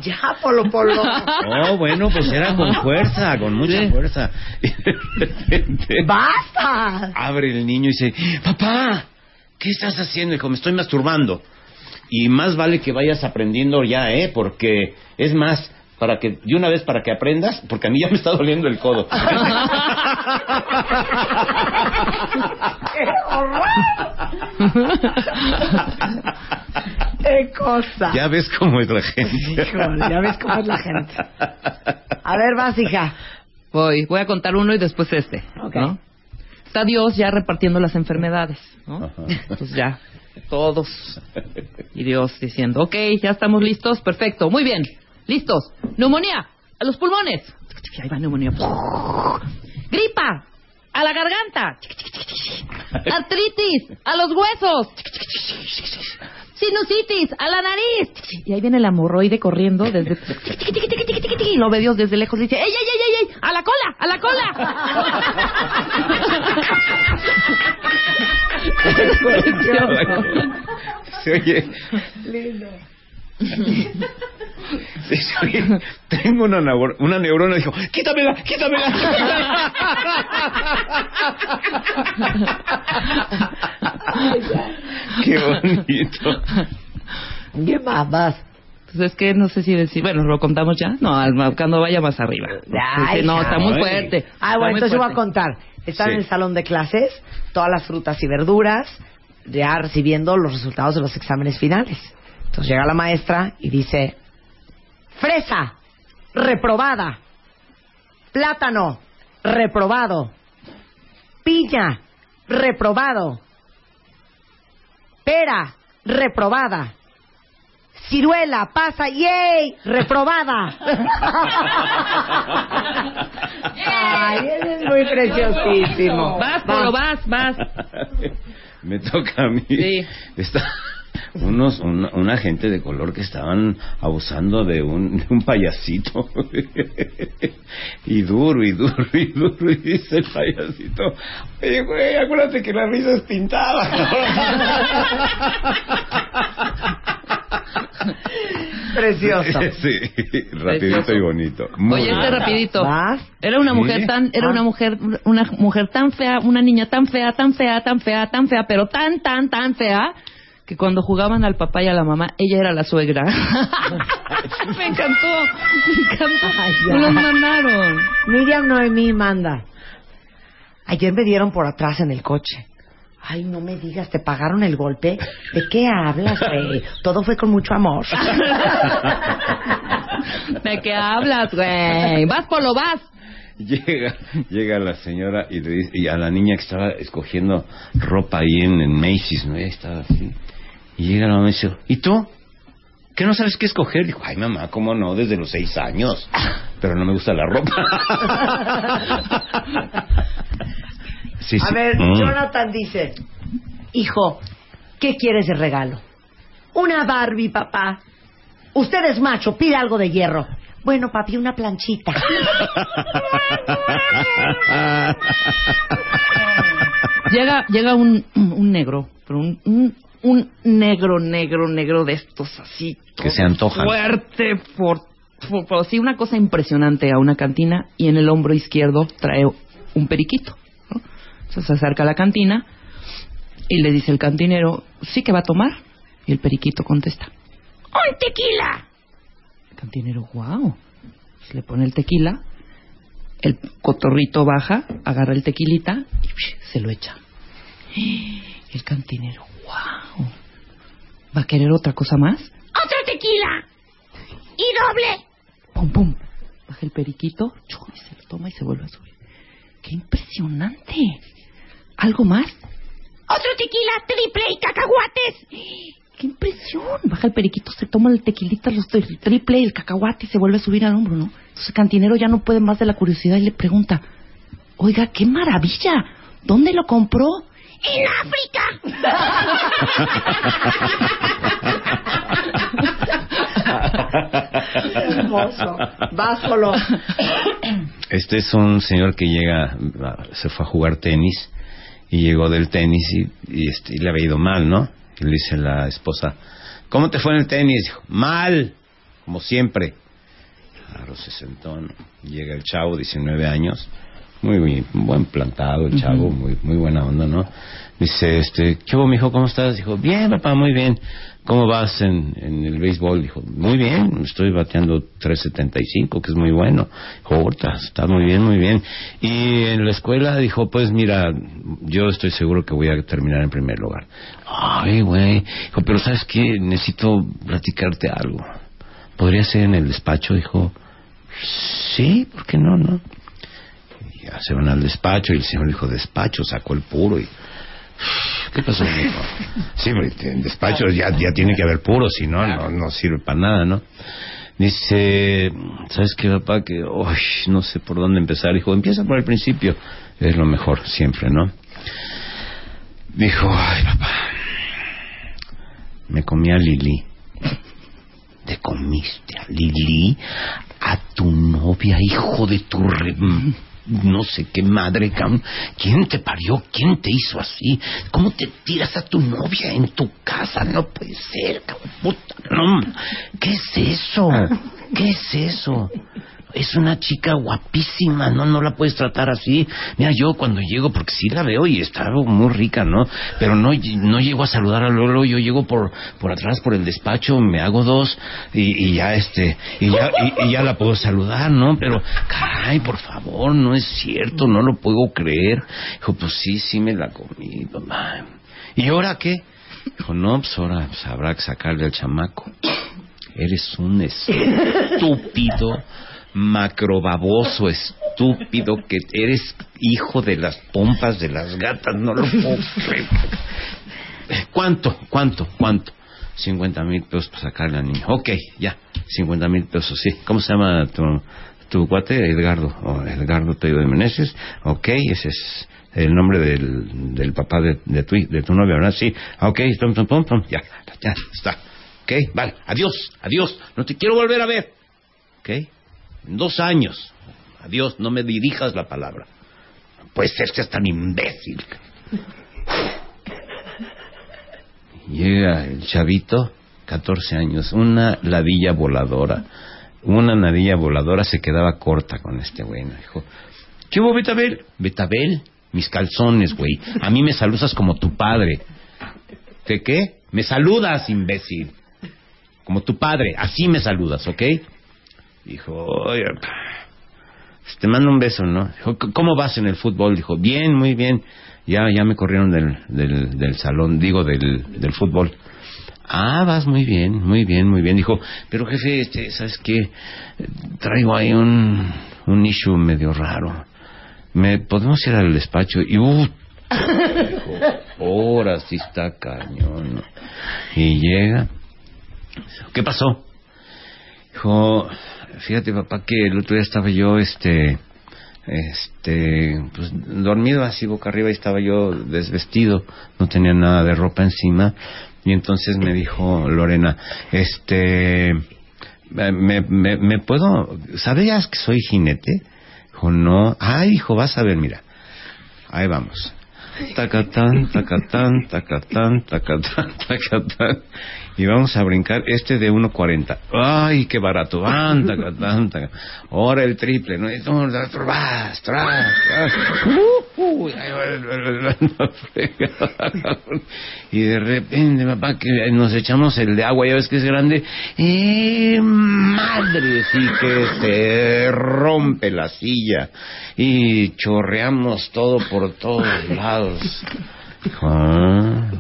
Ya, Polo Polo. Oh, bueno, pues era con fuerza, con mucha fuerza. Y de repente ¡Basta! abre el niño y dice, papá, ¿qué estás haciendo? Dijo, me estoy masturbando. Y más vale que vayas aprendiendo ya, ¿eh? Porque es más, para que, de una vez para que aprendas, porque a mí ya me está doliendo el codo. ¡Qué cosa! ya ves cómo es la gente. Híjole, ya ves cómo es la gente. A ver, vas, hija. Voy, voy a contar uno y después este. Ok. ¿no? Está Dios ya repartiendo las enfermedades, ¿no? Pues ya, todos. Y Dios diciendo, ok, ya estamos listos, perfecto, muy bien, listos. Neumonía, a los pulmones. Ahí va neumonía. Gripa, a la garganta. Artritis, a los huesos. Sinusitis, a la nariz. Y ahí viene el hemorroide corriendo desde... Y lo ve Dios desde lejos y dice, ¡ey, ey, ey, ey, ey! ¡A la cola, a la cola! Se oye, Lindo. tengo una, neur- una neurona, dijo, quítamela, quítamela. Qué bonito. ¿Qué más vas? Pues es que no sé si decir, bueno, ¿lo contamos ya? No, al- cuando vaya más arriba. Ay, no, está muy fuerte. Ah, bueno, entonces voy a contar. Están Sí. en el salón de clases, todas las frutas y verduras, ya recibiendo los resultados de los exámenes finales. Entonces llega la maestra y dice, fresa, reprobada, plátano, reprobado, piña, reprobado, pera, reprobada, ciruela, pasa, yay, reprobada. Ay, ese es muy preciosísimo. Vas, Polo, vas, vas. Me toca a mí. Está unos una, una gente de color que estaban abusando de un, de un payasito y duro y duro y duro y dice el payasito oye güey acuérdate que la risa es pintada Precioso. sí rapidito y bonito Muy Oye, este rapidito. ¿Vas? Era una Sí. mujer tan, era Ah. una mujer, una mujer tan fea, una niña tan fea, tan fea, tan fea, tan fea, pero tan, tan, tan fea, que cuando jugaban al papá y a la mamá, ella era la suegra. me encantó, me encantó. Me los mandaron. Miriam Noemí manda. Ayer me dieron por atrás en el coche. Ay, no me digas, ¿te pagaron el golpe? ¿De qué hablas, güey? Todo fue con mucho amor. ¿De qué hablas, güey? Vas, Polo, vas. Llega, llega la señora y, le dice, y a la niña que estaba escogiendo ropa ahí en, en Macy's, ¿no? Ella estaba así. Y llega la mamá y dice, ¿y tú? ¿Qué no sabes qué escoger? Dijo, ay mamá, ¿cómo no? Desde los seis años. Pero no me gusta la ropa. Sí, A ver, Mm. Jonathan dice, hijo, ¿qué quieres de regalo? Una Barbie, papá. Usted es macho, pide algo de hierro. Bueno, papi, una planchita. Llega, llega un, un negro, pero un, un, un negro, negro, negro de estos así. Que se antojan. Fuerte, por, por, por- sí, una cosa impresionante a una cantina y en el hombro izquierdo trae un periquito. ¿no? Entonces se acerca a la cantina y le dice el cantinero, ¿sí que va a tomar? Y el periquito contesta, ¡Un tequila! El cantinero, wow. Le pone el tequila, el cotorrito baja, agarra el tequilita y se lo echa. El cantinero, wow. ¿Va a querer otra cosa más? ¡Otro tequila! ¡Y doble! Pum, pum. Baja el periquito, chu, y se lo toma y se vuelve a subir. ¡Qué impresionante! ¿Algo más? ¡Otro tequila triple y cacahuates! ¡Qué impresión! Baja el periquito, se toma el tequilita, los triple, el cacahuate y se vuelve a subir al hombro, ¿no? Entonces el cantinero ya no puede más de la curiosidad y le pregunta, Oiga, qué maravilla. ¿Dónde lo compró? ¡En Hermoso. Vas solo. Este es un señor que llega, se fue a jugar tenis y llegó del tenis y, y, este, y le había ido mal, ¿no? Y le dice la esposa, ¿cómo te fue en el tenis? Dijo, mal, como siempre. Claro, se sentó, ¿no? Llega el chavo, 19 años, muy, muy buen plantado el chavo, muy, muy buena onda, ¿no? Dice, este, ¿qué hubo, mijo? ¿Cómo estás? Dijo, bien, papá, muy bien. ¿Cómo vas en, en el béisbol? Dijo, muy bien, estoy bateando 3.75, que es muy bueno. Dijo, "Ota, está muy bien, muy bien. Y en la escuela dijo, pues mira, yo estoy seguro que voy a terminar en primer lugar. Ay, güey. Dijo, pero ¿sabes qué? Necesito platicarte algo. ¿Podría ser en el despacho? Dijo, sí, ¿por qué no, no? Se van al despacho y el señor dijo, despacho, sacó el puro y... ¿Qué pasó, mijo? Sí, en despacho ya, ya tiene que haber puro, si no, no, no sirve para nada, ¿no? Dice, ¿sabes qué, papá? Que, uy, no sé por dónde empezar. Dijo, empieza por el principio. Es lo mejor, siempre, ¿no? Dijo, ay, papá, me comí a Lili. ¿Te comiste a Lili? A tu novia, hijo de tu re... No sé qué madre. ¿Quién te parió? ¿Quién te hizo así? ¿Cómo te tiras a tu novia en tu casa? No puede ser, cabrón. No. ¿Qué es eso? ¿Qué es eso? Es una chica guapísima, no, no la puedes tratar así. Mira, yo cuando llego, porque sí la veo y está muy rica, ¿no? Pero no, no llego a saludar a Lolo, yo llego por, por atrás, por el despacho, me hago dos y, y ya este, y ya, y, y ya la puedo saludar, ¿no? Pero, caray, por favor, no es cierto, no lo puedo creer. Dijo, pues sí, sí me la comí, mamá. ¿Y ahora qué? Dijo, no, pues ahora habrá que sacarle al chamaco. Eres un estúpido macrobaboso, estúpido, que eres hijo de las pompas de las gatas, no lo puedo. ¿Cuánto? ¿Cuánto? ¿Cuánto? 50 mil pesos para sacarle al niño. Ok, ya, 50 mil pesos, sí. ¿Cómo se llama tu, tu cuate? Edgardo. Oh, Edgardo Teido de Meneses. Ok, ese es el nombre del, del papá de, de, tu, de tu novia, ¿verdad? Sí. Ok, pum, pum. ya, ya, está. Ok, vale, adiós, adiós. No te quiero volver a ver. Ok, dos años. Adiós, no me dirijas la palabra. Puede ser que tan imbécil. Llega el chavito, 14 años, una ladilla voladora. Una ladilla voladora se quedaba corta con este güey. Dijo, ¿qué hubo, Betabel? Betabel, mis calzones, güey. A mí me saludas como tu padre. ¿Qué qué? Me saludas, imbécil. Como tu padre. Así me saludas, ¿ok? Dijo, oye, te mando un beso, ¿no? Dijo, ¿cómo vas en el fútbol? Dijo, bien, muy bien. Ya, ya me corrieron del, del, del salón, digo, del, del fútbol. Ah, vas muy bien, muy bien, muy bien. Dijo, pero jefe, este, ¿sabes qué? Traigo ahí un, un issue medio raro. ¿Me podemos ir al despacho? Y, uh, dijo, ahora sí está cañón. Y llega. ¿Qué pasó? Dijo, fíjate papá que el otro día estaba yo, este, este, pues dormido así boca arriba y estaba yo desvestido, no tenía nada de ropa encima y entonces me dijo Lorena, este, me, me, me puedo, ¿sabías que soy jinete? Dijo, no, ay hijo, vas a ver, mira, ahí vamos. Tacatán, tacatán, tacatán, tacatán, tacatán. Y vamos a brincar este de 1.40. ¡Ay, qué barato! ¡Van, tacatán, tacatán! Ahora el triple, ¿no? ¡Tras, tras, tras! Uh, y de repente, papá, que nos echamos el de agua, ya ves que es grande. ¡Eh, madre! Sí que se rompe la silla. Y chorreamos todo por todos lados. Ah,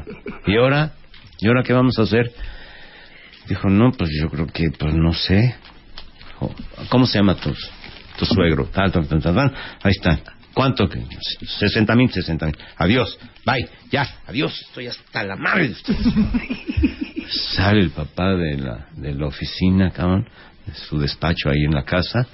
¿Y ahora? ¿Y ahora qué vamos a hacer? Dijo, no, pues yo creo que, pues no sé. Dijo, ¿Cómo se llama tu, tu suegro? Tal, tal, tal, tal, tal. Ahí está. ¿Cuánto? 60 mil, 60 mil. Adiós. Bye. Ya. Adiós. Estoy hasta la madre. Sale el papá de la, de la oficina, cabrón. Su despacho ahí en la casa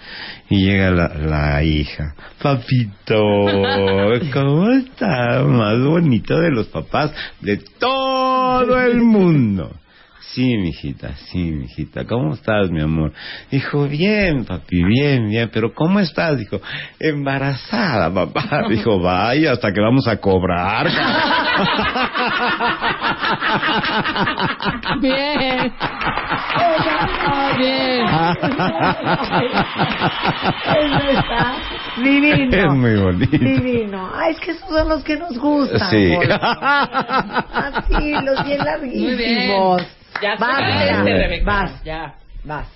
y llega la, la hija. Papito, ¿cómo está? Más bonito de los papás de todo el mundo. Sí, mijita, sí, mijita. ¿Cómo estás, mi amor? Dijo, bien, papi, bien, bien. Pero ¿cómo estás? Dijo, embarazada, papá. Dijo, vaya, hasta que vamos a cobrar. Bien. Bien. Eso está divino. Es muy bonito. Divino. Ay, es que esos son los que nos gustan. Sí. Así, los bien Muy bien. Ya vas, ya. Rebeca. vas, Ya. vas.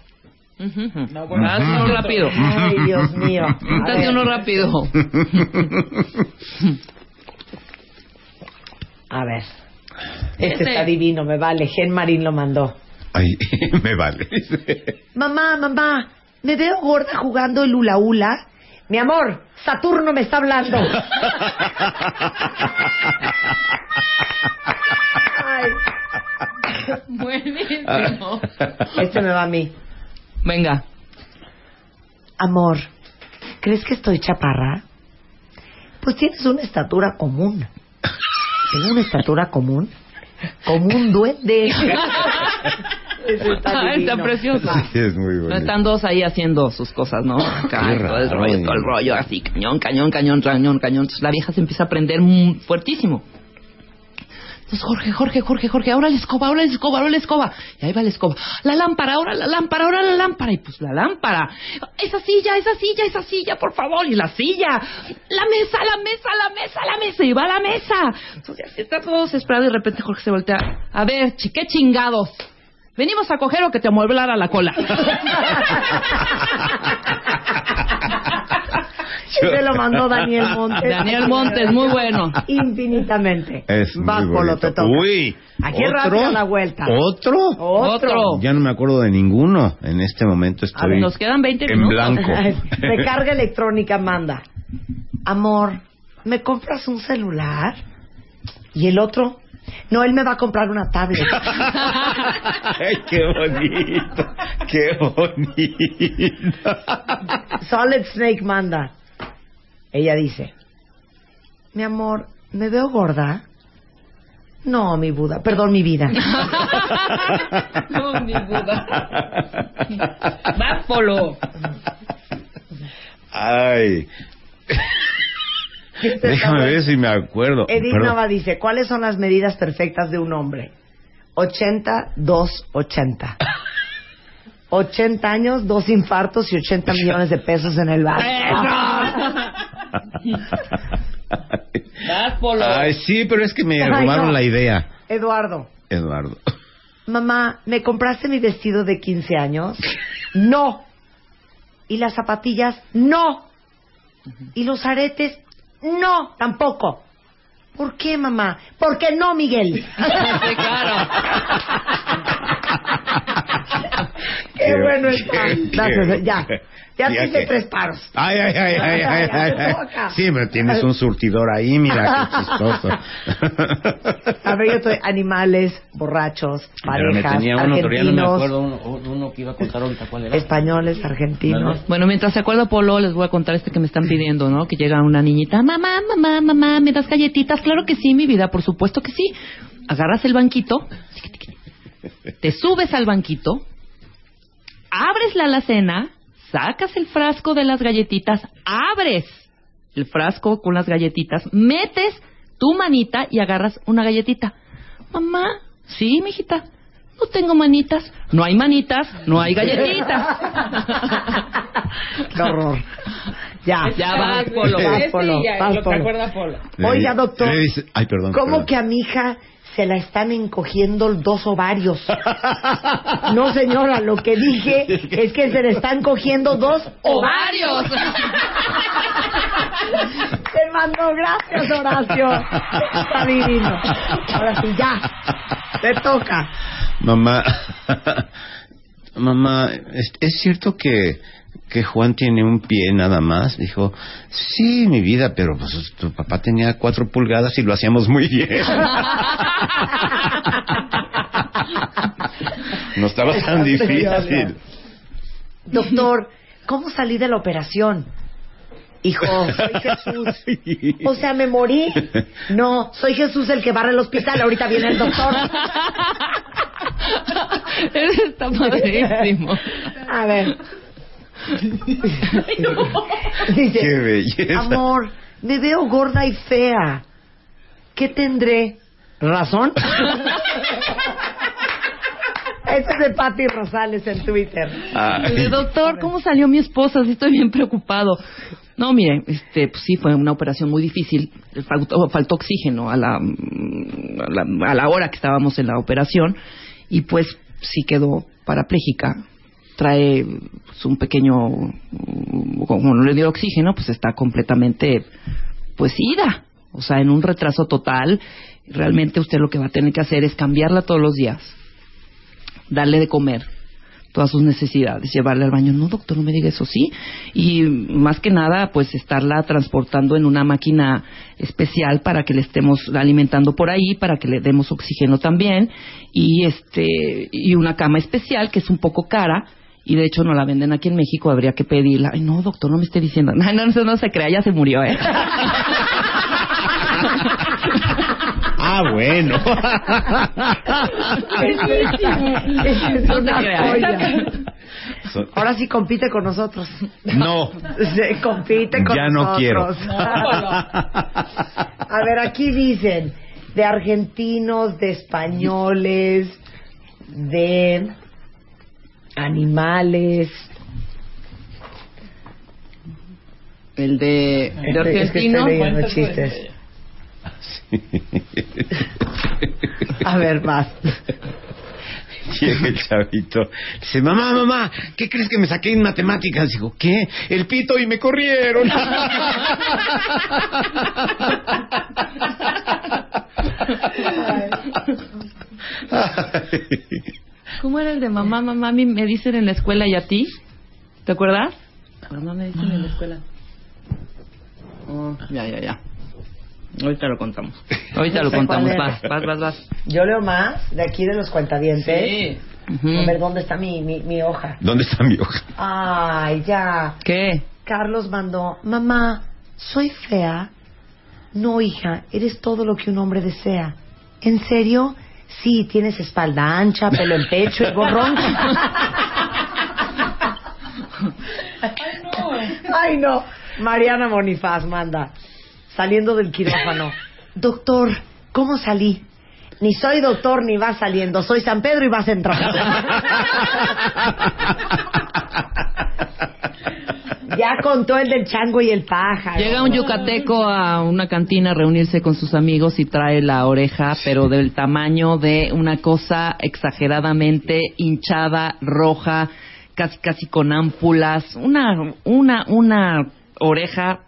No, bueno, haz uno rápido. Ay, Dios mío. A Date ver. uno rápido. A ver. Este Ese. está divino, me vale. Gen Marín lo mandó. Ay, me vale. Mamá, mamá, me veo gorda jugando el hula hula. Mi amor, Saturno me está hablando. Ay, Buenísimo. este me va a mí. Venga. Amor, ¿crees que estoy chaparra? Pues tienes una estatura común. Tengo una estatura común. Como un duende. Eso está Ah, está divino. precioso. Va. Sí, es muy No están dos ahí haciendo sus cosas, ¿no? Acá, todo el rollo, todo el rollo, así, cañón, cañón, cañón, cañón, cañón. Entonces la vieja se empieza a prender fuertísimo. Entonces, Jorge, Jorge, Jorge, Jorge, ahora la escoba, ahora la escoba, ahora la escoba. Y ahí va la escoba. La lámpara, ahora la lámpara, ahora la lámpara. Y pues la lámpara. Esa silla, esa silla, esa silla, por favor. Y la silla. La mesa, la mesa, la mesa, la mesa. Y va la mesa. Entonces así está todo desesperado y de repente Jorge se voltea. A ver, qué chingados. Venimos a coger o que te amueblara la cola. Se lo mandó Daniel Montes. Daniel Montes, muy bueno. Infinitamente. Es Vas, muy Polo, bonito. te toca. Uy, Aquí rápido la vuelta. ¿Otro? Otro. Ya no me acuerdo de ninguno. En este momento A estoy ver, nos quedan 20 en minutos. blanco. Recarga electrónica manda. Amor, ¿me compras un celular? ¿Y el otro? No, él me va a comprar una tablet. Ay, qué bonito. Qué bonito. Solid Snake manda. Ella dice, mi amor, ¿me veo gorda? No, mi Buda, perdón, mi vida. No, mi Buda. Vas, Polo. Ay. Déjame ver si me acuerdo. Edith Perdón. Nava dice, ¿cuáles son las medidas perfectas de un hombre? 80, 2, 80. 80 años, dos infartos y 80 millones de pesos en el Polo. Ay, sí, pero es que me Ay, robaron no. la idea, Eduardo, Eduardo. mamá, ¿me compraste mi vestido de 15 años? No. ¿Y las zapatillas? No. ¿Y los aretes? No, tampoco. ¿Por qué, mamá? ¿Por qué no, Miguel? Claro. Qué bueno está. qué- Gracias, ya. Ya hice tres paros. Ay, ay, ay, ay, ay, ay, ay. Toca. Sí, pero tienes un surtidor ahí, mira, qué chistoso. A ver, yo estoy animales, borrachos, Pero me parejas, tenía uno, pero ya no me argentinos, acuerdo uno, uno que iba a contar ahorita cuál era. españoles, argentinos. Bueno, mientras se acuerda Polo, les voy a contar este que me están pidiendo, ¿no? Que llega una niñita, mamá, mamá, mamá, ¿me das galletitas? Claro que sí, mi vida, por supuesto que sí. Agarras el banquito, te subes al banquito, abres la alacena, sacas el frasco de las galletitas, abres el frasco con las galletitas, metes tu manita y agarras una galletita. Mamá, sí, mijita. No tengo manitas. No hay manitas, no hay galletitas. Qué horror. Ya. Ya vas, Polo. Vas, Este Polo, vas, Oiga, doctor. ay, perdón. ¿Cómo perdón. que a mi hija se la están encogiendo dos ovarios? No, señora, lo que dije es que se le están cogiendo dos ovarios. Te mando gracias, Horacio. Está divino. Ahora sí, ya. Te toca. Mamá, mamá, ¿es, es cierto que, que Juan tiene un pie nada más? Dijo, sí, mi vida, pero pues, tu papá tenía cuatro pulgadas y lo hacíamos muy bien. No estaba tan difícil. doctor, ¿cómo salí de la operación? Hijo, soy Jesús. O sea, ¿me morí? No, soy Jesús el que barre el hospital. Ahorita viene el doctor. Eso está padrísimo. A ver. Dice, Qué belleza. Amor, me veo gorda y fea. ¿Qué tendré? ¿Razón? Ese es de Patti Rosales en Twitter. Dice, doctor, ¿cómo salió mi esposa? Sí, estoy bien preocupado. No, mire, este, pues sí, fue una operación muy difícil. Faltó, faltó oxígeno a la, a la, a la hora que estábamos en la operación y pues sí quedó parapléjica. Trae pues, un pequeño, como no le dio oxígeno, pues está completamente, pues ida. O sea, en un retraso total. Realmente usted lo que va a tener que hacer es cambiarla todos los días darle de comer todas sus necesidades, llevarle al baño. No, doctor, no me diga eso, sí. Y más que nada, pues estarla transportando en una máquina especial para que le estemos alimentando por ahí, para que le demos oxígeno también y este y una cama especial que es un poco cara. Y de hecho no la venden aquí en México, habría que pedirla. Ay, no, doctor, no me esté diciendo. No, no, no, no se crea, ya se murió, ¿eh? Ah, bueno. Es una Ahora sí compite con nosotros. No. Se compite con Ya no nosotros. quiero. A ver, aquí dicen de argentinos, de españoles, de animales. El de, Este- de es que argentino. estoy leyendo chistes. A ver, más. Llega el chavito. Dice, mamá, mamá, ¿qué crees que me saqué en matemáticas? Digo, ¿qué? El pito y me corrieron. ¿Cómo era el de mamá, mamá? A mí me dicen en la escuela y a ti. ¿Te acuerdas? Mamá me dicen en la escuela. Oh, ya, ya, ya. Ahorita lo contamos. Ahorita lo contamos. Vas, vas, vas, vas. Yo leo más de aquí de los cuentavientes. Sí. A ver, ¿dónde está mi, mi, mi hoja? ¿Dónde está mi hoja? Ay, ya. ¿Qué? Carlos mandó, mamá, ¿soy fea? No, hija, eres todo lo que un hombre desea. ¿En serio? Sí, tienes espalda ancha, pelo en pecho y gorrón. Ay, no. Mariana Bonifaz manda, saliendo del quirófano. Doctor, ¿cómo salí? Ni soy doctor ni vas saliendo. Soy San Pedro y vas entrando. ya contó el del chango y el pájaro. Llega un yucateco a una cantina a reunirse con sus amigos y trae la oreja, pero del tamaño de una cosa exageradamente hinchada, roja, casi casi con ámpulas, una una una oreja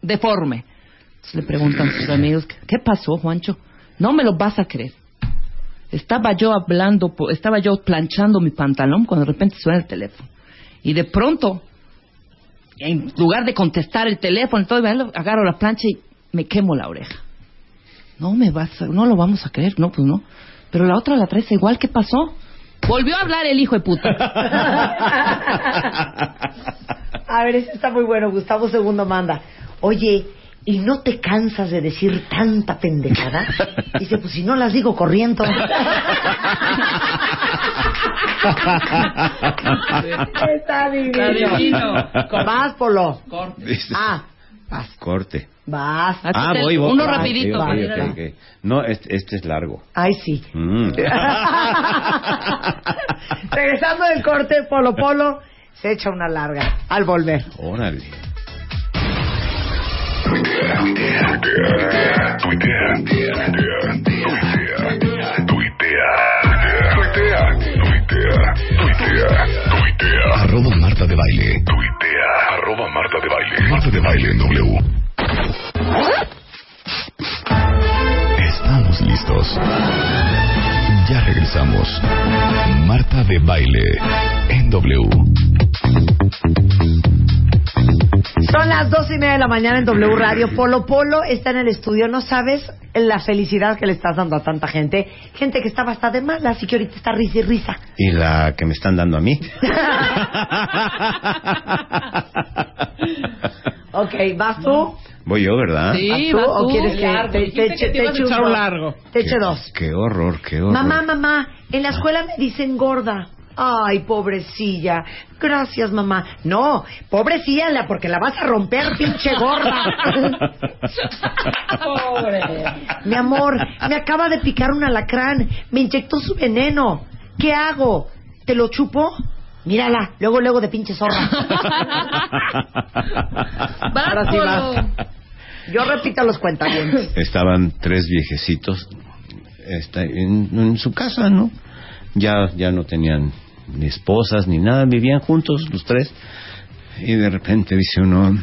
deforme. Entonces le preguntan sus amigos, ¿qué pasó, Juancho? No me lo vas a creer. Estaba yo hablando, estaba yo planchando mi pantalón cuando de repente suena el teléfono. Y de pronto, en lugar de contestar el teléfono, entonces agarro la plancha y me quemo la oreja. No me vas a- no lo vamos a creer, no, pues no. Pero la otra la traes igual, ¿qué pasó? Volvió a hablar el hijo de puta. A ver, ese está muy bueno. Gustavo Segundo manda. Oye, ¿y no te cansas de decir tanta pendejada? Dice, pues si no las digo corriendo. está divino. Está divino. Vas, Polo. Ah, vas. Corte. Vas. Ah, voy, voy. Uno Ah, rapidito. No, este, este es largo. Ay, sí. Mm. Regresando del corte, Polo Polo se echa una larga al volver. Órale. Tuitea, tuitea, tuitea, tuitea, tuitea, tuitea, tuitea, tuitea, tuitea. Arroba Marta de Baile. Tuitea. Arroba Marta de Baile. Marta de Baile en W. Estamos listos. Ya regresamos. Marta de Baile en W. Son las dos y media de la mañana en W Radio. Polo Polo está en el estudio. No sabes la felicidad que le estás dando a tanta gente. Gente que estaba hasta de malas y que ahorita está risa y risa. Y la que me están dando a mí. ok, ¿vas tú? Voy yo, ¿verdad? ¿Vas tú o quieres que Largo. te, te, que te te ibas a eche un largo. Te eche dos. Qué horror, qué horror. Mamá, mamá, en la escuela me dicen gorda. Ay, pobrecilla. Gracias, mamá. No, pobrecilla, la- porque la vas a romper, pinche gorda. Pobre. Mi amor, me acaba de picar un alacrán. Me inyectó su veneno. ¿Qué hago? ¿Te lo chupo? Mírala, luego, luego de pinche zorra. Ahora sí vas. Yo repito los cuentavientes. Estaban tres viejecitos está, en, en su casa, ¿no? Ya, ya no tenían ni esposas ni nada, vivían juntos los tres. Y de repente dice uno,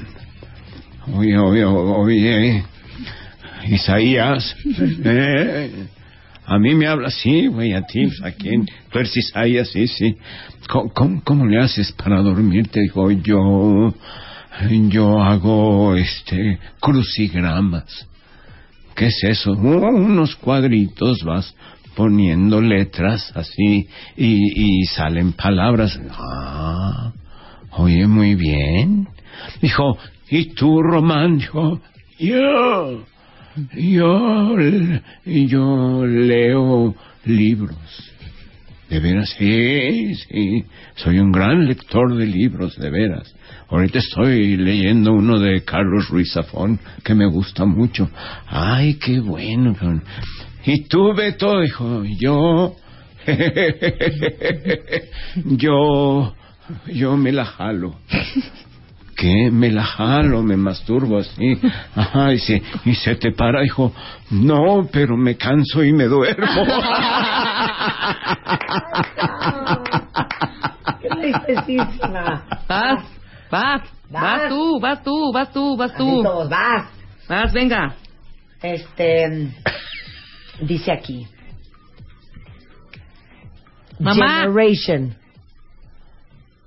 oye, oye, oye, Isaías, eh, a mí me habla así, güey, a ti, ¿a quién? Tú eres Isaías, sí, sí. ¿Cómo, cómo, cómo le haces para dormirte? Dijo, yo, yo hago, este, crucigramas. ¿Qué es eso? Oh, unos cuadritos vas poniendo letras así y, y salen palabras. Ah, oye, muy bien. Dijo, ¿y tú, Román? Dijo, yo, yo, yo leo libros. De veras, sí, sí. Soy un gran lector de libros, de veras. Ahorita estoy leyendo uno de Carlos Ruiz Zafón que me gusta mucho. Ay, qué bueno. Y tú, Beto, dijo, yo, yo, yo me la jalo. ¿Qué? Me la jalo, me masturbo así. Ajá, y se, y se te para, dijo, no, pero me canso y me duermo. Qué tristecísima. Vas, vas, vas tú, vas tú, vas tú, vas tú. Todos, vas. Vas, venga. Este, dice aquí. Mamá. Generation.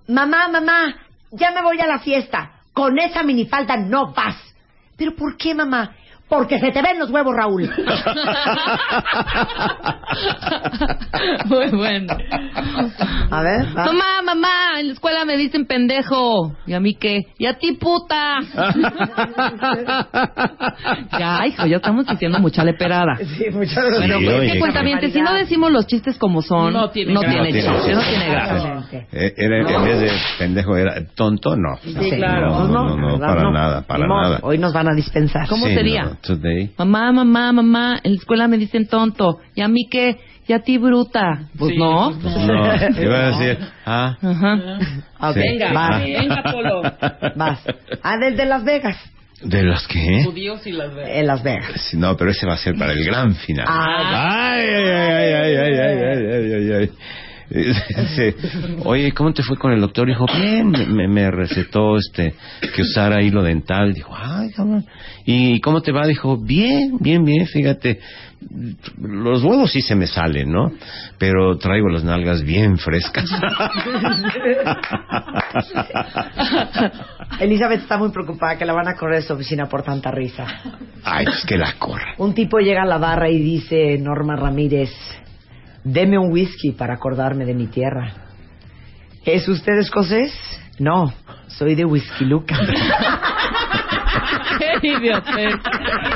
Mamá, mamá, ya me voy a la fiesta. Con esa minifalda no vas. ¿Pero por qué, mamá? Porque se te ven los huevos, Raúl. Muy bueno. A ver, va. Mamá, mamá, en la escuela me dicen pendejo. ¿Y a mí qué? ¿Y a ti, puta? ya, hijo, ya estamos diciendo mucha leperada. Sí, muchas Bueno, Sí, pues, oye. Si no decimos los chistes como son, No tiene no gracia. tiene No tiene chiste, no gracia. tiene gracia. Exactamente. Eh, era, en vez de pendejo era tonto, no. Sí, claro. No, no, no, no, ¿verdad? para nada, para nada. Hoy nos van a dispensar. ¿Cómo Sí, sería? Today. Mamá, mamá, mamá, en la escuela me dicen tonto. ¿Y a mí qué? ¿Y a ti, bruta? Pues sí, no. no. no. A decir, ah, ah. Ajá. Ah, okay. Sí. Venga, venga, Polo. Vas. Ah, desde Las Vegas. ¿De los qué? Judíos y Las Vegas. En Las Vegas. Sí, no, pero ese va a ser para el gran final. Ah. ay, ay, ay, ay, ay, ay, ay, ay. ay, ay. Dice, Oye, ¿cómo te fue con el doctor? Dijo, bien, me, me recetó este que usara hilo dental. Dijo, ay, cabrón. ¿Y cómo te va? Dijo, bien, bien, bien, fíjate. Los huevos sí se me salen, ¿no? Pero traigo las nalgas bien frescas. Elizabeth está muy preocupada que la van a correr de su oficina por tanta risa. Ay, pues que la corra. Un tipo llega a la barra y dice, Norma Ramírez, deme un whisky para acordarme de mi tierra. ¿Es usted escocés? No, soy de Whisky Luca. Qué idiotez.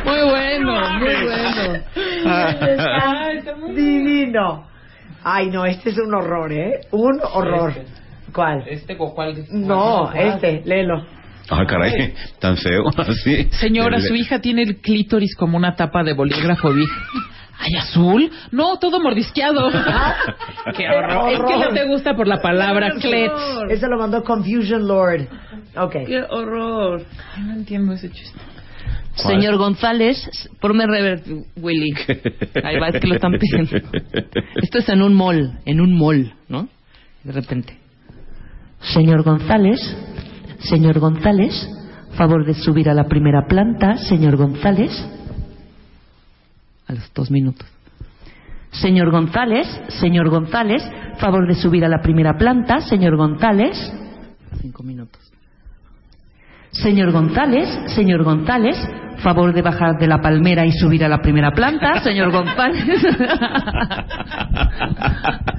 Muy bueno, muy bueno. Ay, está divino. Ay, no, este es un horror, ¿eh? Un horror. ¿Cuál? Este o cuál. No, ¿Cuál? este, léelo. Ah, caray, tan feo, así. Señora, su hija tiene el clítoris como una tapa de bolígrafo. vi- ¿Ay, azul? No, todo mordisqueado. Qué horror. Es que no te gusta por la palabra clet. Eso lo mandó Confusion Lord. Ok. Qué horror. Ay, no entiendo ese chiste. Señor González, ponme rever, Willy. Ahí va, es que lo están pidiendo. Esto es en un mall, en un mall, ¿no? De repente. Señor González, señor González, favor de subir a la primera planta, señor González. A los dos minutos. Señor González, señor González, favor de subir a la primera planta, señor González. Cinco minutos. Señor González, señor González, favor de bajar de la palmera y subir a la primera planta, señor González.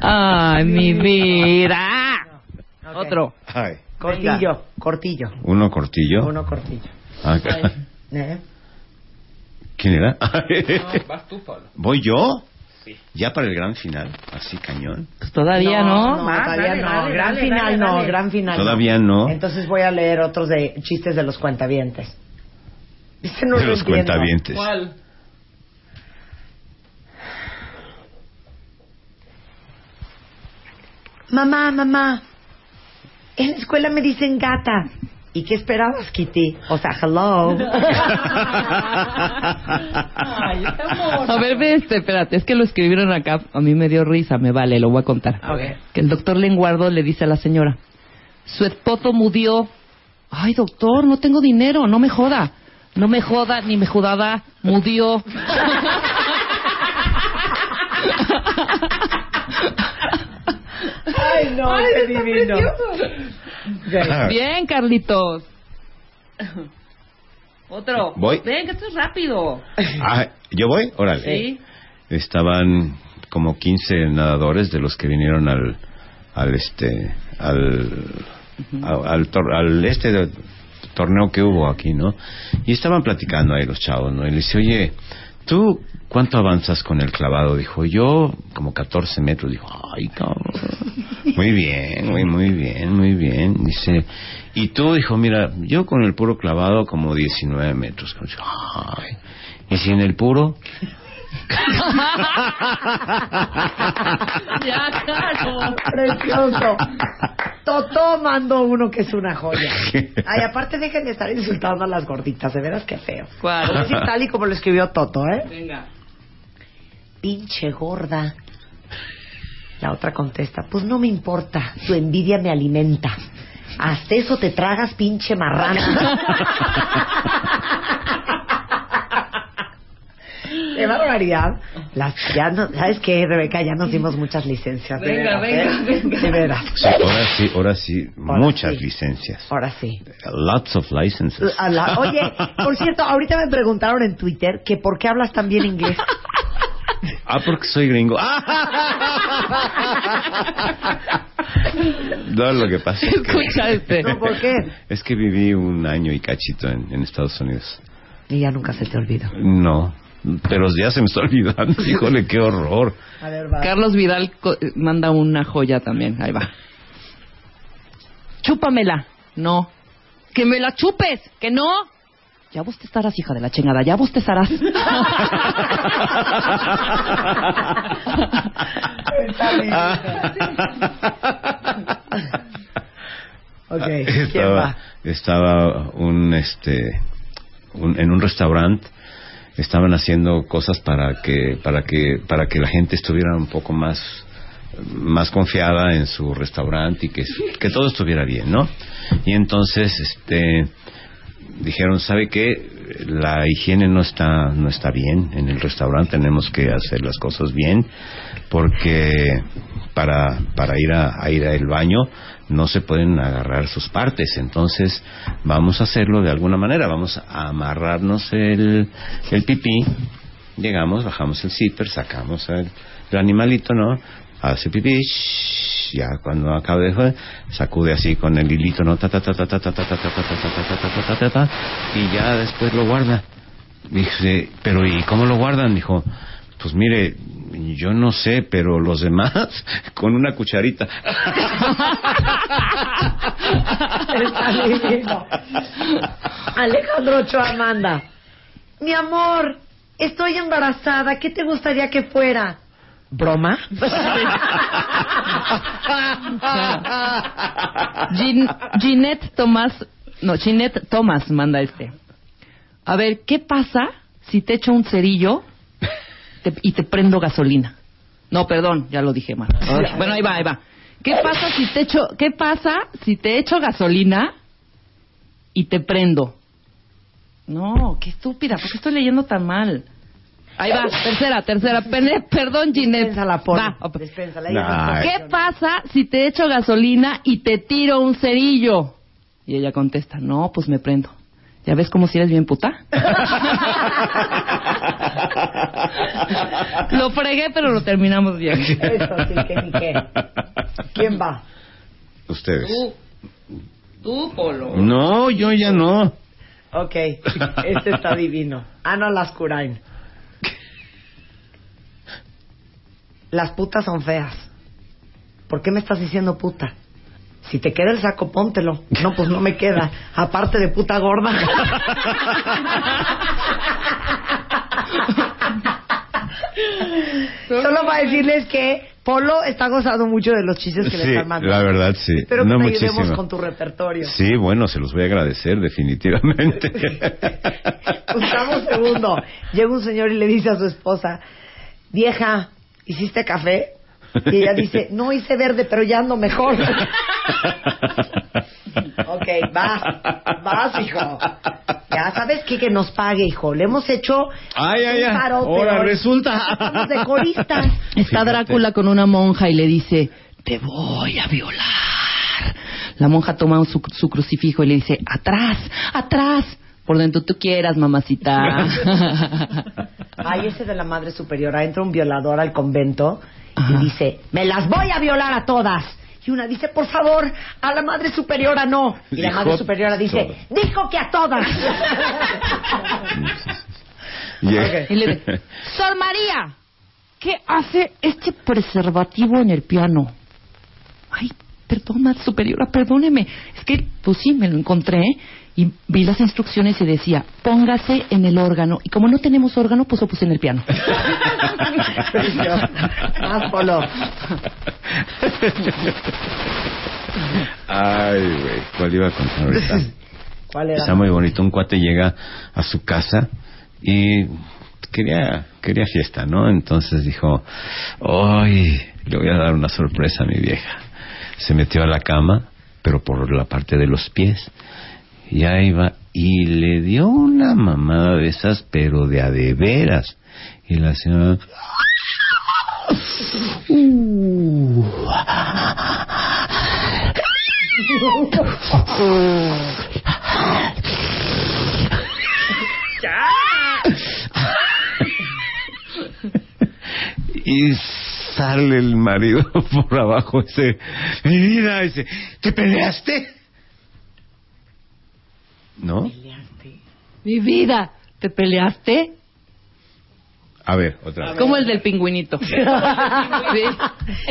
Ay, mi vida. Otro. Ay. Cortillo, cortillo. Uno cortillo. Uno cortillo. Ah, ¿Eh? ¿Quién era? vas tú, Pablo. ¿Voy yo? Ya para el gran final, así cañón. Pues todavía no. todavía no. gran final no, gran final Todavía no. Entonces voy a leer otros de chistes de los cuentavientes. Este no De lo los entiendo. cuentavientes. ¿Cuál? Mamá, mamá. En la escuela me dicen gata. ¿Y qué esperabas, Kitty? O sea, hello. A ver, ve este, espérate, es que lo escribieron acá, a mí me dio risa, me vale, lo voy a contar. Ok. Que el doctor Lenguardo le dice a la señora, su esposo murió. Ay, doctor, no tengo dinero, no me joda. No me joda, ni me jodaba, murió. Ay, no, qué divino. Bien, Carlitos. Otro. Voy. Ven, que esto es rápido. Ah, ¿Yo voy? Órale. Sí. Estaban como 15 nadadores de los que vinieron al al este al al, al tor- al este de- torneo que hubo aquí, ¿no? Y estaban platicando ahí los chavos, ¿no? Y le dice, "Oye, ¿tú cuánto avanzas con el clavado?" Dijo, "Yo como 14 metros." Dijo, "Ay, cabrón." Muy bien, muy muy bien, muy bien. Dice, "Y tú?" Dijo, "Mira, yo con el puro clavado como 19 metros." Dijo, "Ay." Y si en el puro ya, claro. Precioso. Totó mandó uno que es una joya. Ay, aparte dejen de estar insultando a las gorditas, de veras que feo. ¿Cuál? Decir tal y como lo escribió Toto, ¿eh? Venga. Pinche gorda. La otra contesta, pues no me importa, tu envidia me alimenta. Hasta eso te tragas, pinche marrana. Qué barbaridad. Las, ya no, ¿Sabes qué, Rebeca? Ya nos dimos muchas licencias. de Venga, veras, venga, ¿eh? venga. De veras. Sí, ahora sí, ahora sí, Ahora muchas sí. licencias. Ahora sí. Lots of licenses. La- oye, por cierto, ahorita me preguntaron en Twitter que por qué hablas tan bien inglés. Ah, porque soy gringo. No, lo que pasa es que. No, ¿por qué? es que viví un año y cachito en, en Estados Unidos. Y ya nunca se te olvidó. No, pero ya se me está olvidando. Híjole, qué horror. A ver, va. Carlos Vidal co- manda una joya también. Ahí va. Chúpamela. No. Que me la chupes. Que no. Ya vos te estarás, hija de la chingada. Ya vos te estarás. ¿quién estaba, va? estaba un este un- en un restaurante estaban haciendo cosas para que para que para que la gente estuviera un poco más más confiada en su restaurante y que que todo estuviera bien, ¿no? Y entonces este dijeron, ¿sabe qué? La higiene no está no está bien en el restaurante, tenemos que hacer las cosas bien porque para para ir a, ir al baño no se pueden agarrar sus partes, entonces vamos a hacerlo de alguna manera, vamos a amarrarnos el el pipí, llegamos, bajamos el zipper, sacamos el, el animalito, ¿no? Hace pipí, ya cuando acabe de sacude así con el hilito, ¿no? Ta ta ta ta ta ta ta ta ta ta ta ta ta y ya después lo guarda. Dije, pero ¿y cómo lo guardan? Dijo, pues mire, yo no sé, pero los demás con una cucharita. Alejandro Ochoa manda. Mi amor, estoy embarazada. ¿Qué te gustaría que fuera? ¿Broma? Gin- Ginette Tomás, no, Ginette Tomás manda este. A ver, ¿qué pasa si te echo un cerillo te- y te prendo gasolina? No, perdón, ya lo dije mal. Bueno, ahí va, ahí va. ¿Qué pasa si te echo, qué pasa si te echo gasolina y te prendo? No, qué estúpida, ¿por qué estoy leyendo tan mal? Ahí va, tercera, tercera. Pene- perdón, Ginette. Dispénsala, por. Va, Dispénsala. Nah. ¿Qué pasa si te echo gasolina y te tiro un cerillo? Y ella contesta, no, pues me prendo. ¿Ya ves como si eres bien puta? lo fregué, pero lo terminamos bien. Eso sí, que ni qué. ¿Quién va? Ustedes. Tú, Polo. No, yo ya no. Ok, este está divino. Ana Lascurain. Las putas son feas. ¿Por qué me estás diciendo puta? Si te queda el saco, póntelo. No, pues no me queda. Aparte de puta gorda. Solo para decirles que Polo está gozando mucho de los chistes que le están mandando. la verdad, sí. Espero que No te ayudemos muchísimo. con tu repertorio. Sí, bueno, se los voy a agradecer definitivamente. Gustavo segundo. Llega un señor y le dice a su esposa, vieja, ¿hiciste café? Y ella dice, no hice verde, pero ya ando mejor. ok, vas, vas, hijo. Ya sabes que que nos pague, hijo. Le hemos hecho Ay, un ay. paro, Ahora resulta. estamos de coristas. Está Drácula con una monja y le dice, te voy a violar. La monja toma su, su crucifijo y le dice, atrás, atrás, por dentro tú quieras, mamacita. Ay, ese de la madre superiora. Entra un violador al convento y dice, me las voy a violar a todas. Y una dice, por favor, a la madre superiora no. Y la madre superiora dice, todas. dijo que a todas. Y- Y le dice, Sor María, ¿qué hace este preservativo en el piano? Ay, perdona, superiora, perdóneme. Es que, pues sí, me lo encontré y vi las instrucciones y decía, póngase en el órgano. Y como no tenemos órgano, pues lo puse en el piano. Polo. Ay, güey, ¿cuál iba a contar ahorita? ¿Cuál era? Está muy bonito. Un cuate llega a su casa y quería quería fiesta, ¿no? Entonces dijo, ¡ay! Le voy a dar una sorpresa a mi vieja. Se metió a la cama, pero por la parte de los pies. Y ahí va. Y le dio una mamada de esas, pero de a de veras. Y la señora... Uh. y sale el marido por abajo dice mi vida dice te peleaste no Mi vida, ¿te peleaste? a ver otra vez Como el del pingüinito. Sí.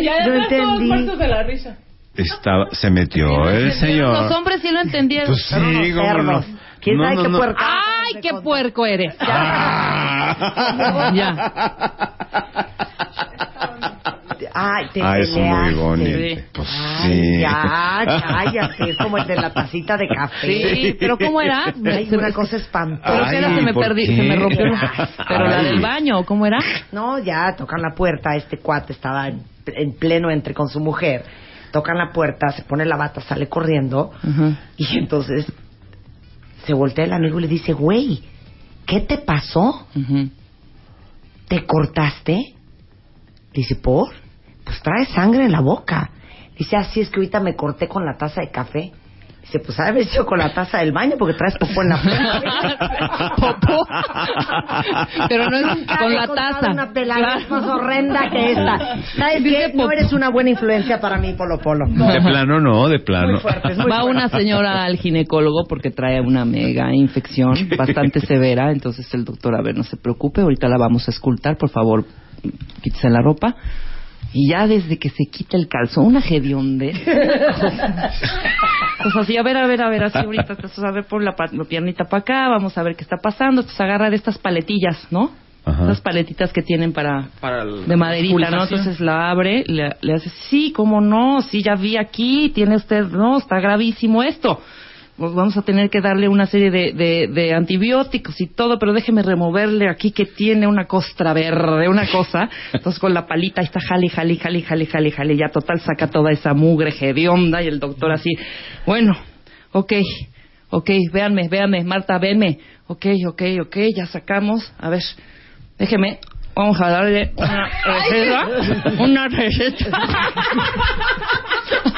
Ya No entendí. muertos de la risa. estaba se metió el Los señor hombres sí lo entendieron. pues sí cómo no ¿Quién No, sabe no, qué no. puerca? ¡Ay, qué puerco eres! Ah. Ya. Ay, te Ah, eso muy peleaste. bonito. Pues Ay, sí. ya, cállate. Es como el de la tacita de café. Sí, pero ¿cómo era? Ay, una cosa espantosa. Pero que era, se me ¿por perdí, qué? se me rompió. Pero la Ay. del baño, ¿cómo era? No, ya tocan la puerta. Este cuate estaba en, en pleno entre con su mujer. Tocan la puerta, se pone la bata, sale corriendo. Y entonces se voltea el amigo y le dice, güey, ¿qué te pasó? ¿Te cortaste? Dice, ¿por? Pues trae sangre en la boca. Dice, así es que ahorita me corté con la taza de café. Dice, pues ha sido con la taza del baño porque traes popó en la Popó. Pero no es con la taza. Una pelada más horrenda que esta. ¿Sabes qué? No eres una buena influencia para mí, Polo Polo. de plano no de plano Va una señora al ginecólogo porque trae una mega infección bastante severa. Entonces el doctor, a ver, no se preocupe, ahorita la vamos a escultar, por favor, quítese la ropa. Y ya desde que se quita el calzón, una hedionde. Pues así, a ver, a ver, a ver, así ahorita, entonces, a ver por la, pa- la piernita para acá, vamos a ver qué está pasando. Entonces agarra de estas paletillas, ¿no? Ajá. Esas paletitas que tienen para, Para el- de maderita, ¿no? Entonces la abre, le, le hace, sí, cómo no, sí, ya vi aquí, tiene usted, no, está gravísimo esto. Pues vamos a tener que darle una serie de, de, de antibióticos y todo, pero déjeme removerle aquí que tiene una costra verde, una cosa. Entonces con la palita está jale, jale, jale, jale, jale, jale, ya total saca toda esa mugre hedionda y el doctor así, bueno, ok, ok, véanme, véanme, Marta, véanme, ok, ok, ok, ya sacamos, a ver, déjeme, vamos a darle una receta, una receta.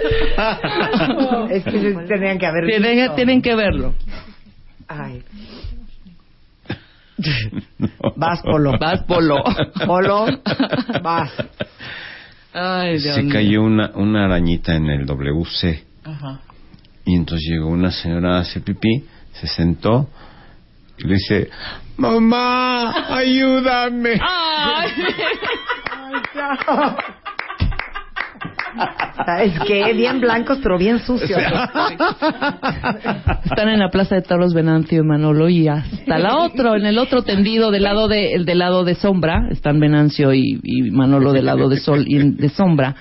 es que tenían que haber Tienen, visto. tienen que verlo. Ay. Vas, Polo. Vas, Polo. Polo, vas. Ay, Dios Se cayó una, una arañita en el WC. Ajá. Y entonces llegó una señora a hacer pipí, se sentó y le dice, mamá, ayúdame. ¿Sabes qué? Bien blancos, pero bien sucios. Están en la plaza de toros Venancio y Manolo y hasta la otro, en el otro tendido del lado de el del lado de sombra, están Venancio y, y Manolo del lado de sol y de sombra.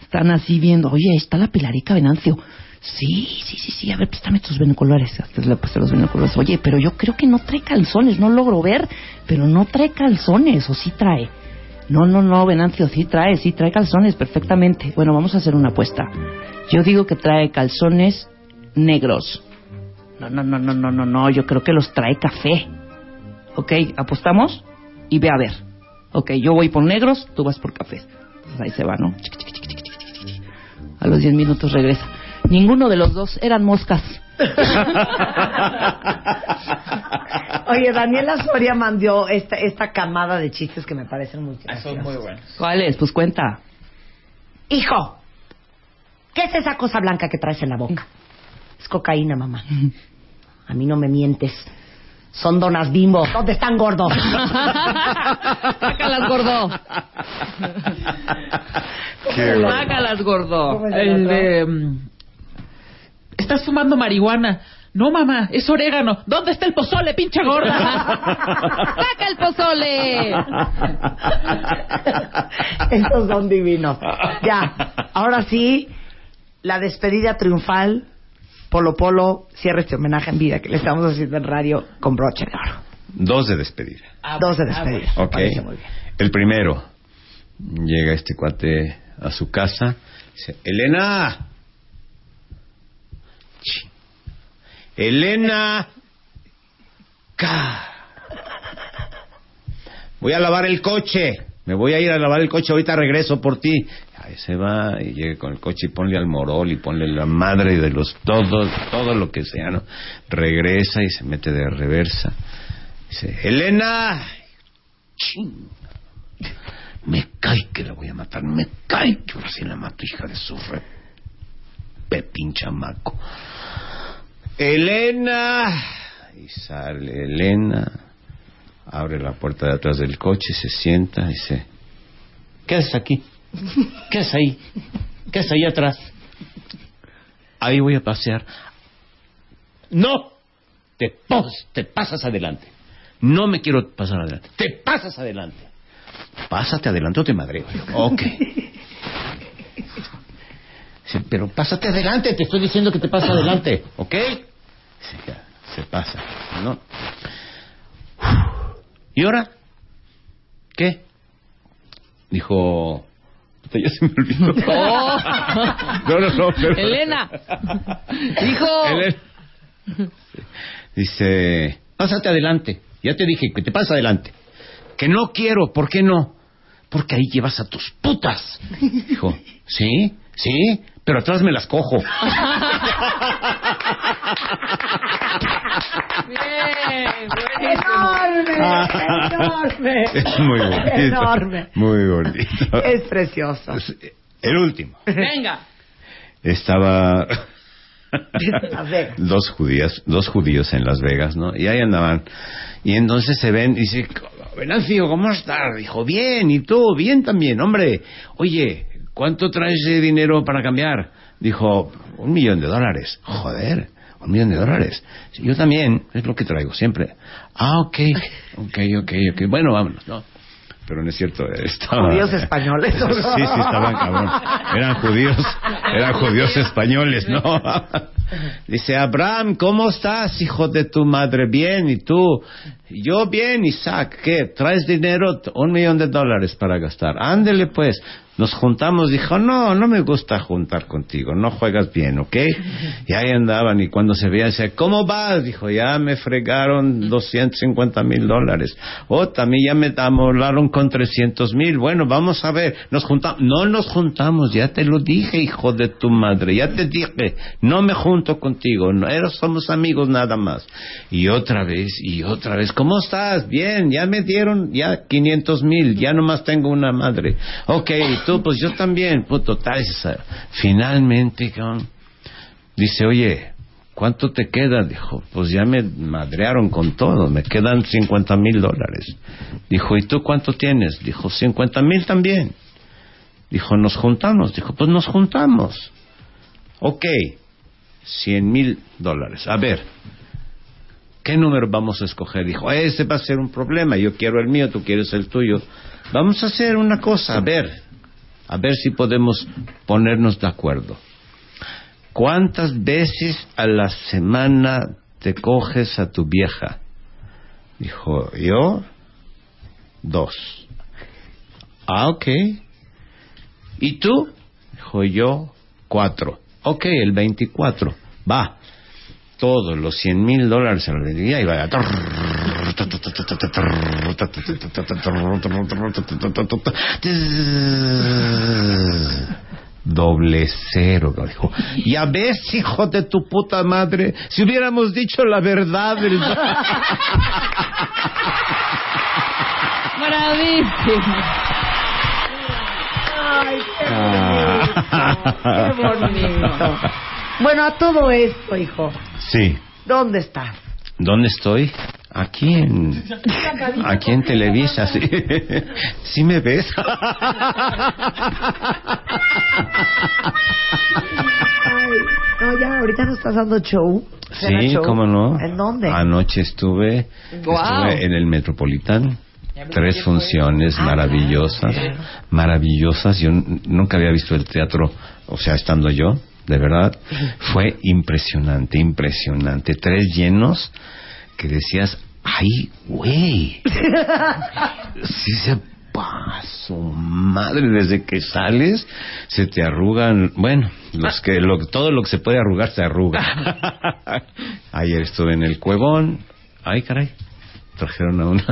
Están así viendo, oye, está la pilarica Venancio. Sí, sí, sí, sí, a ver, préstame tus binoculares. Hasta le puse los binoculares. Oye, pero yo creo que no trae calzones, no logro ver, pero no trae calzones, o sí trae. No, no, no, Venancio, sí trae, sí trae calzones perfectamente. Bueno, vamos a hacer una apuesta. Yo digo que trae calzones negros. No, no, no, no, no, no, no, yo creo que los trae café. Ok, apostamos y ve a ver. Ok, yo voy por negros, tú vas por café. Entonces ahí se va, ¿no? A los 10 minutos regresa. Ninguno de los dos eran moscas. Oye, Daniela Soria mandó esta, esta camada de chistes que me parecen muy graciosos. buenos. ¿Cuál es? Pues cuenta. Hijo, ¿qué es esa cosa blanca que traes en la boca? Es cocaína, mamá. A mí no me mientes. Son donas bimbo. ¿Dónde están, gordo? Sácalas, gordo. Sácalas, gordo. El de... Estás fumando marihuana. No, mamá, es orégano. ¿Dónde está el pozole, pinche gorda? ¡Saca el pozole! Estos son divinos. Ya, ahora sí, la despedida triunfal. Polo Polo cierra este homenaje en vida que le estamos haciendo en radio con broche de oro. Dos de despedida. Dos de despedida. Muy bien. El primero. Llega este cuate a su casa. Dice, Elena. Elena. Ca. Voy a lavar el coche. Me voy a ir a lavar el coche. Ahorita regreso por ti. Ahí se va y llega con el coche y ponle al morol y ponle la madre de los todos, todo lo que sea, ¿no? Regresa y se mete de reversa. Dice, Elena. Ching. Me cae que la voy a matar. Me cae que ahora sí la mato, hija de su re... Pepín chamaco. Elena. Y sale Elena. Abre la puerta de atrás del coche, se sienta y dice... ¿Qué haces aquí? ¿Qué haces ahí? ¿Qué haces ahí atrás? Ahí voy a pasear. ¡No! Te, pos- te pasas adelante. No me quiero pasar adelante. Te pasas adelante. Pásate adelante o te madreo. Ok. Dice, pero pásate adelante, te estoy diciendo que te pasas adelante, ¿ok? Dice, ya, se pasa, ¿no? ¿Y ahora? ¿Qué? Dijo... puta, Ya se me olvidó. Oh. No, no, no. pero- Elena. Hijo. Elena. Dice, pásate adelante. Ya te dije que te pasas adelante. Que no quiero, ¿por qué no? Porque ahí llevas a tus putas. Dijo, ¿sí? ¿Sí? Pero atrás me las cojo. Bien, ¡Enorme! ¡Enorme! Es muy bonito. Enorme. Muy bonito. Es precioso. El último. Venga. Estaba Las Vegas. dos judías, dos judíos en Las Vegas, ¿no? Y ahí andaban. Y entonces se ven y dice, Venancio, ¿cómo estás? Dijo, bien, ¿y tú? Bien también, hombre. Oye, ¿cuánto traes de dinero para cambiar? Dijo, un millón de dólares. Joder, un millón de dólares. Yo también, es lo que traigo siempre. Ah, ok, ok, ok, ok. Bueno, vámonos, ¿no? Pero no es cierto, estaba... Judíos españoles. Sí, sí, estaban cabrón. Eran judíos, eran judíos españoles, ¿no? Dice, Abraham, ¿cómo estás, hijo de tu madre? Bien, ¿y tú? Yo bien, Isaac, ¿qué? ¿Traes dinero? Un millón de dólares para gastar. Ándele pues. Nos juntamos, dijo, no, no me gusta juntar contigo, no juegas bien, ¿ok? Y ahí andaban, y cuando se veían, decía, ¿cómo vas? Dijo, ya me fregaron 250 mil dólares. Oh, también ya me amolaron con 300 mil. Bueno, vamos a ver, nos juntamos. No nos juntamos, ya te lo dije, hijo de tu madre, ya te dije, no me junto contigo, no, somos amigos nada más. Y otra vez, y otra vez, ¿cómo estás? Bien, ya me dieron ya 500 mil, ya nomás tengo una madre. Ok, tú, pues yo también, puto, tal. esa- Finalmente, dice, oye, ¿cuánto te queda? Dijo, pues ya me madrearon con todo, me quedan 50 mil dólares. Dijo, ¿y tú cuánto tienes? Dijo, 50 mil también. Dijo, ¿nos juntamos? Dijo, pues nos juntamos. Ok, 100 mil dólares. A ver, ¿qué número vamos a escoger? Dijo, ese va a ser un problema, yo quiero el mío, tú quieres el tuyo. Vamos a hacer una cosa, a ver, a ver si podemos ponernos de acuerdo. ¿Cuántas veces a la semana te coges a tu vieja? Dijo, yo, dos. Ah, ok. ¿Y tú? Dijo, yo, cuatro. Ok, el 24. Va. Todos los 100 mil dólares a la alegría y vaya. Doble cero, lo dijo. Ya ves, hijo de tu puta madre, si hubiéramos dicho la verdad. el- Bravísimo. Ay, qué bonito. Bueno, a todo esto, hijo, Sí. ¿dónde estás? ¿Dónde estoy? Aquí en aquí en Televisa, sí. ¿Sí me ves? Ay, no, ya, ahorita no estás dando show. ¿Cena Sí, show? cómo no. ¿En dónde? Anoche estuve, estuve en el Metropolitan. Tres funciones Ah, maravillosas, maravillosas. Yo nunca había visto el teatro, o sea, estando yo, de verdad. Fue impresionante, impresionante. Tres llenos que decías, ay, güey. Sí se pasó, madre, desde que sales se te arrugan, bueno, los que lo, todo lo que se puede arrugar se arruga. Ayer estuve en el Cuevón, ay caray, trajeron a una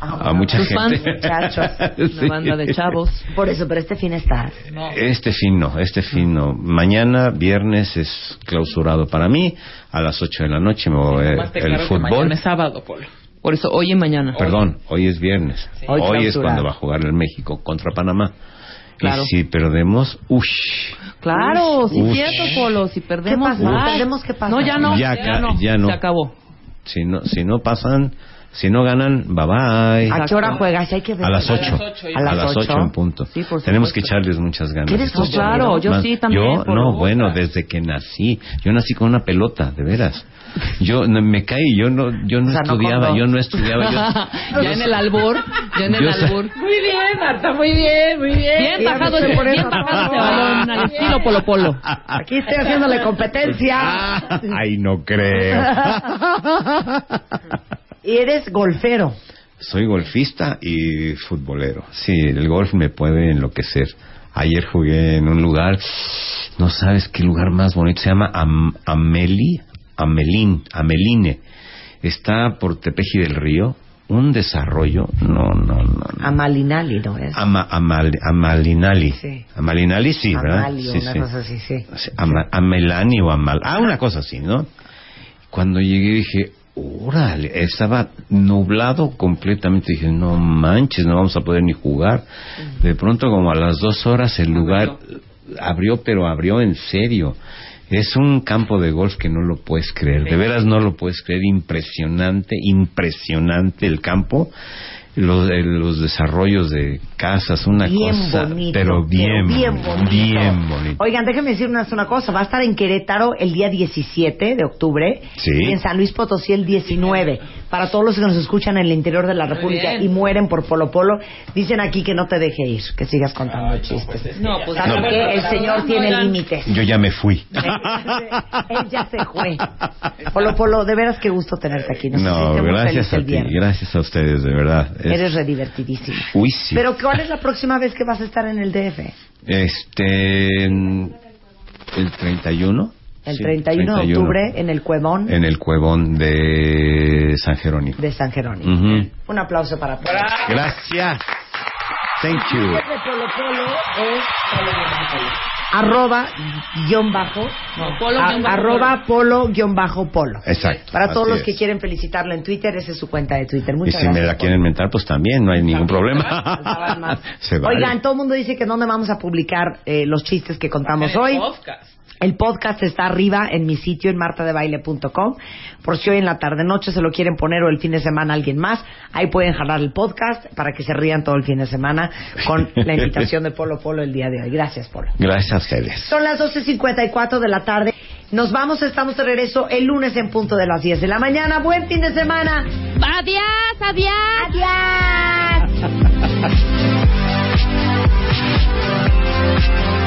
a mucha Tus fans, gente. muchachos, Sí. una banda de chavos. Por eso, pero este fin estás. Este fin no, este fin no. Mañana, viernes, es clausurado para mí. A las 8 de la noche me voy a ver el claro fútbol. mañana es sábado, Polo. Por eso, hoy y mañana. Perdón, hoy es viernes. Hoy Hoy, es cuando va a jugar el México contra Panamá. Claro. Y si perdemos, ush. Claro, sí Ush. es cierto, Polo. Si perdemos, ¿Qué pasa? bye. ¿Perdemos qué pasa? No, ya no. Ya ca- ya no. Se acabó. Si no, si no pasan, si no ganan, bye bye. ¿A qué hora juegas? Hay que ver. A las 8. A las 8. en punto. Sí, por Tenemos que echarles muchas ganas. ¿Quieres? Claro, yo Más- sí también, Yo, no, bueno, desde que nací. Yo nací con una pelota, de veras. Yo no, me caí, yo no, yo no O sea, no estudiaba, con yo no estudiaba. Yo, ya en el albur, ya en el. Muy bien, Marta, muy bien, muy bien. Bien bajado, ese, por bien eso. bajado ese balón al estilo Polo Polo. Aquí estoy haciéndole competencia. Ay, no creo. y eres golfero. Soy golfista y futbolero. Sí, el golf me puede enloquecer. Ayer jugué en un lugar, no sabes qué lugar más bonito, se llama Am- Ameli, Amelín, Ameline. Está por Tepeji del Río, un desarrollo, no, no, no. no. Amalinali, ¿no es? Ama- Amal- Amalinali. Sí. Amalinali, sí, ¿verdad? Sí, una sí. cosa así, sí. Sí, Ama- Amelani o Amal. Ah, una cosa así, ¿no? Cuando llegué dije, órale, estaba nublado completamente. Dije, no manches, no vamos a poder ni jugar. De pronto, como a las dos horas, el lugar abrió, pero abrió en serio. Es un campo de golf que no lo puedes creer. De veras no lo puedes creer. Impresionante, impresionante el campo. Los, eh, los desarrollos de casas, una Bien cosa, bonito, pero bien, bien bonito, bonito. bien bonito. Oigan, déjenme decirles una cosa. Va a estar en Querétaro el día 17 de octubre Sí. y en San Luis Potosí el 19. Para todos los que nos escuchan en el interior de la República y mueren por Polo Polo, dicen aquí que no te deje ir, que sigas contando chistes. No, pues ¿Saben No. qué? El señor tiene límites. Yo ya me fui. Él ya se fue. Polo Polo, de veras qué gusto tenerte aquí. Nos No, gracias a el ti, gracias a ustedes, de verdad. Es- Eres redivertidísimo. Uy, sí. Pero ¿cuál es la próxima vez que vas a estar en el DF? Este, el 31. El Sí, 31, de octubre en el Cuevón En el cuevón de San Jerónimo. de San Jerónimo. Ujú. Un aplauso para Polo. Gracias. Thank you. de Polo Polo es Arroba guion bajo no, Polo a- guion bajo arroba polo guion bajo polo Exacto. para todos los que quieren felicitarlo en Twitter esa es su cuenta de Twitter Y muchas si me la quieren mentar, pues también, no hay ningún problema. Se vale. Oigan, todo el mundo dice que dónde vamos a publicar eh, los chistes que contamos hoy. El podcast está arriba en mi sitio en martadebaile.com. Por si hoy en la tarde noche se lo quieren poner o el fin de semana alguien más, ahí pueden jalar el podcast para que se rían todo el fin de semana con la invitación de Polo Polo el día de hoy. Gracias, Polo. Gracias a ustedes. Son las 12.54 de la tarde. Nos vamos, estamos de regreso el lunes en punto de las 10 de la mañana. Buen fin de semana. Adiós, adiós. Adiós.